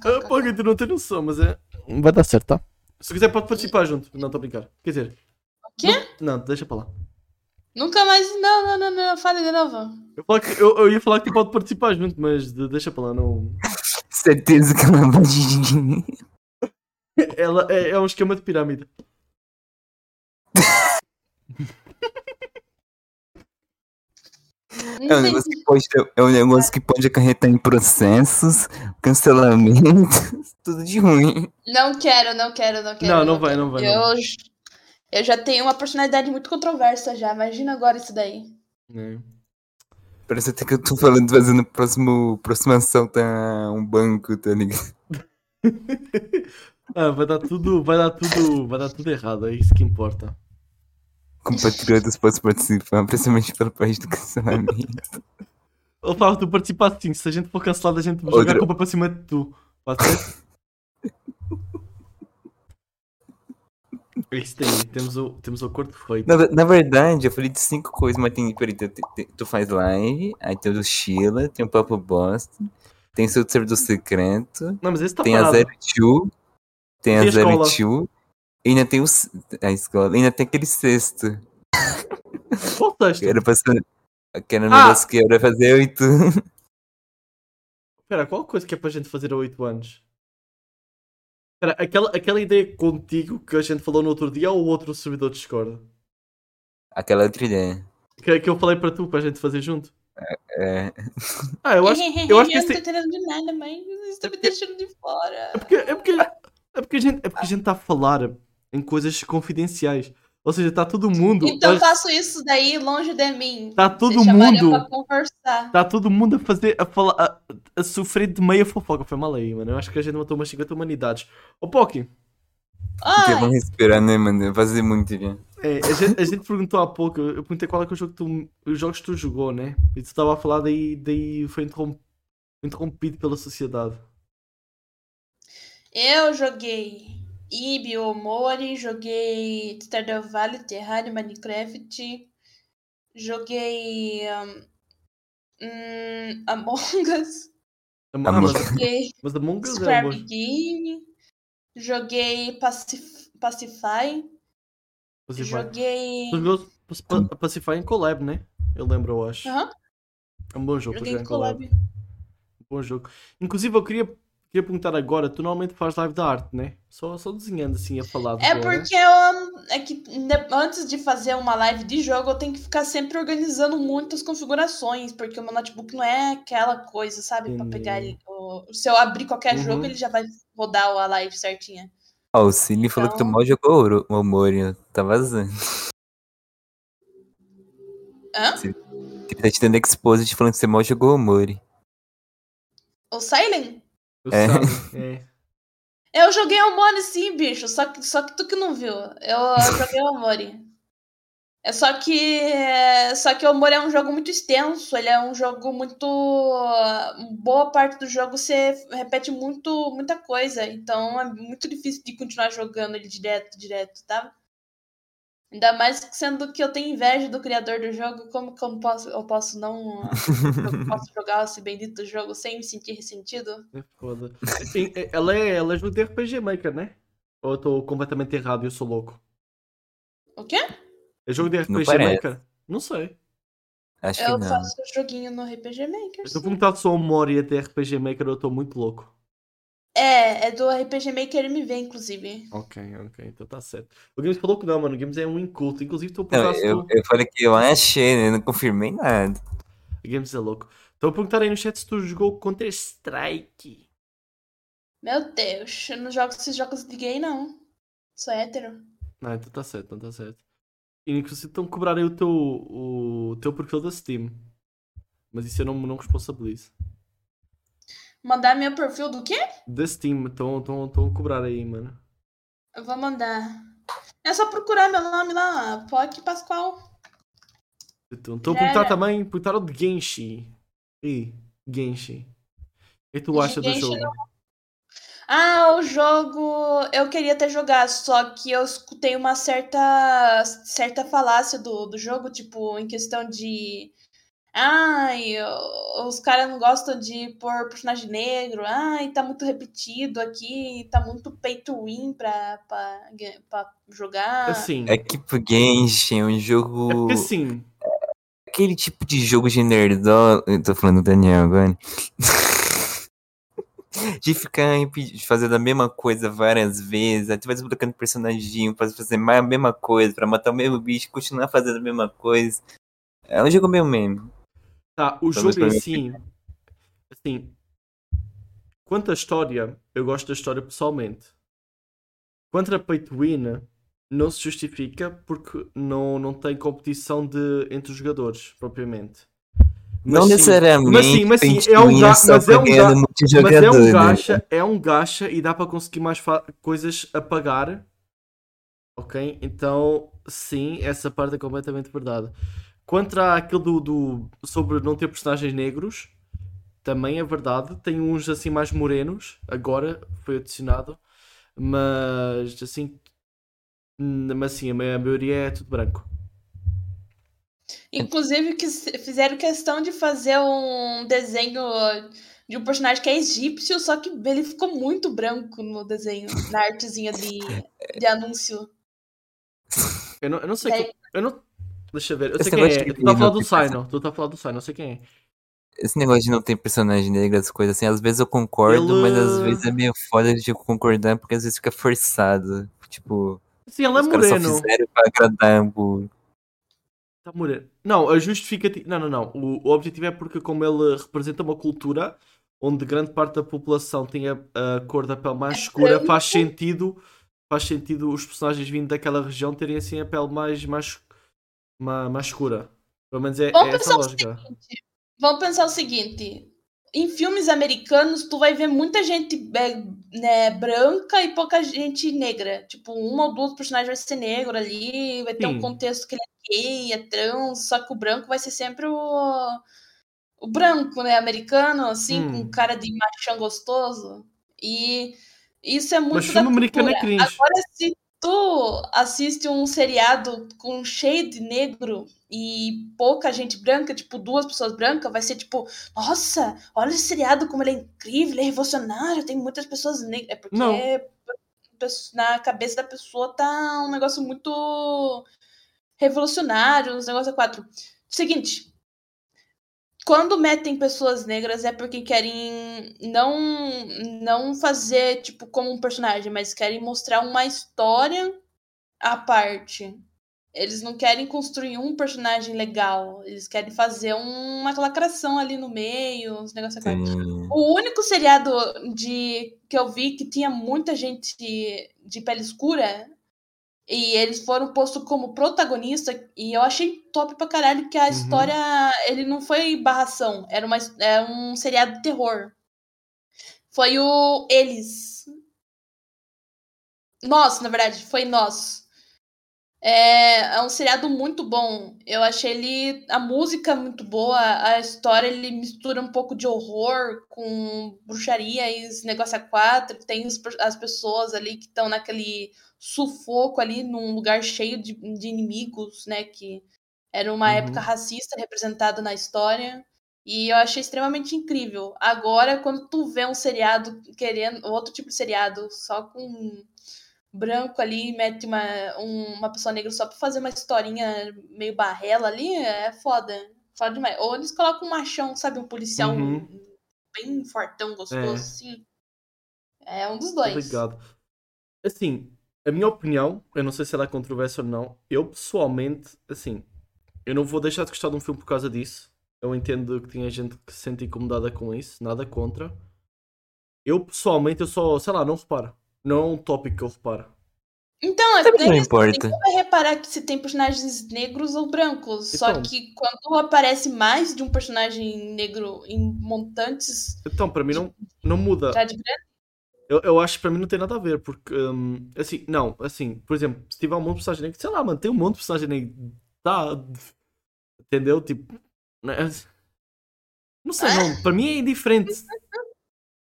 A: Ah, pô, tu não tem noção, mas é. Vai dar certo, tá? Se quiser, pode participar junto. Não, estou a brincar. Quer dizer.
B: O quê?
A: Não, deixa para lá.
B: Nunca mais. Não, não, não, não. Fale de novo.
A: Eu, que- eu- eu ia falar que pode participar junto, mas de- deixa para lá, não.
C: Certeza que ela vai de dinheiro.
A: Ela é, é um esquema de pirâmide.
C: É um,
B: Não
C: negócio que pode, é um negócio que pode acarretar em processos, cancelamentos, tudo de ruim.
B: Não quero, não quero, não quero.
A: Não, não vai,
B: quero.
A: não vai,
B: Eu,
A: não.
B: Eu já tenho uma personalidade muito controversa já. Imagina agora isso daí.
A: É.
C: Parece até que eu tô falando, fazendo próximo, próximo assalto a um banco, tá ligado?
A: ah, vai dar tudo. Vai dar tudo. Vai dar tudo errado, é isso que importa.
C: Compatriotas podem participar, principalmente pela parte do cancelamento.
A: Eu falo que tu participaste sim, se a gente for cancelado, a gente vai jogar a culpa para cima de tu. Pode ser? É isso tem, temos o, temos o acordo feito.
C: Na, na verdade, eu falei de cinco coisas, mas tem, peraí, tu, tu- faz live, aí tem o do Sheila, tem o Papo Bosta, tem o seu servidor secreto,
A: Não, mas esse tá
C: tem a
A: parado.
C: Zero Two, tem a
A: Tem a
C: Zero
A: escola.
C: Two, e ainda tem o, a escola, e ainda tem aquele sexto,
A: Qual texto?
C: que era pra ser, que era um
A: Ah!
C: negócio que era fazer oito.
A: Espera, qual coisa que é para a gente fazer a 8 anos? Espera, aquela, aquela ideia contigo que a gente falou no outro dia ou o outro servidor de Discord?
C: Aquela outra ideia.
A: Que, que eu falei para tu, para a gente fazer junto?
C: É,
A: Ah, eu acho, eu acho que
B: eu não tô entendendo de nada, mãe. Você está me deixando de fora.
A: É porque, é porque, é porque a gente é porque a gente está a falar em coisas confidenciais. Ou seja, tá todo mundo.
B: Então eu faço isso daí longe de mim.
A: Tá todo
B: Você
A: mundo.
B: pra conversar.
A: Tá todo mundo a fazer. a falar. a, a sofrer de meia fofoca. Foi mal aí, mano. Eu acho que a gente matou umas 50 humanidades. Ô Poki,
B: Ai,
C: vão respirar, né, mano? Fazer muito já.
A: é, a, gente, a gente perguntou há pouco. Eu perguntei qual é que é o jogo que tu. Os jogos que tu jogou, né? E tu estava a falar, daí, daí foi interrom- interrompido pela sociedade.
B: eu joguei Ibi Omori, joguei Stardew Valley, Terraria, Minecraft, joguei um, hum, Among Us,
C: Among-
A: mas,
B: joguei
A: mas Among Us é
B: Square Game, joguei Pacif Pacify,
A: Pacify.
B: joguei.
A: Tu jogou Pac- Pa- Pacify em collab, né? Eu lembro, eu acho.
B: Aham,
A: É um bom jogo para
B: joguei
A: jogar
B: em
A: em collab.
B: collab.
A: Bom jogo. Inclusive, eu queria, queria perguntar agora: tu normalmente faz live da arte, né? Só, só desenhando assim a falar.
B: É
A: boa, né?
B: porque eu, é que antes de fazer uma live de jogo, eu tenho que ficar sempre organizando muitas configurações, porque o meu notebook não é aquela coisa, sabe? Pra pegar ele. o- se eu abrir qualquer
A: Uhum.
B: jogo, ele já vai rodar a live certinha.
C: Ó, o Cine falou que tu
B: Então-
C: mal jogou ouro- o Mori, ó. Tá vazando.
B: Hã?
C: Ele tá te dando exposit falando que você mal jogou o Mori.
B: O Silent?
A: Eu
C: É.
A: é.
B: Eu joguei o Mori sim, bicho. Só que, só que tu que não viu. Eu joguei o Mori. É só que. Só que o Mori é um jogo muito extenso. Ele é um jogo muito. Boa parte do jogo você repete muito, muita coisa. Então é muito difícil de continuar jogando ele direto, direto, tá? Ainda mais sendo que eu tenho inveja do criador do jogo, como que eu não posso, eu posso não. eu posso jogar esse bendito jogo sem me sentir ressentido?
A: É foda. Sim, é- ela é, ela é jogo de RPG Maker, né? Ou eu estou completamente errado e eu sou louco?
B: O quê?
A: É jogo de
C: Não
A: RPG
C: parece.
A: Maker? Não sei.
C: Acho
B: Eu
C: que não.
B: faço joguinho no RPG Maker.
A: Eu
B: sim.
A: perguntando se Mori é de RPG Maker eu estou muito louco.
B: É, é do RPG Maker MV, inclusive.
A: Ok, ok, então tá certo. O Games falou que não, mano. O Games é um inculto. Inclusive, perguntar se
C: eu,
A: tu...
C: eu falei que eu achei, né? Não confirmei nada.
A: O Games é louco. A perguntar aí no chat se tu jogou Counter-Strike.
B: Meu Deus, eu não jogo esses jogos de gay, não. Sou hétero.
A: Não, então tá certo, então tá certo. E inclusive estão a cobrar aí o teu, o teu perfil da Steam. Mas isso eu não, não responsabilizo.
B: Mandar meu perfil do quê?
A: Da Steam, estão a cobrar aí, mano.
B: Eu vou mandar. É só procurar meu nome lá, POC Pascoal.
A: Então, Estou a perguntar também, perguntaram de Genshi. E Genshi. O que tu acha do
B: Genshi
A: jogo?
B: Ah, o jogo eu queria ter jogado, só que eu escutei uma certa certa falácia do, do jogo, tipo, em questão de. Ai, os caras não gostam de pôr personagem negro. Ai, tá muito repetido aqui, tá muito pay to win pra, pra, pra jogar.
A: Assim,
C: É que pro Genshin é um
A: é
C: jogo.
A: porque assim,
C: Aquele tipo de jogo de nerdola. Eu tô falando do Daniel agora. de ficar fazendo a mesma coisa várias vezes, aí tu vai desbloqueando personagem pra fazer mais a mesma coisa, pra matar o mesmo bicho, continuar fazendo a mesma coisa. É um jogo meio meme.
A: Tá, o jogo em si, assim, quanto à história, eu gosto da história pessoalmente. Quanto a Pay to Win, não se justifica porque não, não tem competição de, entre os jogadores, propriamente.
C: não
A: sim,
C: necessariamente.
A: mas sim, mas sim, é um ga- mas é um ga- Mas é um
C: né?
A: gacha, é um gacha e dá para conseguir mais coisas a pagar. Ok? Então, sim, essa parte é completamente verdade. Quanto àquilo do, do- sobre não ter personagens negros, também é verdade. Tem uns assim mais morenos, agora foi adicionado, mas assim, mas sim, a ma- a maioria é tudo branco.
B: Inclusive, que fizeram questão de fazer um desenho de um personagem que é egípcio, só que ele ficou muito branco no desenho, na artezinha de, de anúncio.
A: Eu não, eu não sei.
B: Daí-
A: co- Eu não. Deixa eu ver. Eu
C: Esse
A: sei quem
C: negócio
A: é. Tu tá a falar
C: não
A: do. Sino. Tu tá a falar do Sino, eu sei quem é.
C: Esse negócio de não ter personagem negro, as coisas assim, às vezes eu concordo, mas às
A: Ele-
C: vezes é meio foda de concordar, porque às vezes fica forçado. Tipo,
A: Sim, ela é
C: só
A: moreno.
C: fizeram pra agradar.
A: Tá moreno. Não, a justificativa. Não, não, não. O, o objetivo é porque, como ele representa uma cultura onde grande parte da população tem a, a cor da pele mais
B: É
A: escura, faz sentido faz sentido os personagens vindo daquela região terem assim a pele mais, mais, mais, mais escura. Pelo menos é,
B: Vamos
A: é essa
B: pensar
A: a
B: o
A: lógica.
B: seguinte. Vamos pensar o seguinte. Em filmes americanos, tu vai ver muita gente é, né, branca e pouca gente negra. Tipo, uma ou duas personagens vai ser negro ali, vai ter
A: Sim.
B: um contexto que ele é gay, é trans, só que o branco vai ser sempre o, o branco, né, americano, assim,
A: Hum.
B: com cara de machão gostoso. E isso é muito
A: Mas
B: da
A: filme americano é cringe.
B: Agora, se tu assiste um seriado com cheio de negro e pouca gente branca, tipo duas pessoas brancas, vai ser tipo, nossa, olha esse seriado como ele é incrível, ele é revolucionário, tem muitas pessoas negras. É porque
A: Não.
B: na cabeça da pessoa tá um negócio muito revolucionário, uns negócios a quatro. Seguinte, quando metem pessoas negras é porque querem não não fazer tipo como um personagem, mas querem mostrar uma história à parte. Eles não querem construir um personagem legal, eles querem fazer uma lacração ali no meio, uns negócios a quatro.
C: Sim.
B: O único seriado de que eu vi que tinha muita gente de, de pele escura e eles foram postos como protagonista e eu achei top pra caralho que a
A: Uhum.
B: história ele não foi barração, era uma é um seriado de terror. Foi o Eles. Nós, na verdade, foi Nós. É, é um seriado muito bom. Eu achei ele. A música é muito boa, a história ele mistura um pouco de horror com bruxaria e esse negócio a quatro. Tem as pessoas ali que estão naquele sufoco ali, num lugar cheio de, de inimigos, né? Que era uma
A: Uhum.
B: época racista representada na história. E eu achei extremamente incrível. Agora, quando tu vê um seriado querendo. Outro tipo de seriado, só com branco ali mete uma, um- uma pessoa negra só pra fazer uma historinha meio barrela ali, é foda. Foda demais. Ou eles colocam um machão, sabe? Um policial
A: Uhum.
B: bem fortão, gostoso,
A: É.
B: assim. É um dos dois.
A: ligado. Assim, a minha opinião, eu não sei se ela é controversa ou não. Eu pessoalmente, assim, eu não vou deixar de gostar de um filme por causa disso. Eu entendo que tinha gente que se sente incomodada com isso, nada contra. Eu pessoalmente, eu só, sei lá, não reparo. Não é um tópico que eu reparo.
B: Então, é
C: Também não importa.
B: Ninguém vai reparar que se tem personagens negros ou brancos. Só
A: Então.
B: que quando aparece mais de um personagem negro em montantes
A: Então, para mim não, não muda.
B: já de grande,
A: Eu, eu acho que para mim não tem nada a ver, porque, hum, assim, não, assim, por exemplo, se tiver um monte de personagem negro, sei lá, mano, tem um monte de personagem negro, tá, entendeu? Tipo, não é- não sei, não, para mim é indiferente.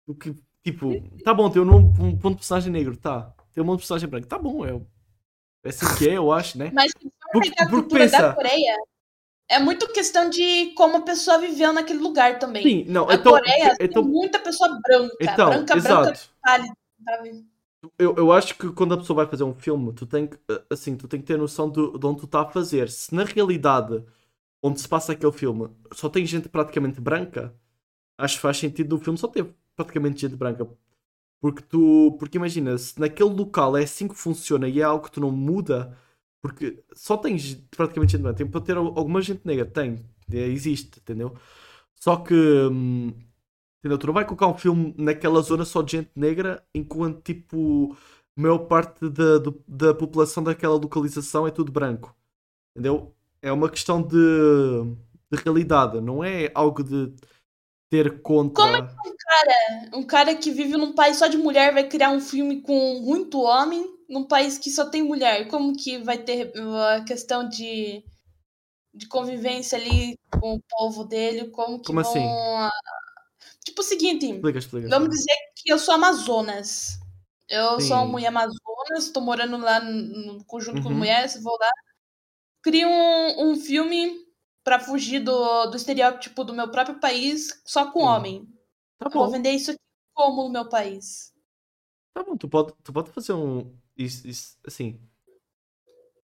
A: O que, tipo, tá bom, tem um, um ponto de personagem negro, tá, tem um monte de personagem branco, tá bom, é, é assim que é, eu acho, né?
B: Mas
A: Porque-
B: pegar a
A: porque
B: cultura
A: pensa-
B: da Coreia, é muito questão de como a pessoa viveu naquele lugar também.
A: Sim, não,
B: a
A: então,
B: Coreia
A: então,
B: tem muita pessoa branca.
A: então,
B: branca,
A: exato.
B: branca, sabe?
A: Eu, eu acho que quando a pessoa vai fazer um filme, tu tem que, eh, assim, tu tem que ter noção de, de onde tu está a fazer. Se na realidade, onde se passa aquele filme, só tem gente praticamente branca, acho que faz sentido no filme só ter praticamente gente branca. Porque tu, porque imagina, se naquele local é assim que funciona e é algo que tu não muda, porque só tens praticamente gente branca, tem para ter al- alguma gente negra, tem, é, existe, entendeu? Só que, hum, entendeu? Tu não vai colocar um filme naquela zona só de gente negra, enquanto tipo a maior parte da, do- da população daquela localização é tudo branco, entendeu? É uma questão de, de realidade, não é algo de ter contra.
B: Como Um cara que vive num país só de mulher vai criar um filme com muito homem num país que só tem mulher. Como que vai ter uh, a questão de, de convivência ali com o povo dele? Como que
A: Como
B: vão...
A: assim?
B: Tipo o seguinte,
A: Explica, explica.
B: vamos dizer que eu sou Amazonas. Eu
A: Sim.
B: sou uma mulher Amazonas, tô morando lá no conjunto com
A: Uhum.
B: mulheres, vou lá. Crio um, um filme pra fugir do, do estereótipo do meu próprio país, só com
A: Sim.
B: homem.
A: Tá
B: Eu Vou
A: bom,
B: vender isso aqui como no meu país.
A: tá bom, tu pode, tu pode fazer um. Isso, isso, assim.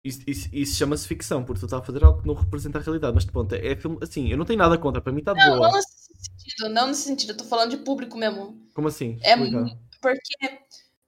A: Isso, isso, isso chama-se ficção, porque tu estás a fazer algo que não representa a realidade. Mas pronto, é filme. Assim, eu não tenho nada contra, para mim está de
B: Não,
A: boa.
B: não nesse sentido, não nesse sentido. Eu tô falando de público mesmo.
A: Como assim?
B: É
A: Explica.
B: Porque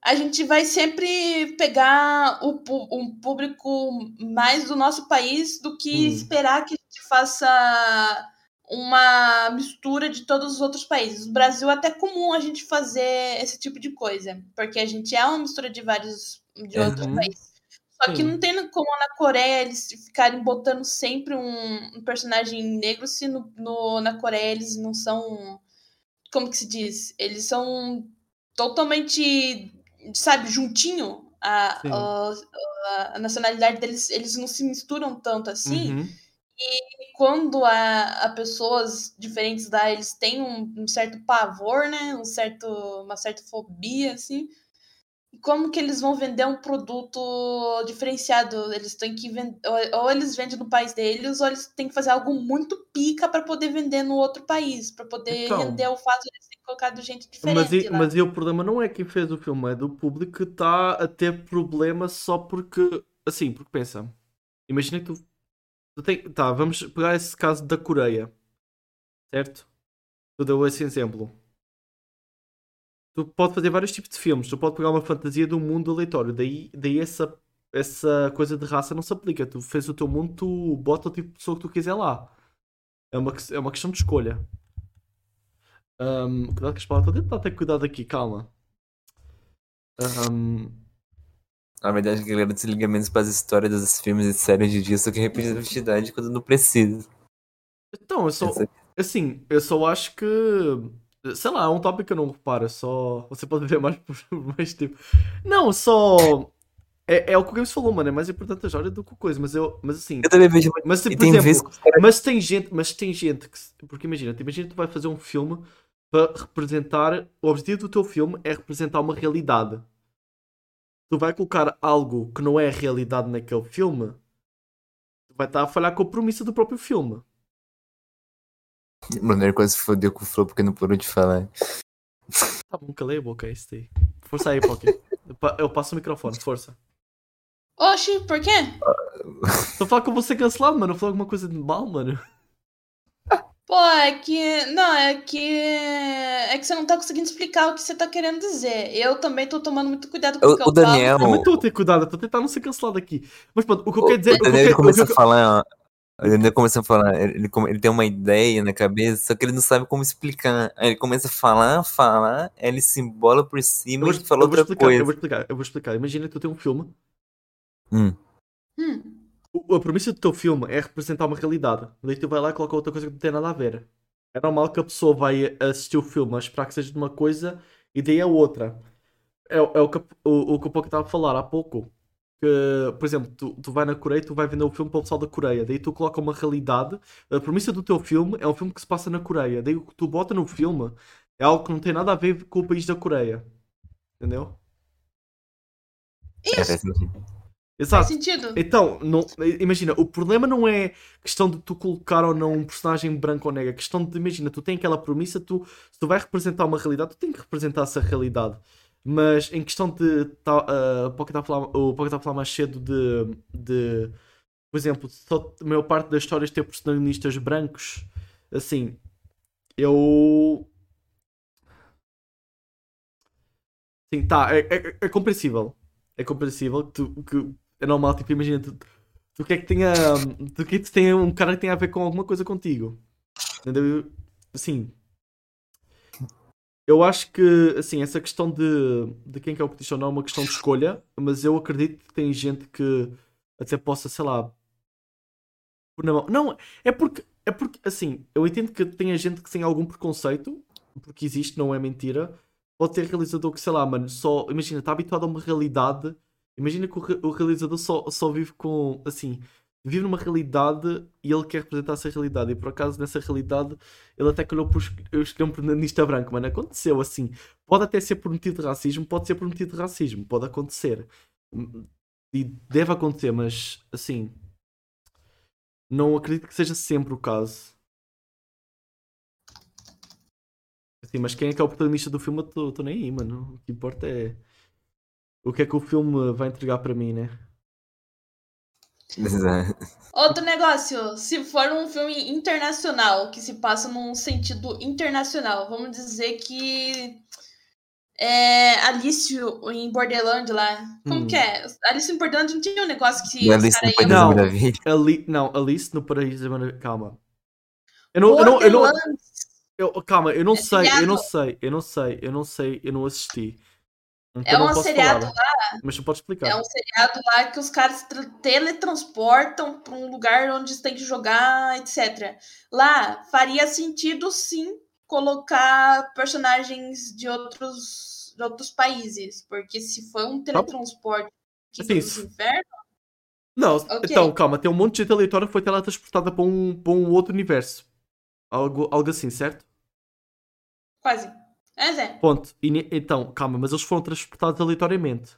B: a gente vai sempre pegar o, um público mais do nosso país do que
A: Hum.
B: esperar que a gente faça uma mistura de todos os outros países. No Brasil é até comum a gente fazer esse tipo de coisa, porque a gente é uma mistura de vários de outros
A: Uhum.
B: países. Só que não tem como na Coreia eles ficarem botando sempre um, um personagem negro se no, no- na Coreia eles não são. Como que se diz? Eles são totalmente, sabe, juntinho. A, a, a- a nacionalidade deles, eles não se misturam tanto assim.
A: Uhum.
B: E quando a, a pessoas diferentes lá, eles têm um, um certo pavor, né? Um certo, uma certa fobia, assim. Como que eles vão vender um produto diferenciado? Eles têm que vender. Ou, eles vendem no país deles, ou eles têm que fazer algo muito pica para poder vender no outro país, para poder
A: Então.
B: render o fato de eles terem colocado gente diferente
A: Mas, e, mas e o problema não é quem fez o filme, é do público que está a ter problema só porque. Assim, porque pensa. Imagina que tu. tu tem, tá, vamos pegar esse caso da Coreia. Certo? Tu deu esse exemplo. Tu pode fazer vários tipos de filmes. Tu pode pegar uma fantasia de um mundo aleatório. Daí, daí essa, essa coisa de raça não se aplica. Tu fez o teu mundo, tu bota o tipo de pessoa que tu quiser lá. É uma, é uma questão de escolha. Ahm, cuidado com as palavras. Estou a tentar ter cuidado aqui, calma. Ahm,
C: Na verdade, a galera desliga menos para as histórias dos filmes e séries de dia, só que repetitividade quando não precisa.
A: então, eu só. Assim, eu só acho que. Sei lá, é um tópico que eu não reparo. é Só. Você pode ver mais por mais tempo. Não, só. É, é o que o Games falou, mano. É mais importante a história do que coisa. Mas eu. Mas assim.
C: Eu também vejo.
A: Mas por
C: tem
A: exemplo,
C: que.
A: Mas tem gente, mas tem gente que. Porque imagina, imagina que tu vai fazer um filme para representar. O objetivo do teu filme é representar uma realidade. Tu vai colocar algo que não é a realidade naquele filme, tu vai estar a falhar com a premissa do próprio filme.
C: O Brunner quase se fodeu com o Flow porque não parou de falar.
A: Tá bom, calei a boca, é isso aí. Força aí, Poké. Eu pa- Eu passo o microfone, força.
B: Oxi, por quê?
A: Tô falando que eu vou ser cancelado, mano. Eu falei alguma coisa de mal, mano.
B: Pô, é que. Não, é que. É que você não tá conseguindo explicar o que você tá querendo dizer. Eu também tô tomando muito cuidado com
C: O-
B: o que eu
C: o Daniel-
A: Eu
C: Não.
A: também estou a ter cuidado, a tentar não ser cancelado aqui. Mas pronto, o que eu
C: O
A: quero dizer. O que eu
C: Daniel
A: o
C: começa
A: que eu-
C: a falar. O Daniel começa a falar. Ele, ele come- ele tem uma ideia na cabeça, só que ele não sabe como explicar. Aí ele começa a falar, falar, aí ele se embola por
A: Eu
C: cima
A: vou,
C: e fala
A: eu vou
C: outra
A: explicar,
C: coisa.
A: eu vou explicar, eu vou explicar. Imagina que tu tem um filme.
C: Hum.
B: Hum.
A: O- A premissa do teu filme é representar uma realidade. Daí tu vai lá e coloca outra coisa que não tem nada a ver. É normal que a pessoa vai assistir o filme a esperar que seja de uma coisa e daí é outra. É, o- é o que o, o que o pouco estava a falar há pouco. Que, por exemplo, tu, tu vai na Coreia e tu vai vender o filme para o pessoal da Coreia. Daí tu coloca uma realidade. A premissa do teu filme é um filme que se passa na Coreia. Daí o que tu bota no filme é algo que não tem nada a ver com o país da Coreia. Entendeu?
C: É, faz sentido.
B: Faz
A: Exato.
B: sentido?
A: Então, não, imagina, o problema não é questão de tu colocar ou não um personagem branco ou negro. É questão de, imagina, tu tem aquela premissa, tu, se tu vai representar uma realidade, tu tem que representar essa realidade. Mas em questão de. Tá, uh, o Pocket tá a falar- o Pocket está a falar mais cedo de. de por exemplo, só a maior parte das histórias ter protagonistas brancos. Assim, eu. Sim, tá, é, é, é compreensível. É compreensível que, tu, que é normal, tipo, imagina, tu, tu quer que tenha. Tu quer que tenha um cara que tenha a ver com alguma coisa contigo. Entendeu? Assim. Eu acho que, assim, essa questão de, de quem que é o petista ou não é uma questão de escolha, mas eu acredito que tem gente que até possa, sei lá. pôr na mão. Não, é porque, é porque, assim, eu entendo que tenha gente que tem algum preconceito, porque existe, não é mentira. Pode ter realizador que, sei lá, mano, só. Imagina, está habituado a uma realidade. Imagina que o, o realizador só, só vive com. Assim, vive numa realidade e ele quer representar essa realidade. E por acaso, nessa realidade, ele até calhou por escolher um protagonista branco, mano. Aconteceu assim. Pode até ser por motivo de racismo, pode ser por motivo de racismo, pode acontecer. E deve acontecer, mas assim. Não acredito que seja sempre o caso. Assim, mas quem é que é o protagonista do filme, eu estou nem aí, mano. O que importa é o que é que o filme vai entregar para mim, né?
C: Exato.
B: Outro negócio, se for um filme internacional, que se passa num sentido internacional, vamos dizer que é Alice em Borderland lá. Como
A: Hum.
B: que é? Alice em Borderland não tinha um negócio que os
C: Alice no País. Maravilhas.
A: Ali, não, Alice no Paraíso da Maravilha. Calma. Eu não, eu não, eu não, eu- calma, eu não
B: É
A: sei, eu não sei, eu não sei, eu não sei, eu não assisti. Então
B: É um seriado
A: falar. Mas tu podes explicar.
B: é um seriado lá que os caras tra- teletransportam para um lugar onde tem que jogar, etc. Lá faria sentido sim colocar personagens de outros, de outros países, porque se for um teletransporte aqui
A: Assim,
B: dos
A: se-
B: infernos,
A: Não,
B: Ok.
A: então, calma, tem um monte de gente aleatória que foi teletransportada para um, para um outro universo. Algo, algo assim, certo?
B: quase. É, Zé.
A: Ponto. E então, calma, mas eles foram transportados aleatoriamente.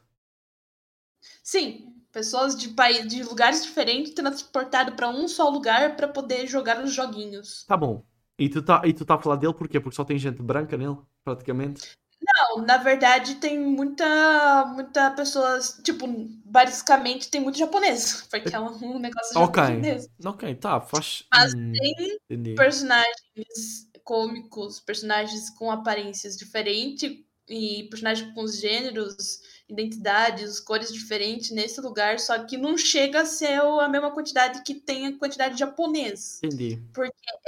B: Sim, pessoas de, de lugares diferentes transportadas para um só lugar para poder jogar os joguinhos.
A: Tá bom. E tu tá, e tu tá a falar dele porquê? Porque só tem gente branca nele, praticamente.
B: Não, na verdade tem muita, muita pessoas, tipo, basicamente tem muito japonês, porque é um negócio
A: Ok.
B: japonês.
A: Ok, tá, faz.
B: Mas
A: hum,
B: tem
A: entendi.
B: personagens cômicos, personagens com aparências diferentes e personagens com gêneros, identidades, cores diferentes nesse lugar, só que não chega a ser a mesma quantidade que tem a quantidade de japonês.
A: Entendi.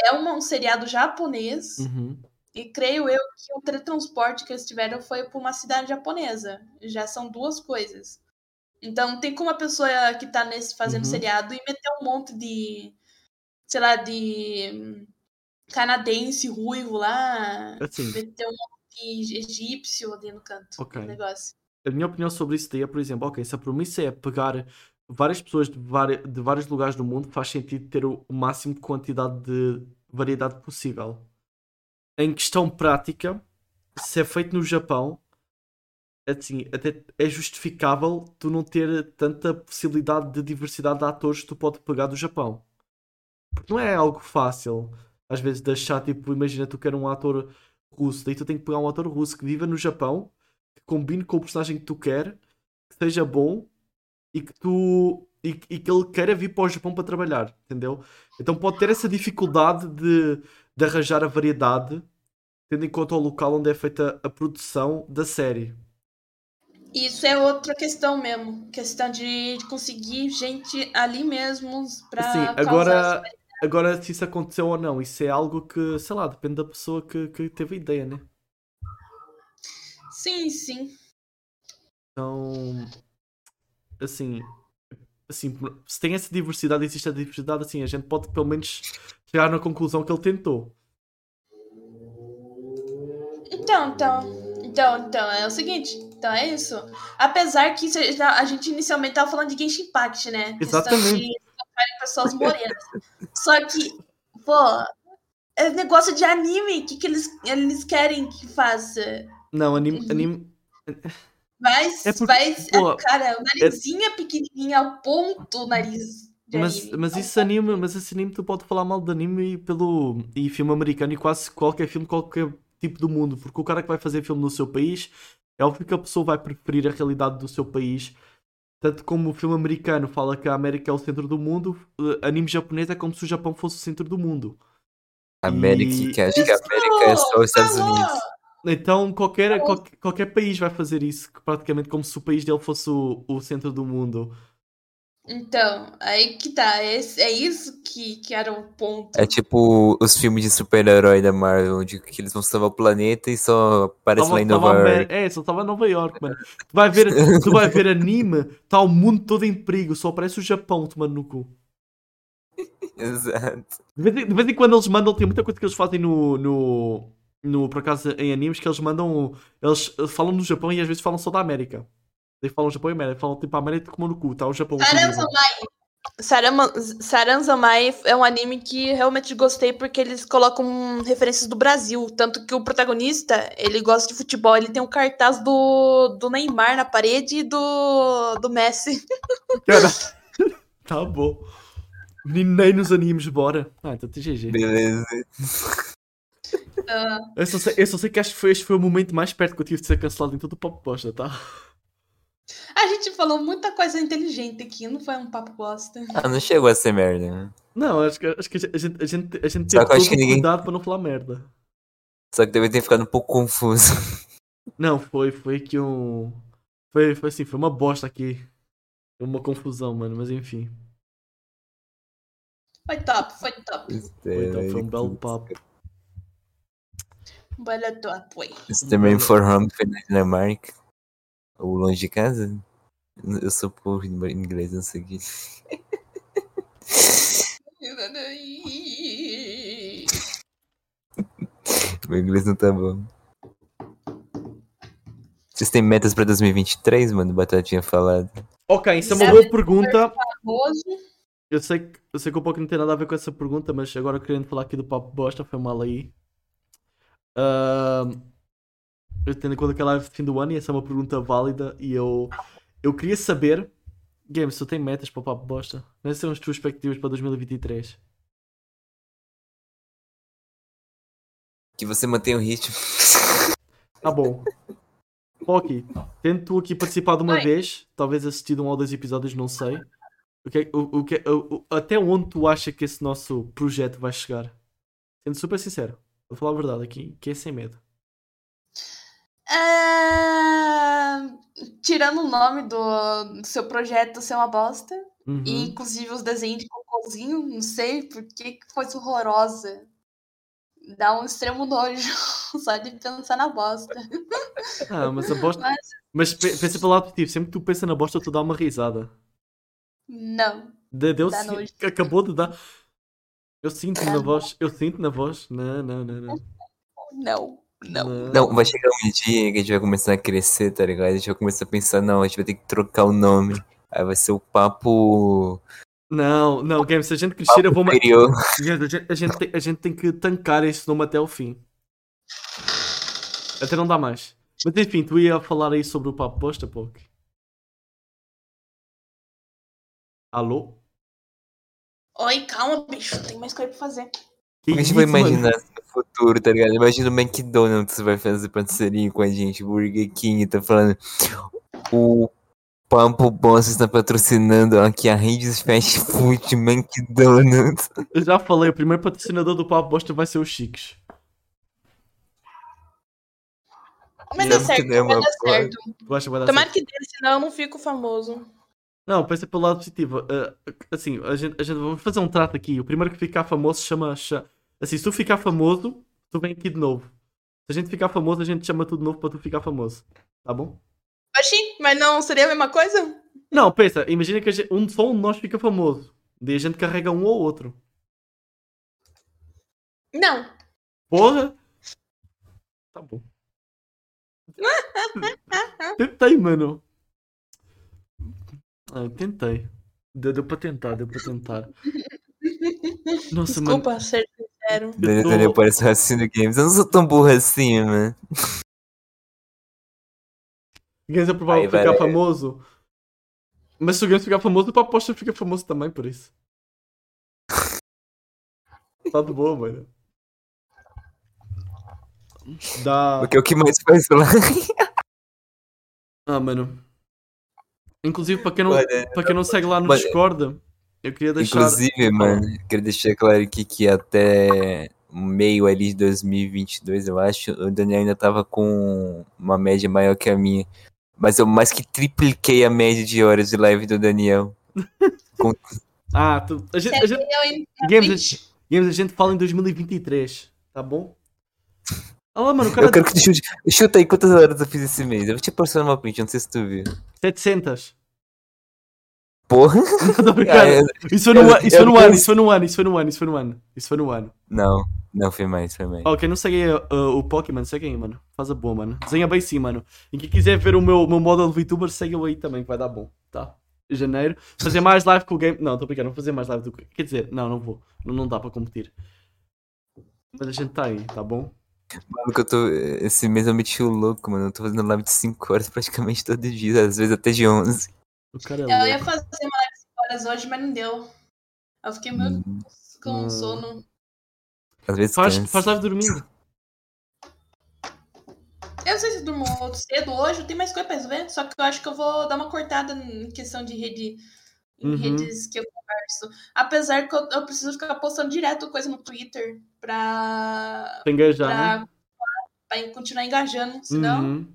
B: É uma- um seriado japonês.
A: Uhum.
B: E creio eu que o teletransporte que eles tiveram foi para uma cidade japonesa. Já são duas coisas. Então não tem como a pessoa que tá nesse fazendo
A: Uhum.
B: seriado e meter um monte de, sei lá, de canadense ruivo lá,
A: Assim,
B: meter um egípcio ali no canto do negócio.
A: a minha opinião sobre isso daí é, por exemplo, ok, se a premissa é pegar várias pessoas de, de vários lugares do mundo, faz sentido ter o, o máximo de quantidade de variedade possível. Em questão prática, se é feito no Japão, assim, até é justificável tu não ter tanta possibilidade de diversidade de atores que tu pode pegar do Japão. Porque não é algo fácil, às vezes, de achar, tipo, imagina tu quer um ator russo, daí tu tem que pegar um ator russo que viva no Japão, que combine com o personagem que tu quer, que seja bom e que tu e, e que ele queira vir para o Japão para trabalhar, entendeu? Então pode ter essa dificuldade de, de arranjar a variedade, tendo em conta o local onde é feita a produção da série.
B: Isso é outra questão mesmo. Questão de, de conseguir gente ali mesmo
A: Assim,
B: causar
A: agora, agora se isso aconteceu ou não, isso é algo que, sei lá, depende da pessoa que, que teve a ideia, né?
B: Sim, sim.
A: Então, assim, assim, se tem essa diversidade, existe a diversidade, assim, a gente pode pelo menos chegar na conclusão que ele tentou.
B: Então, então, então, então, é o seguinte. Então é isso. Apesar que a gente inicialmente tava falando de Genshin Impact, né?
A: Exatamente.
B: De focarem pessoas morenas. Só que, pô, é negócio de anime. O que, que eles, eles querem que faça?
A: Não, anime,
B: Uhum.
A: anime
B: Vai,
A: É porque,
B: vai,
A: pô,
B: cara, o narizinho é pequenininho ao ponto o nariz
A: mas,
B: anime.
A: mas isso anime, mas esse anime tu pode falar mal de anime pelo e filme americano e quase qualquer filme, qualquer tipo do mundo, porque o cara que vai fazer filme no seu país, é óbvio que a pessoa vai preferir a realidade do seu país. Tanto como o filme americano fala que a América é o centro do mundo, eh, anime japonês é como se o Japão fosse o centro do mundo.
C: América,
A: E-
C: que acho que a América é só os Estados! Unidos.
A: Então qualquer, qualquer, qualquer país vai fazer isso, praticamente como se o país dele fosse o, o centro do mundo.
B: Então, aí que tá. É, é isso que, que era o ponto.
C: É tipo os filmes de super-herói da Marvel, onde que eles vão salvar o planeta e só aparece
A: Tava-
C: lá em
A: tava
C: Nova York.
A: É, só estava em Nova York, mano. Tu vai ver, tu vai ver anime, tá o mundo todo em perigo, só aparece o Japão tomando no cu.
C: Exato.
A: De vez, em, de vez em quando eles mandam, tem muita coisa que eles fazem no, no, no. Por acaso, em animes, que eles mandam. Eles falam no Japão e às vezes falam só da América. Daí falam Japão e América, falam tipo a América como no cu, tá o Japão.
B: Saranzamai. Sarama- Saranzamai é um anime que realmente gostei porque eles colocam referências do Brasil. Tanto que o protagonista, ele gosta de futebol, ele tem um cartaz do, do Neymar na parede e do, do Messi.
A: Cara, tá bom. Nem nos animes, bora. Ah, então tem GG.
C: Beleza.
B: Ah,
A: Eu só, sei, eu só sei que acho que foi, este foi o momento mais perto que eu tive de ser cancelado em todo o Pop Posta, tá?
B: A gente falou muita coisa inteligente aqui, não foi um papo bosta.
C: Ah, não chegou a ser merda. né?
A: Não, acho que, acho que a gente, a gente, a gente
C: Só
A: teve
C: que ninguém-
A: cuidado para não falar merda.
C: Só que deve ter ficado um pouco confuso.
A: Não, foi, foi que um. Foi, foi assim, foi uma bosta aqui. Foi uma confusão, mano, mas enfim.
B: Foi top, foi top.
A: Foi, então, foi um belo papo.
B: Bela top, foi.
C: Você também for home foi na Dinamarca? Ou longe de casa? Eu sou em inglês, não sei o que. Meu inglês não tá bom. Vocês têm metas pra 2023, mano? O Batata tinha falado.
A: Ok, isso é uma boa pergunta. Eu sei, que, eu sei que um pouco não tem nada a ver com essa pergunta, mas agora querendo falar aqui do papo bosta, foi mal aí. Ahm, eu tendo em conta que é live de fim do ano e essa é uma pergunta válida e eu, eu queria saber, Games, se tu tem metas para o papo bosta? Quais são as tuas expectativas para 2023?
C: Que você mantenha o ritmo.
A: Tá bom. Pocky, tendo tu aqui participado de uma
B: Oi.
A: vez, talvez assistido um ou dois episódios, não sei. O que, é- o, o que, o- o- até onde tu acha que esse nosso projeto vai chegar? Sendo super sincero, vou falar a verdade aqui, que é sem medo.
B: Tirando o nome do, do seu projeto ser uma bosta,
A: Uhum.
B: e inclusive os desenhos de cocôzinho, não sei por que foi horrorosa. Dá um extremo nojo só de pensar na bosta.
A: Ah, mas a bosta.
B: Mas-
A: Mas pe- pensa pelo lado positivo, sempre que tu pensa na bosta, tu dá uma risada.
B: Não.
A: De- Deu
B: Dá nojo.
A: acabou de dar. Eu sinto na voz, eu sinto na voz. Não, não, não, não.
B: Não. Não.
C: Não, vai chegar um dia que a gente vai começar a crescer, tá ligado? A gente vai começar a pensar, não, a gente vai ter que trocar o nome. Aí vai ser o papo
A: Não, não, Game, se a gente crescer, eu vou. Gente, A gente, a, gente tem, a gente tem que tancar esse nome até o fim. Até não dá mais. Mas enfim, tu ia falar aí sobre o papo bosta, Poc. Alô?
B: Oi, calma, bicho. Tem mais coisa pra fazer.
A: Que
C: A gente
A: isso,
C: vai imaginar futuro, tá ligado? Imagina o McDonald's vai fazer parceria com a gente, o Burger King tá falando. O Papo Boss está patrocinando aqui a Redes Fast Food McDonald's.
A: Eu já falei, o primeiro patrocinador do papo bosta vai ser o Chiques.
B: Mas dá certo, vai dar
C: porra.
B: certo.
A: Que vai dar
B: Tomara
A: certo?
B: que dê, senão eu não fico famoso.
A: Não, pensa pelo lado positivo. Ah, assim, a gente, a gente vamos fazer um trato aqui. O primeiro que ficar famoso chama. cha- Assim, se tu ficar famoso, tu vem aqui de novo. Se a gente ficar famoso, a gente chama tu de novo para tu ficar famoso. Tá bom?
B: Oxi, mas não seria a mesma coisa?
A: Não, pensa, imagina que gente, um, só um de nós fica famoso. Daí a gente carrega um ou outro.
B: Não.
A: Porra! Tá bom. Tentei, mano. Ah, tentei. Deu, deu para tentar, deu para tentar. Nossa, mano.
B: Desculpa sincero.
C: Daniel,
A: tô-
C: Daniel parece raciocínio games. Eu não sou tão burro assim, mano.
A: Games é provável
C: Aí,
A: ficar
C: velho.
A: famoso. Mas se o Games ficar famoso, o Paposta fica famoso também por isso. Tá de boa, mano. Dá.
C: Porque é o que mais faz lá.
A: Ah, mano. Inclusive, para quem não,
C: Olha,
A: para quem não segue lá no
C: Olha,
A: Discord, eu queria deixar.
C: Inclusive, mano, quero deixar claro aqui que até meio ali de 2022, eu acho, o Daniel ainda tava com uma média maior que a minha. Mas eu mais que tripliquei a média de horas de live do Daniel. Com-
A: Ah, tu... a gente, a gente...
B: Eu ainda-
A: Games, Games, a gente fala em 2023, tá bom? Olha lá, mano, o cara.
C: Eu quero que tu chute. Chuta aí quantas horas eu fiz esse mês. Eu vou te passar uma print, não sei se tu viu.
A: 700.
C: Porra!
A: Não, Isso foi no,
C: eu-
A: ano, isso foi no ano, isso foi no ano, isso foi no ano, isso foi no ano. Isso foi no ano.
C: Não, não foi mais, foi mais.
A: Ó, quem não segue uh, o Pokémon, segue aí, mano. Faz a boa, mano. Desenha bem sim, mano. E quem quiser ver o meu, meu model VTuber, segue aí também, que vai dar bom, tá? Janeiro. Fazer mais live com o game. Não, tô brincando, vou fazer mais live do que. Quer dizer, não, não vou. Não, não dá para competir. Mas a gente tá aí, tá bom?
C: Mano, que eu tô. Esse mês eu meti o louco, mano. Eu tô fazendo live de 5 horas praticamente todo dia, às vezes até de 11.
A: O cara é
B: Eu ia
A: louco.
B: fazer uma live horas hoje, mas não deu. Eu fiquei meu
C: Hum,
B: com
A: Hum.
B: sono.
C: Às vezes
A: Faz,
C: cansa.
A: faz live dormindo.
B: Eu não sei se eu durmo cedo hoje, tenho mais coisa pra ver, só que eu acho que eu vou dar uma cortada em questão de rede. Em
A: Uhum.
B: redes que eu converso. Apesar que eu, eu preciso ficar postando direto coisa no Twitter pra,
A: Pra engajar, né?
B: pra, pra continuar engajando, senão.
A: Uhum.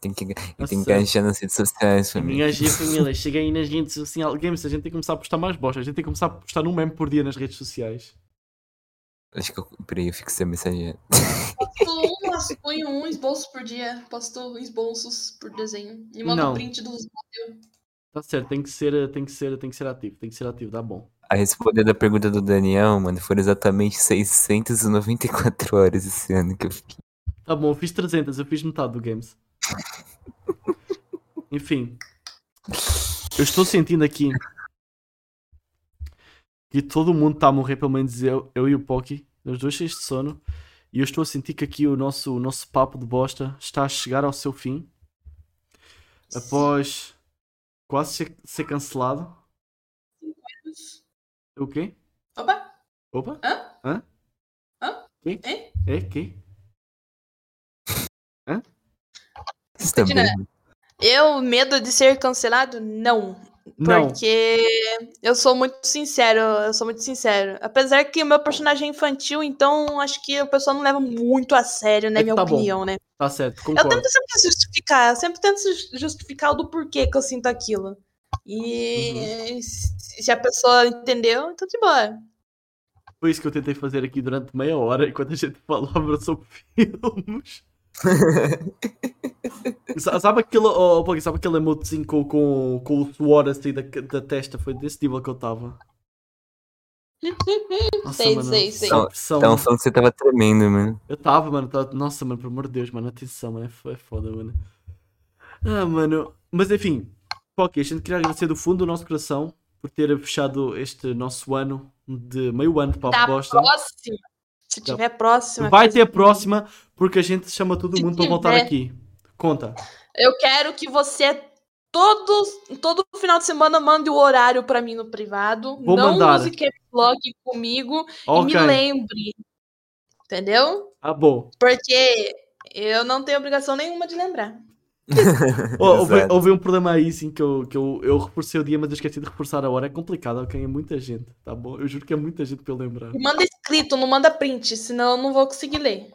C: Tem que, e tem que engajar nas redes sociais, família.
A: Minha G família, cheguei aí nas redes sociais. Games, a gente tem que começar a postar mais bosta. A gente tem que começar a postar um meme por dia nas redes sociais.
C: Acho que eu, peraí, eu fixei a mensagem.
B: Posto um um esboço por dia. Posto esboços por desenho. E mando
A: Não.
B: print dos.
A: Tá certo, tem que ser, tem que ser, tem que ser ativo, tem que ser ativo, dá bom.
C: A responder da pergunta do Daniel, mano, foram exatamente 694 horas esse ano que eu fiquei.
A: Tá bom, eu fiz 300, eu fiz metade do Games. Enfim. Eu estou sentindo aqui que todo mundo está a morrer, pelo menos eu, eu e o Poki, os dois cheios de sono. E eu estou a sentir que aqui o nosso, o nosso papo de bosta está a chegar ao seu fim. Após quase ser, ser cancelado. O quê?
B: Opa!
A: Opa?
B: Hã?
A: Hã?
B: Hã?
A: Quê?
B: Hein?
A: É? Quê?
C: Bem?
B: Eu, medo de ser cancelado? Não.
A: Não.
B: Porque eu sou muito sincero, eu sou muito sincero. Apesar que o meu personagem é infantil, então acho que o pessoal não leva muito a sério, né?
A: É
B: Minha
A: tá bom.
B: opinião, né?
A: Tá certo,
B: Eu
A: concordo.
B: tento sempre justificar, eu sempre tento ju- justificar o do porquê que eu sinto aquilo. E se se a pessoa entendeu, então de boa.
A: Foi isso que eu tentei fazer aqui durante meia hora enquanto a gente falava sobre filmes. Sa- sabe aquele, oh, Poggy, sabe aquele emotezinho com, com, com o suor assim da, da testa? Foi desse nível que eu estava.
B: Sei, sei, sei.
A: só pressão.
C: Estavam falando que você tava tremendo, mano.
A: Eu tava, mano. tava- Nossa, mano, pelo amor de Deus, mano. Atenção, mano. É é foda, mano. Ah, mano. Mas enfim. Ok, a gente queria agradecer do fundo do nosso coração por ter fechado este nosso ano de meio ano de papo
B: Tá
A: bosta.
B: Se
A: Tá.
B: tiver próxima.
A: Vai ter próxima, porque a gente chama todo mundo para voltar aqui. Conta.
B: Eu quero que você todos, todo final de semana mande o horário pra mim no privado.
A: Vou
B: não
A: mandar.
B: use lock comigo
A: Ok.
B: e me lembre. Entendeu?
A: Ah, bom.
B: Porque eu não tenho obrigação nenhuma de lembrar.
A: Houve, houve um problema aí, sim, que eu, que eu, eu reforcei o dia, mas eu esqueci de reforçar a hora. É complicado, ok? É muita gente, tá bom? Eu juro que é muita gente para eu lembrar.
B: Manda escrito, não manda print, senão eu não vou conseguir ler.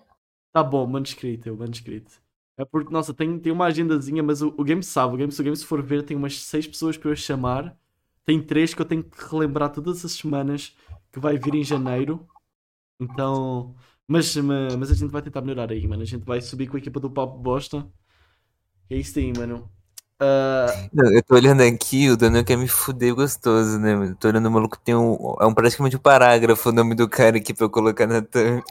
A: Tá bom, mano escrito, eu mando escrito. É porque, nossa, tem, tem uma agendazinha, mas o, o game sabe. O game, se o game se for ver, tem umas seis pessoas para eu chamar. Tem três que eu tenho que relembrar todas as semanas que vai vir em janeiro. Então. Mas, mas, mas a gente vai tentar melhorar aí, mano. A gente vai subir com a equipa do Papo Bosta. É isso aí, mano. Ah,
C: Não, eu tô olhando aqui, o Daniel quer me fuder gostoso, né, mano? Tô olhando o maluco tem um. É um praticamente um parágrafo o nome do cara aqui pra eu colocar na thumb.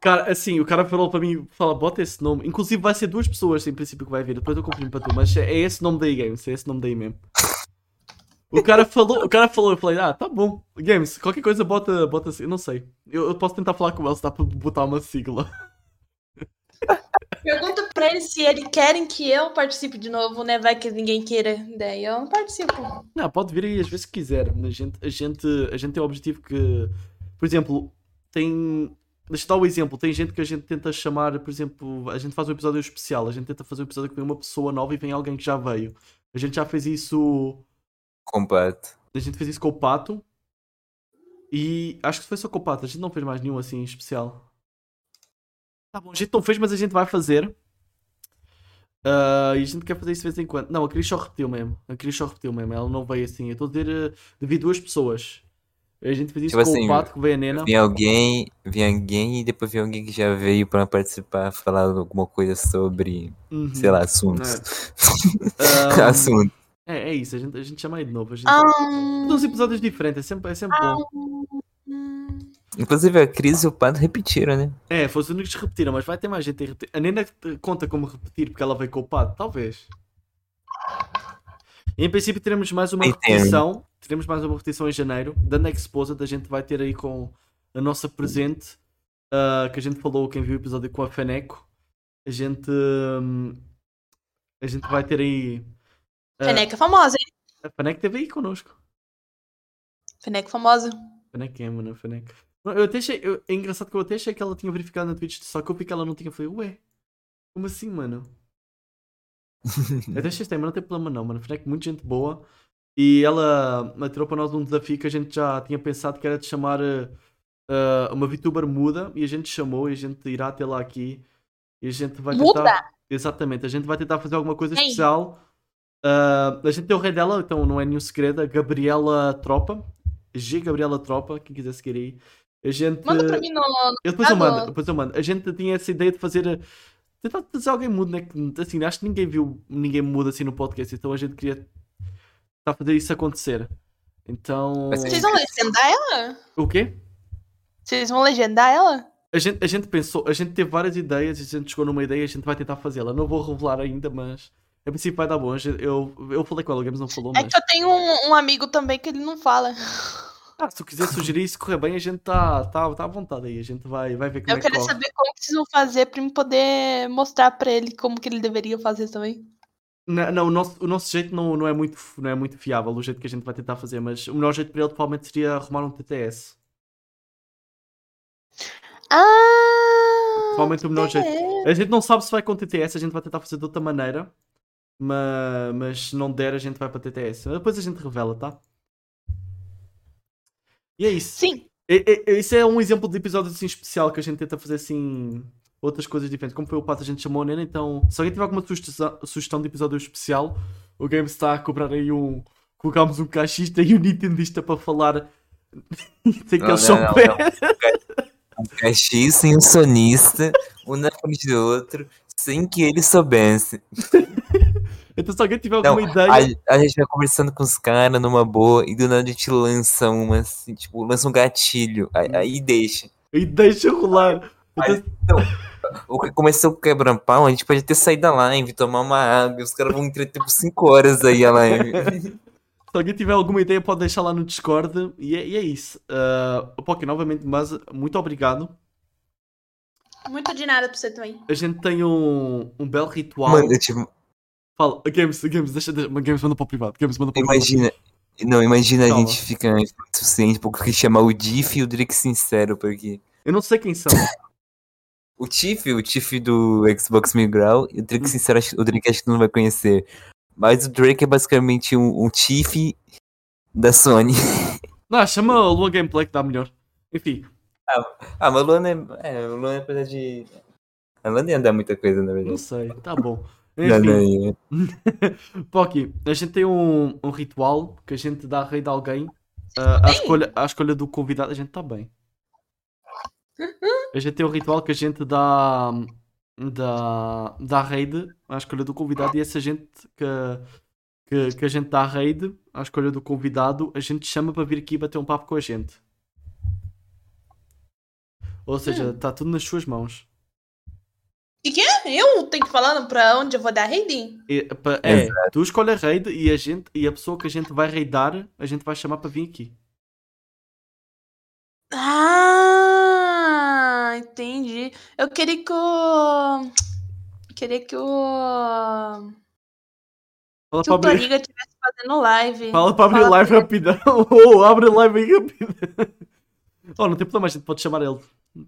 A: cara, assim, o cara falou para mim, fala, bota esse nome. Inclusive vai ser duas pessoas em princípio que vai vir. Depois eu confirmo para tu, mas é esse nome daí, Games. É esse nome daí mesmo. O cara falou, o cara falou, eu falei, ah, tá bom. Games, qualquer coisa bota, bota assim, eu não sei. Eu, eu posso tentar falar com ele se dá para botar uma sigla.
B: Pergunta pra eles se eles querem que eu participe de novo, né? Vai que ninguém queira. Daí eu não participo.
A: Não, pode vir aí às vezes que quiser. mas A gente, a gente, a gente tem o objetivo que, por exemplo, tem. Deixa eu dar o exemplo. Tem gente que a gente tenta chamar, por exemplo, a gente faz um episódio especial. A gente tenta fazer um episódio que vem uma pessoa nova e vem alguém que já veio. A gente já fez isso.
C: Completo.
A: A gente fez isso com o Pato. E acho que foi só com o Pato. A gente não fez mais nenhum assim especial. Tá bom, a gente não fez, mas a gente vai fazer. Ah, e a gente quer fazer isso de vez em quando. Não, a Cris só repetiu mesmo. A Cris só repetiu mesmo. Ela não veio assim. Eu estou a dizer, uh, devido duas pessoas. A gente fez isso
C: Tipo
A: com
C: assim,
A: o Pato, que veio a Nena.
C: Vinha alguém, vinha alguém e depois vinha alguém que já veio pra participar, falar alguma coisa sobre,
A: Uhum.
C: sei lá, assuntos.
A: Ah,
C: Assunto.
A: é, é isso, a gente, a gente chama aí de novo. A gente...
B: Ah,
A: Uns episódios diferentes, é sempre, é sempre bom.
C: Inclusive a Cris e o Pato repetiram, né?
A: É, foram os únicos que repetiram, mas vai ter mais gente a repetir. A Nena conta como repetir porque ela veio com o Pato, talvez. Em princípio teremos mais uma
C: Entendo.
A: repetição. Teremos mais uma repetição em janeiro. Da Next Esposa, da gente vai ter aí com a nossa presente. ah, que a gente falou, quem viu o episódio com a Feneco. A gente. hum, a gente vai ter aí. ah,
B: Feneca famosa, hein?
A: a Feneco esteve aí connosco.
B: Feneca famosa.
A: Feneco é, mano, Feneco. Eu até achei, eu- é engraçado que eu até achei que ela tinha verificado na Twitch, só que eu vi que ela não tinha. Eu falei, ué, como assim, mano? Eu até achei estranho, mas não tem problema não, mano. Feneco, muita gente boa. E ela atirou para nós um desafio que a gente já tinha pensado que era de chamar eh, uma VTuber muda e a gente chamou e a gente irá até lá aqui e a gente vai tentar.
B: Muda?
A: Exatamente, a gente vai tentar fazer alguma coisa
B: Quem?
A: especial. Ah, a gente tem o rei dela, então não é nenhum segredo, a Gabriela Tropa. G Gabriela Tropa, quem quiser seguir aí. A gente.
B: Manda pra mim no.
A: Eu depois eu mando, depois eu mando. A gente tinha essa ideia de fazer. Tentar fazer alguém mudo, né? que, Assim, acho que ninguém viu ninguém muda assim no podcast, então a gente queria tentar fazer isso acontecer. Então.
C: Ser
B: Vocês vão legendar ela?
A: O quê?
B: Vocês vão legendar ela?
A: A gente, a gente pensou, a gente teve várias ideias e a gente chegou numa ideia e a gente vai tentar fazê-la. Não vou revelar ainda, mas a princípio vai dar bom. A gente- Eu, eu falei com ela, o Games não falou,
B: É
A: mas.
B: que eu tenho um, um amigo também que ele não fala.
A: Ah, se tu quiser sugerir se correr bem, a gente tá, tá, tá à vontade aí. A gente vai, vai ver como
B: Eu
A: é que
B: queria
A: corre.
B: saber como que vocês vão fazer pra me poder mostrar pra ele como que ele deveria fazer também.
A: Não, não, o, nosso, o nosso jeito não, não, é muito, não é muito fiável, o jeito que a gente vai tentar fazer, mas o melhor jeito para ele provavelmente seria arrumar um TTS.
B: Ah!
A: Provavelmente o melhor jeito. A gente não sabe se vai com TTS, a gente vai tentar fazer de outra maneira, mas, mas se não der, a gente vai para TTS. Depois a gente revela, tá? E é isso.
B: Sim.
A: E- e- Isso é um exemplo de episódio assim especial que a gente tenta fazer assim outras coisas diferentes. Como foi o pato, a gente chamou a Nena, então se alguém tiver alguma sugestão, sugestão de episódio especial, o Game está a cobrar aí um. Colocámos um caixista e um Nintendista para falar sem que
C: Não,
A: eles
C: não,
A: são
C: não,
A: pés.
C: Um cachista e um sonista, um na frente do outro, sem que ele soubesse.
A: Então se alguém tiver
C: Não,
A: alguma ideia.
C: a, a gente vai conversando com os caras numa boa e do nada a gente lança uma, assim, tipo, lança um gatilho, aí, aí deixa.
A: E deixa rolar.
C: Mas-
A: Então,
C: O que começou o quebra-pau, a gente pode até sair da live, tomar uma água, os caras vão entreter por 5 horas aí a live.
A: se alguém tiver alguma ideia, pode deixar lá no Discord. E é, e é isso. Uh, Poké, novamente, mas muito obrigado.
B: Muito de nada pra você também.
A: A gente tem um, um belo ritual.
C: Mano, eu tipo,
A: Fala, Games, Games, deixa, deixa Games manda para o privado. Games manda para o privado.
C: imagina. Não, imagina a
A: Calma.
C: gente ficar suficiente pra que chamar o Diff e o Drake Sincero, porque.
A: Eu não sei quem são.
C: O Tiff, o Tiff do Xbox Mil Grau, e o Drake
A: Hum.
C: Sincero, o Drake acho que não vai conhecer. Mas o Drake é basicamente um, um Tiff da Sony.
A: Não, chama a Lua Gameplay que dá melhor. Enfim,
C: Ah, mas o Luan é. É, o Luan apesar de. A Luan ia dar muita coisa, na
A: não
C: verdade.
A: sei, tá bom. Enfim. Pocky, a gente tem um, um ritual que a gente dá rei de alguém. ah, à, escolha, à escolha do convidado, a gente tá bem. A gente tem um ritual que a gente dá. dá, dá raid à escolha do convidado e essa gente que, que, que a gente dá raid à escolha do convidado, a gente chama para vir aqui bater um papo com a gente. Ou seja, está tudo nas suas mãos.
B: E que é? Eu tenho que falar pra onde eu vou dar raiding?
A: É, é, tu escolhe a raid e a gente e a pessoa que a gente vai raidar, a gente vai chamar para vir aqui.
B: Ah, entendi. Eu queria que o. Queria que o.
A: Fala
B: Que o
A: abrir,
B: Toriga estivesse fazendo live.
A: fala para abrir
B: Fala
A: live
B: pra-
A: rapidão. Oh, abre live aí rápido. Oh, não tem problema, a gente pode chamar ele.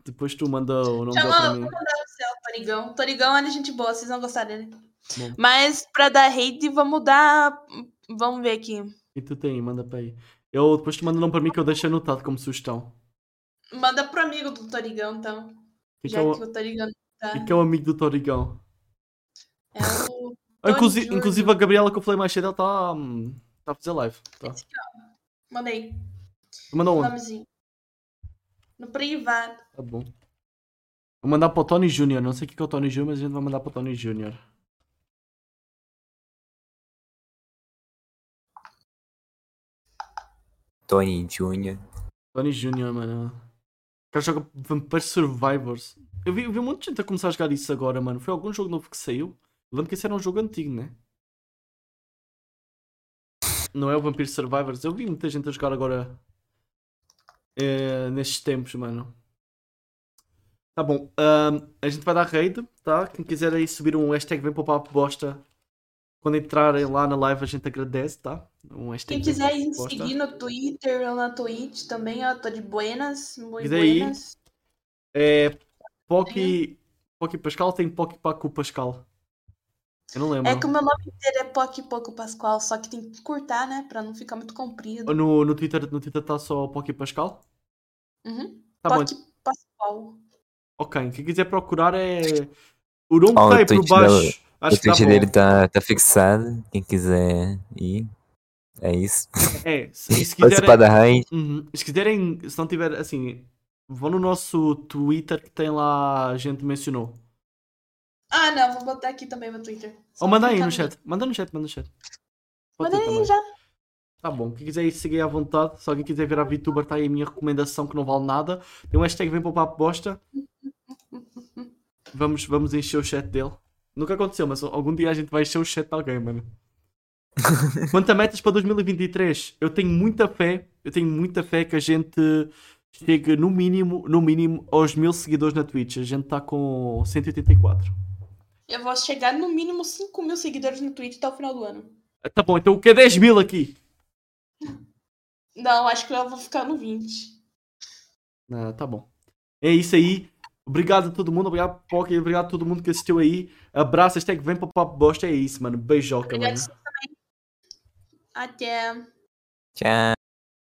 A: Depois tu manda o nome dele
B: Chama,
A: para
B: vou mandar pro céu, Torigão. Torigão é gente boa, vocês vão gostar dele.
A: Bom.
B: Mas pra dar raid, vamos dar. Vamos ver aqui.
A: E tu tem, manda para aí. Eu depois tu manda o nome para mim que eu deixo anotado como sugestão.
B: Manda pro amigo do Torigão, então.
A: Que,
B: Já
A: é o,
B: que o Torigão tá.
A: e que é o amigo do Torigão.
B: É o.
A: Ah, Inclusive,
B: Júnior.
A: inclusive a Gabriela que eu falei mais cedo, ela está tá a fazer live. Tá.
B: Mandei.
A: Manda onde?
B: No privado.
A: Tá bom. Vou mandar para o Tony Jr. Não sei o que que é o Tony Jr., mas a gente vai mandar para o Tony Jr.
C: Tony Jr.
A: Tony Jr., mano. O cara joga Vampire Survivors. Eu vi, eu vi um monte de gente a começar a jogar isso agora, mano. Foi algum jogo novo que saiu? Eu lembro que esse era um jogo antigo, né? Não é o Vampire Survivors. Eu vi muita gente a jogar agora. Eh, nestes tempos, mano. Tá bom. a gente vai dar raid, tá? Quem quiser aí subir um hashtag vem para o papo bosta. Quando entrarem lá na live a gente agradece, tá? Um hashtag
B: Quem quiser ir seguir no Twitter ou na Twitch também, ó. Tô de buenas. Muito
A: E
B: buenas.
A: É. Pocky. Pocky Pascal tem Pocky Paco Pascal. Eu não lembro.
B: É que o meu nome inteiro é Poc Pouco Pascoal, só que tem que cortar, né? Pra não ficar muito comprido.
A: No, no Twitter no Twitter tá só Pocky Pascal?
B: Uhum.
A: Tá bom.
B: Poc Pascoal.
A: Ok. Quem quiser procurar é. O nome
C: Ó,
A: que tá
C: o
A: aí por baixo.
C: O
A: Acho que tá
C: dele tá, tá fixado. Quem quiser ir. É isso.
A: É, se, se quiserem. Uhum. Se quiserem, se não tiver assim, vão no nosso Twitter que tem lá, a gente mencionou.
B: Ah, não, vou botar aqui também no Twitter.
A: Ou manda aí no chat. Manda no chat, manda no chat.
B: Manda aí já.
A: Tá bom, quem quiser ir seguir à vontade, se alguém quiser virar VTuber, tá aí a minha recomendação que não vale nada. Tem um hashtag vem para o papo bosta. Vamos, vamos encher o chat dele. Nunca aconteceu, mas algum dia a gente vai encher o chat de alguém, mano. Quanto a metas para 2023, eu tenho muita fé, eu tenho muita fé que a gente chegue no mínimo, no mínimo aos mil seguidores na Twitch. A gente está com 184.
B: Eu vou chegar no mínimo 5 mil seguidores no Twitch até o final do ano.
A: Tá bom, então o que é 10 mil aqui?
B: Não, acho que eu vou ficar no 20.
A: Ah, tá bom. É isso aí. Obrigado a todo mundo, obrigado Pocky, obrigado a todo mundo que assistiu aí. Abraço, hashtag vem para o papo bosta, é isso, mano. Beijoca,
B: Obrigado
A: mano.
B: Até.
C: Tchau.